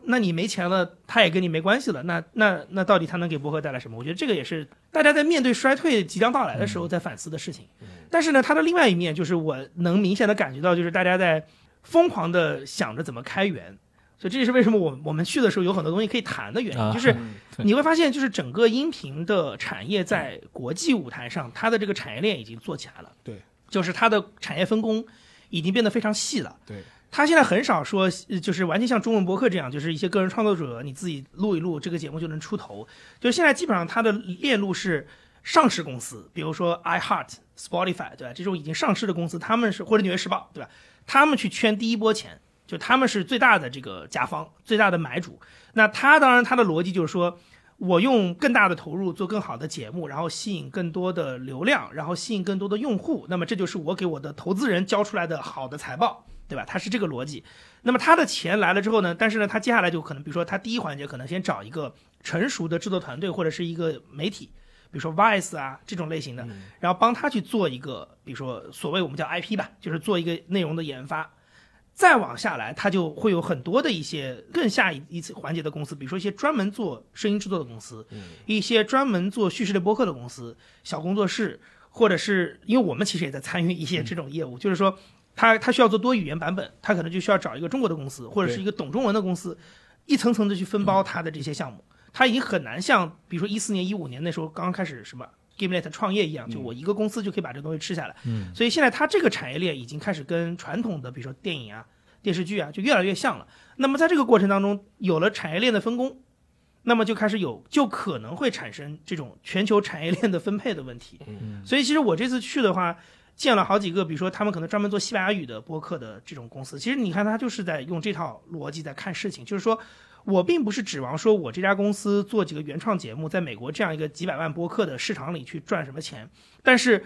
那你没钱了，他也跟你没关系了。那那那到底他能给博客带来什么？我觉得这个也是大家在面对衰退即将到来的时候在反思的事情。但是呢，它的另外一面就是我能明显的感觉到，就是大家在疯狂的想着怎么开源。所以这也是为什么我我们去的时候有很多东西可以谈的原因，啊就是你会发现，就是整个音频的产业在国际舞台上，它的这个产业链已经做起来了。对，就是它的产业分工已经变得非常细了。对，它现在很少说，呃就是完全像中文博客这样，就是一些个人创作者你自己录一录，这个节目就能出头。就是现在基本上它的链路是上市公司，比如说 iHeart、Spotify，对吧？这种已经上市的公司，他们是或者纽约时报，对吧？他们去圈第一波钱，就他们是最大的这个甲方，最大的买主。那他当然他的逻辑就是说。我用更大的投入做更好的节目，然后吸引更多的流量，然后吸引更多的用户。那么这就是我给我的投资人交出来的好的财报，对吧？他是这个逻辑。那么他的钱来了之后呢？但是呢，他接下来就可能，比如说他第一环节可能先找一个成熟的制作团队或者是一个媒体，比如说 Vice 啊这种类型的，然后帮他去做一个，比如说所谓我们叫 IP 吧，就是做一个内容的研发。再往下来，它就会有很多的一些更下一一次环节的公司，比如说一些专门做声音制作的公司，一些专门做叙事类播客的公司，小工作室，或者是因为我们其实也在参与一些这种业务，就是说他他需要做多语言版本，他可能就需要找一个中国的公司，或者是一个懂中文的公司，一层层的去分包他的这些项目，他已经很难像比如说一四年、一五年那时候刚刚开始什么。GameNet 创业一样，就我一个公司就可以把这东西吃下来。嗯，所以现在它这个产业链已经开始跟传统的，比如说电影啊、电视剧啊，就越来越像了。那么在这个过程当中，有了产业链的分工，那么就开始有，就可能会产生这种全球产业链的分配的问题。嗯，所以其实我这次去的话，见了好几个，比如说他们可能专门做西班牙语的播客的这种公司。其实你看，他就是在用这套逻辑在看事情，就是说。我并不是指望说我这家公司做几个原创节目，在美国这样一个几百万播客的市场里去赚什么钱，但是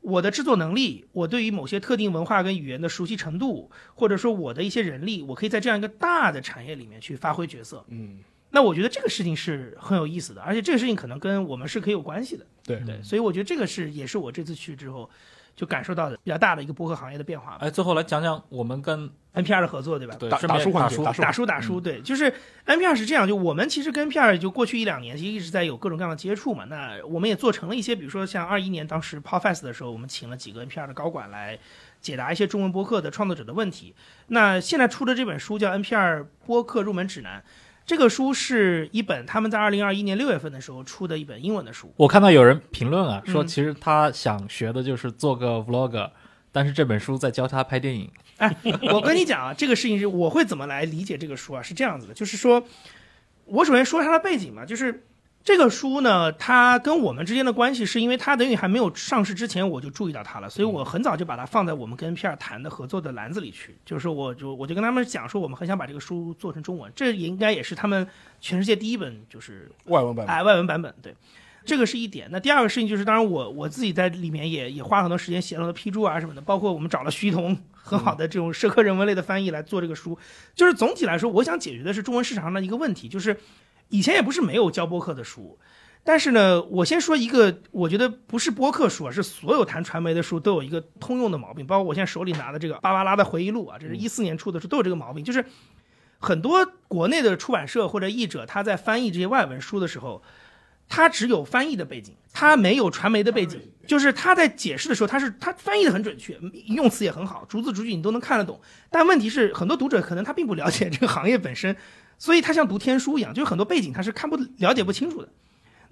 我的制作能力，我对于某些特定文化跟语言的熟悉程度，或者说我的一些人力，我可以在这样一个大的产业里面去发挥角色。嗯，那我觉得这个事情是很有意思的，而且这个事情可能跟我们是可以有关系的。对对，所以我觉得这个是也是我这次去之后就感受到的比较大的一个播客行业的变化吧。哎，最后来讲讲我们跟 NPR 的合作，对吧？打对打书打书打书打书打书，对，就是 NPR 是这样，就我们其实跟 NPR 就过去一两年其实一直在有各种各样的接触嘛。那我们也做成了一些，比如说像二一年当时 Podfest 的时候，我们请了几个 NPR 的高管来解答一些中文播客的创作者的问题。那现在出的这本书叫 NPR 播客入门指南，这个书是一本他们在二零二一年六月份的时候出的一本英文的书。我看到有人评论啊，说嗯其实他想学的就是做个 vlog，但是这本书在教他拍电影。哎，我跟你讲啊，这个事情是我会怎么来理解这个书啊？是这样子的，就是说，我首先说它的背景嘛，就是这个书呢，它跟我们之间的关系是因为它等于还没有上市之前我就注意到它了，所以我很早就把它放在我们跟 NPR 谈的合作的篮子里去。就是我就我就跟他们讲说，我们很想把这个书做成中文，这也应该也是他们全世界第一本就是外文版本哎，外文版本对，这个是一点。那第二个事情就是，当然我我自己在里面也也花了很多时间写了很多批注啊什么的，包括我们找了徐彤很好的这种社科人文类的翻译来做这个书。就是总体来说，我想解决的是中文市场上的一个问题，就是以前也不是没有教播客的书。但是呢，我先说一个，我觉得不是播客书啊，是所有谈传媒的书都有一个通用的毛病，包括我现在手里拿的这个芭芭拉的回忆录啊，这是一四年出的书，都有这个毛病，就是很多国内的出版社或者译者他在翻译这些外文书的时候，他只有翻译的背景，他没有传媒的背景，就是他在解释的时候，他是他翻译的很准确，用词也很好，逐字逐句你都能看得懂。但问题是，很多读者可能他并不了解这个行业本身，所以它像读天书一样，就是很多背景它是看不了解不清楚的。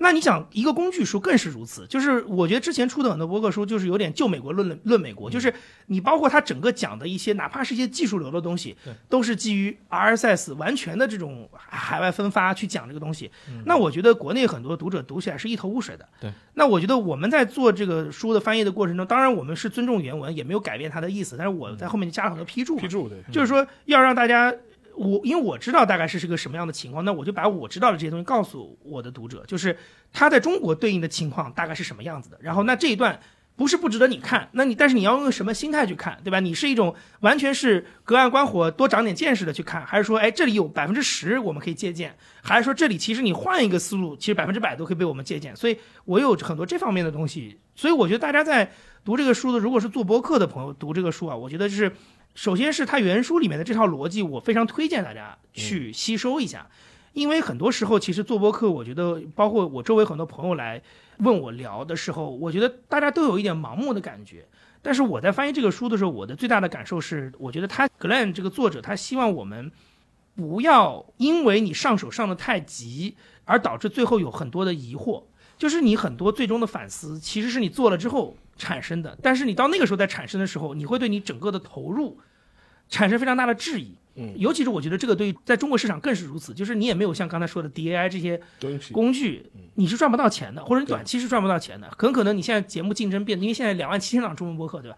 那你想，一个工具书更是如此。就是我觉得之前出的很多博客书，就是有点就美国论论美国，就是你包括它整个讲的一些，哪怕是一些技术流的东西，都是基于 RSS 完全的这种海外分发去讲这个东西。那我觉得国内很多读者读起来是一头雾水的。对。那我觉得我们在做这个书的翻译的过程中，当然我们是尊重原文，也没有改变它的意思，但是我在后面就加了很多批注。批注对，就是说要让大家，我因为我知道大概是是个什么样的情况，那我就把我知道的这些东西告诉我的读者，就是他在中国对应的情况大概是什么样子的。然后那这一段不是不值得你看，那你但是你要用什么心态去看，对吧？你是一种完全是隔岸观火、多长点见识的去看，还是说，哎，这里有百分之十我们可以借鉴，还是说这里其实你换一个思路，其实百分之百都可以被我们借鉴？所以我有很多这方面的东西，所以我觉得大家在读这个书的，如果是做博客的朋友读这个书啊，我觉得就是。首先是它原书里面的这套逻辑，我非常推荐大家去吸收一下，因为很多时候其实做播客，我觉得包括我周围很多朋友来问我聊的时候，我觉得大家都有一点盲目的感觉。但是我在翻译这个书的时候，我的最大的感受是，我觉得他 Glenn 这个作者，他希望我们不要因为你上手上的太急，而导致最后有很多的疑惑。就是你很多最终的反思，其实是你做了之后产生的，但是你到那个时候再产生的时候，你会对你整个的投入产生非常大的质疑。嗯尤其是我觉得这个对于在中国市场更是如此，就是你也没有像刚才说的 DAI 这些工具，你是赚不到钱的，或者你短期是赚不到钱的。很可能你现在节目竞争变，因为现在两万七千档中文播客，对吧？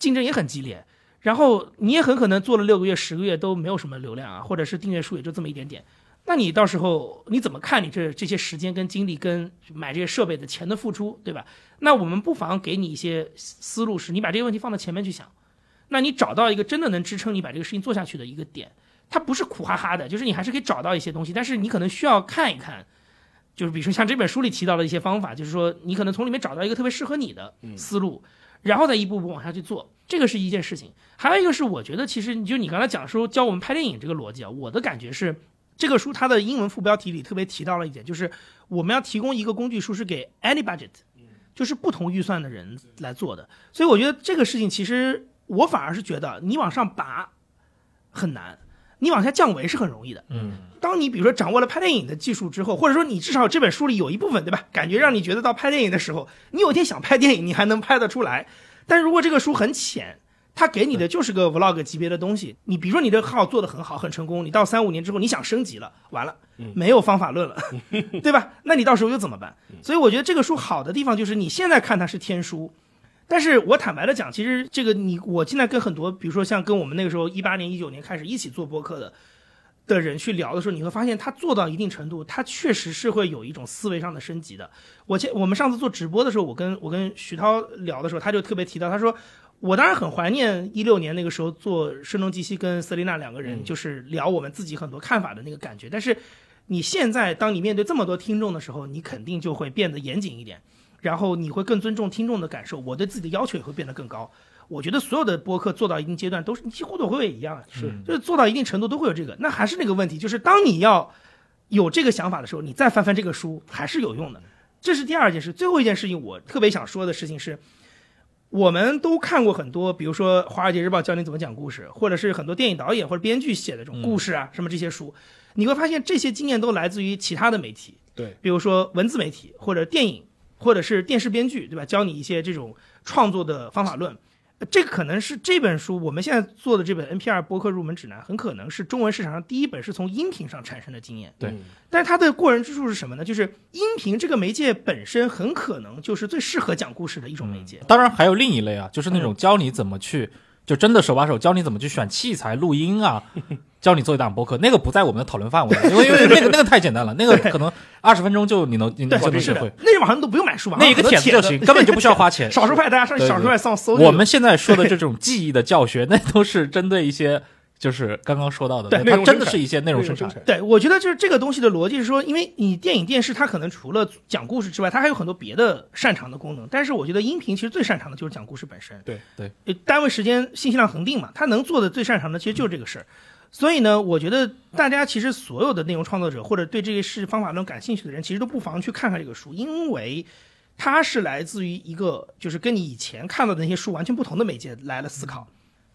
竞争也很激烈，然后你也很可能做了六个月、十个月都没有什么流量啊，或者是订阅数也就这么一点点。那你到时候你怎么看你这这些时间跟精力跟买这些设备的钱的付出，对吧？那我们不妨给你一些思路，是你把这些问题放到前面去想，那你找到一个真的能支撑你把这个事情做下去的一个点，它不是苦哈哈的，就是你还是可以找到一些东西，但是你可能需要看一看，就是比如说像这本书里提到的一些方法，就是说你可能从里面找到一个特别适合你的思路，然后再一步步往下去做，这个是一件事情。还有一个是，我觉得其实就你刚才讲说教我们拍电影这个逻辑啊，我的感觉是，这个书它的英文副标题里特别提到了一点，就是我们要提供一个工具书是给 any budget，就是不同预算的人来做的。所以我觉得这个事情其实我反而是觉得你往上拔很难，你往下降维是很容易的。嗯，当你比如说掌握了拍电影的技术之后，或者说你至少这本书里有一部分，对吧？感觉让你觉得到拍电影的时候，你有一天想拍电影，你还能拍得出来。但如果这个书很浅，它给你的就是个 vlog 级别的东西，你比如说你的号做得很好，很成功，你到三五年之后你想升级了，完了，没有方法论了，对吧？那你到时候又怎么办？所以我觉得这个书好的地方就是你现在看它是天书。但是我坦白的讲，其实这个你，我现在跟很多，比如说像跟我们那个时候一八年、一九年开始一起做播客的的人去聊的时候，你会发现他做到一定程度，他确实是会有一种思维上的升级的。我前我们上次做直播的时候，我跟我跟徐涛聊的时候，他就特别提到，他说我当然很怀念一六年那个时候做声东击西跟瑟琳娜两个人就是聊我们自己很多看法的那个感觉，但是你现在当你面对这么多听众的时候，你肯定就会变得严谨一点。然后你会更尊重听众的感受，我对自己的要求也会变得更高。我觉得所有的播客做到一定阶段都是几乎都会一样，是就是做到一定程度都会有这个。那还是那个问题，就是当你要有这个想法的时候，你再翻翻这个书还是有用的。这是第二件事。最后一件事情，我特别想说的事情是，我们都看过很多，比如说《华尔街日报》教你怎么讲故事，或者是很多电影导演或者编剧写的这种故事啊，什么这些书，你会发现这些经验都来自于其他的媒体，对，比如说文字媒体或者电影。或者是电视编剧，对吧？教你一些这种创作的方法论，这可能是这本书我们现在做的这本 NPR 播客入门指南，很可能是中文市场上第一本是从音频上产生的经验。对，但是它的过人之处是什么呢？就是音频这个媒介本身很可能就是最适合讲故事的一种媒介。当然还有另一类啊，就是那种教你怎么去，就真的手把手教你怎么去选器材、录音啊。教你做一档播客，那个不在我们的讨论范围，因为因为那个那个太简单了，那个可能二十分钟就你能你能就能学会，那网上都不用买书吧？那一个帖子就行，根本就不需要花钱。少数派大家上少数派上搜。我们现在说的这种记忆的教学，那都是针对一些就是刚刚说到的，对，它真的是一些内容生产。对，我觉得就是这个东西的逻辑是说，因为你电影电视它可能除了讲故事之外，它还有很多别的擅长的功能，但是我觉得音频其实最擅长的就是讲故事本身。对对，单位时间信息量恒定嘛，它能做的最擅长的其实就是这个事儿。所以呢，我觉得大家其实所有的内容创作者或者对这个事方法论感兴趣的人，其实都不妨去看看这个书，因为它是来自于一个就是跟你以前看到的那些书完全不同的媒介来了思考，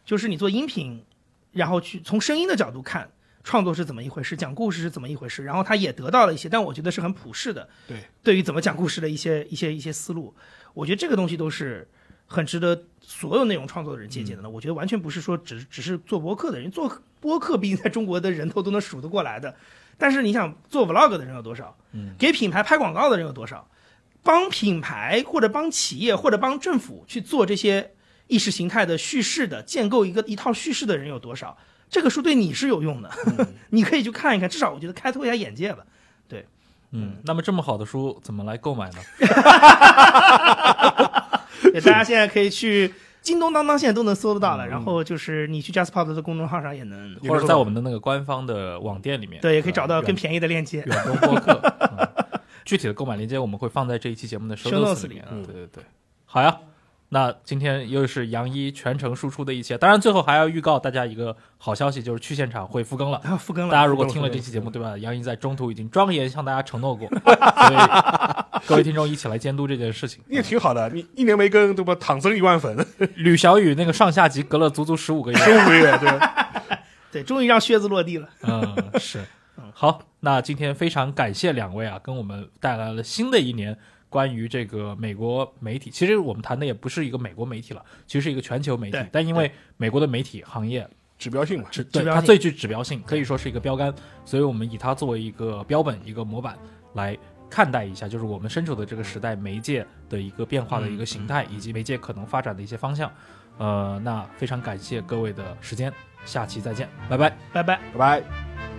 就是你做音频，然后去从声音的角度看创作是怎么一回事，讲故事是怎么一回事，然后他也得到了一些，但我觉得是很普世的，对，对于怎么讲故事的一些一些一些思路，我觉得这个东西都是。很值得所有内容创作的人借鉴的呢。我觉得完全不是说只只是做播客的人，做播客毕竟在中国的人头都能数得过来的。但是你想做 vlog 的人有多少？嗯，给品牌拍广告的人有多少？帮品牌或者帮企业或者帮政府去做这些意识形态的叙事的建构一个一套叙事的人有多少？这个书对你是有用的，你可以去看一看，至少我觉得开拓一下眼界吧。对，嗯，那么这么好的书怎么来购买呢？大家现在可以去 京东、当当，现在都能搜得到了。然后就是你去 JustPod 的公众号上也能，或者在我们的那个官方的网店里面，对，也可以找到更便宜的链接。远东播客，具体的购买链接我们会放在这一期节目的 show notes 里面。对对对，好呀。那今天又是杨一全程输出的一切，当然最后还要预告大家一个好消息，就是去现场会复更了。复更了，大家如果听了这期节目，对吧？杨一在中途已经庄严向大家承诺过，所以各位听众一起来监督这件事情。也挺好的，你一年没更，对吧？躺增一万粉。吕小雨那个上下集隔了足足十五个月，十五个月，对，对，终于让靴子落地了。嗯，是，好，那今天非常感谢两位啊，跟我们带来了新的一年。关于这个美国媒体，其实我们谈的也不是一个美国媒体了，其实是一个全球媒体。但因为美国的媒体行业指标性嘛，指它最具指标性，可以说是一个标杆，所以我们以它作为一个标本、一个模板来看待一下，就是我们身处的这个时代媒介的一个变化的一个形态，以及媒介可能发展的一些方向。呃，那非常感谢各位的时间，下期再见，拜拜，拜拜，拜拜。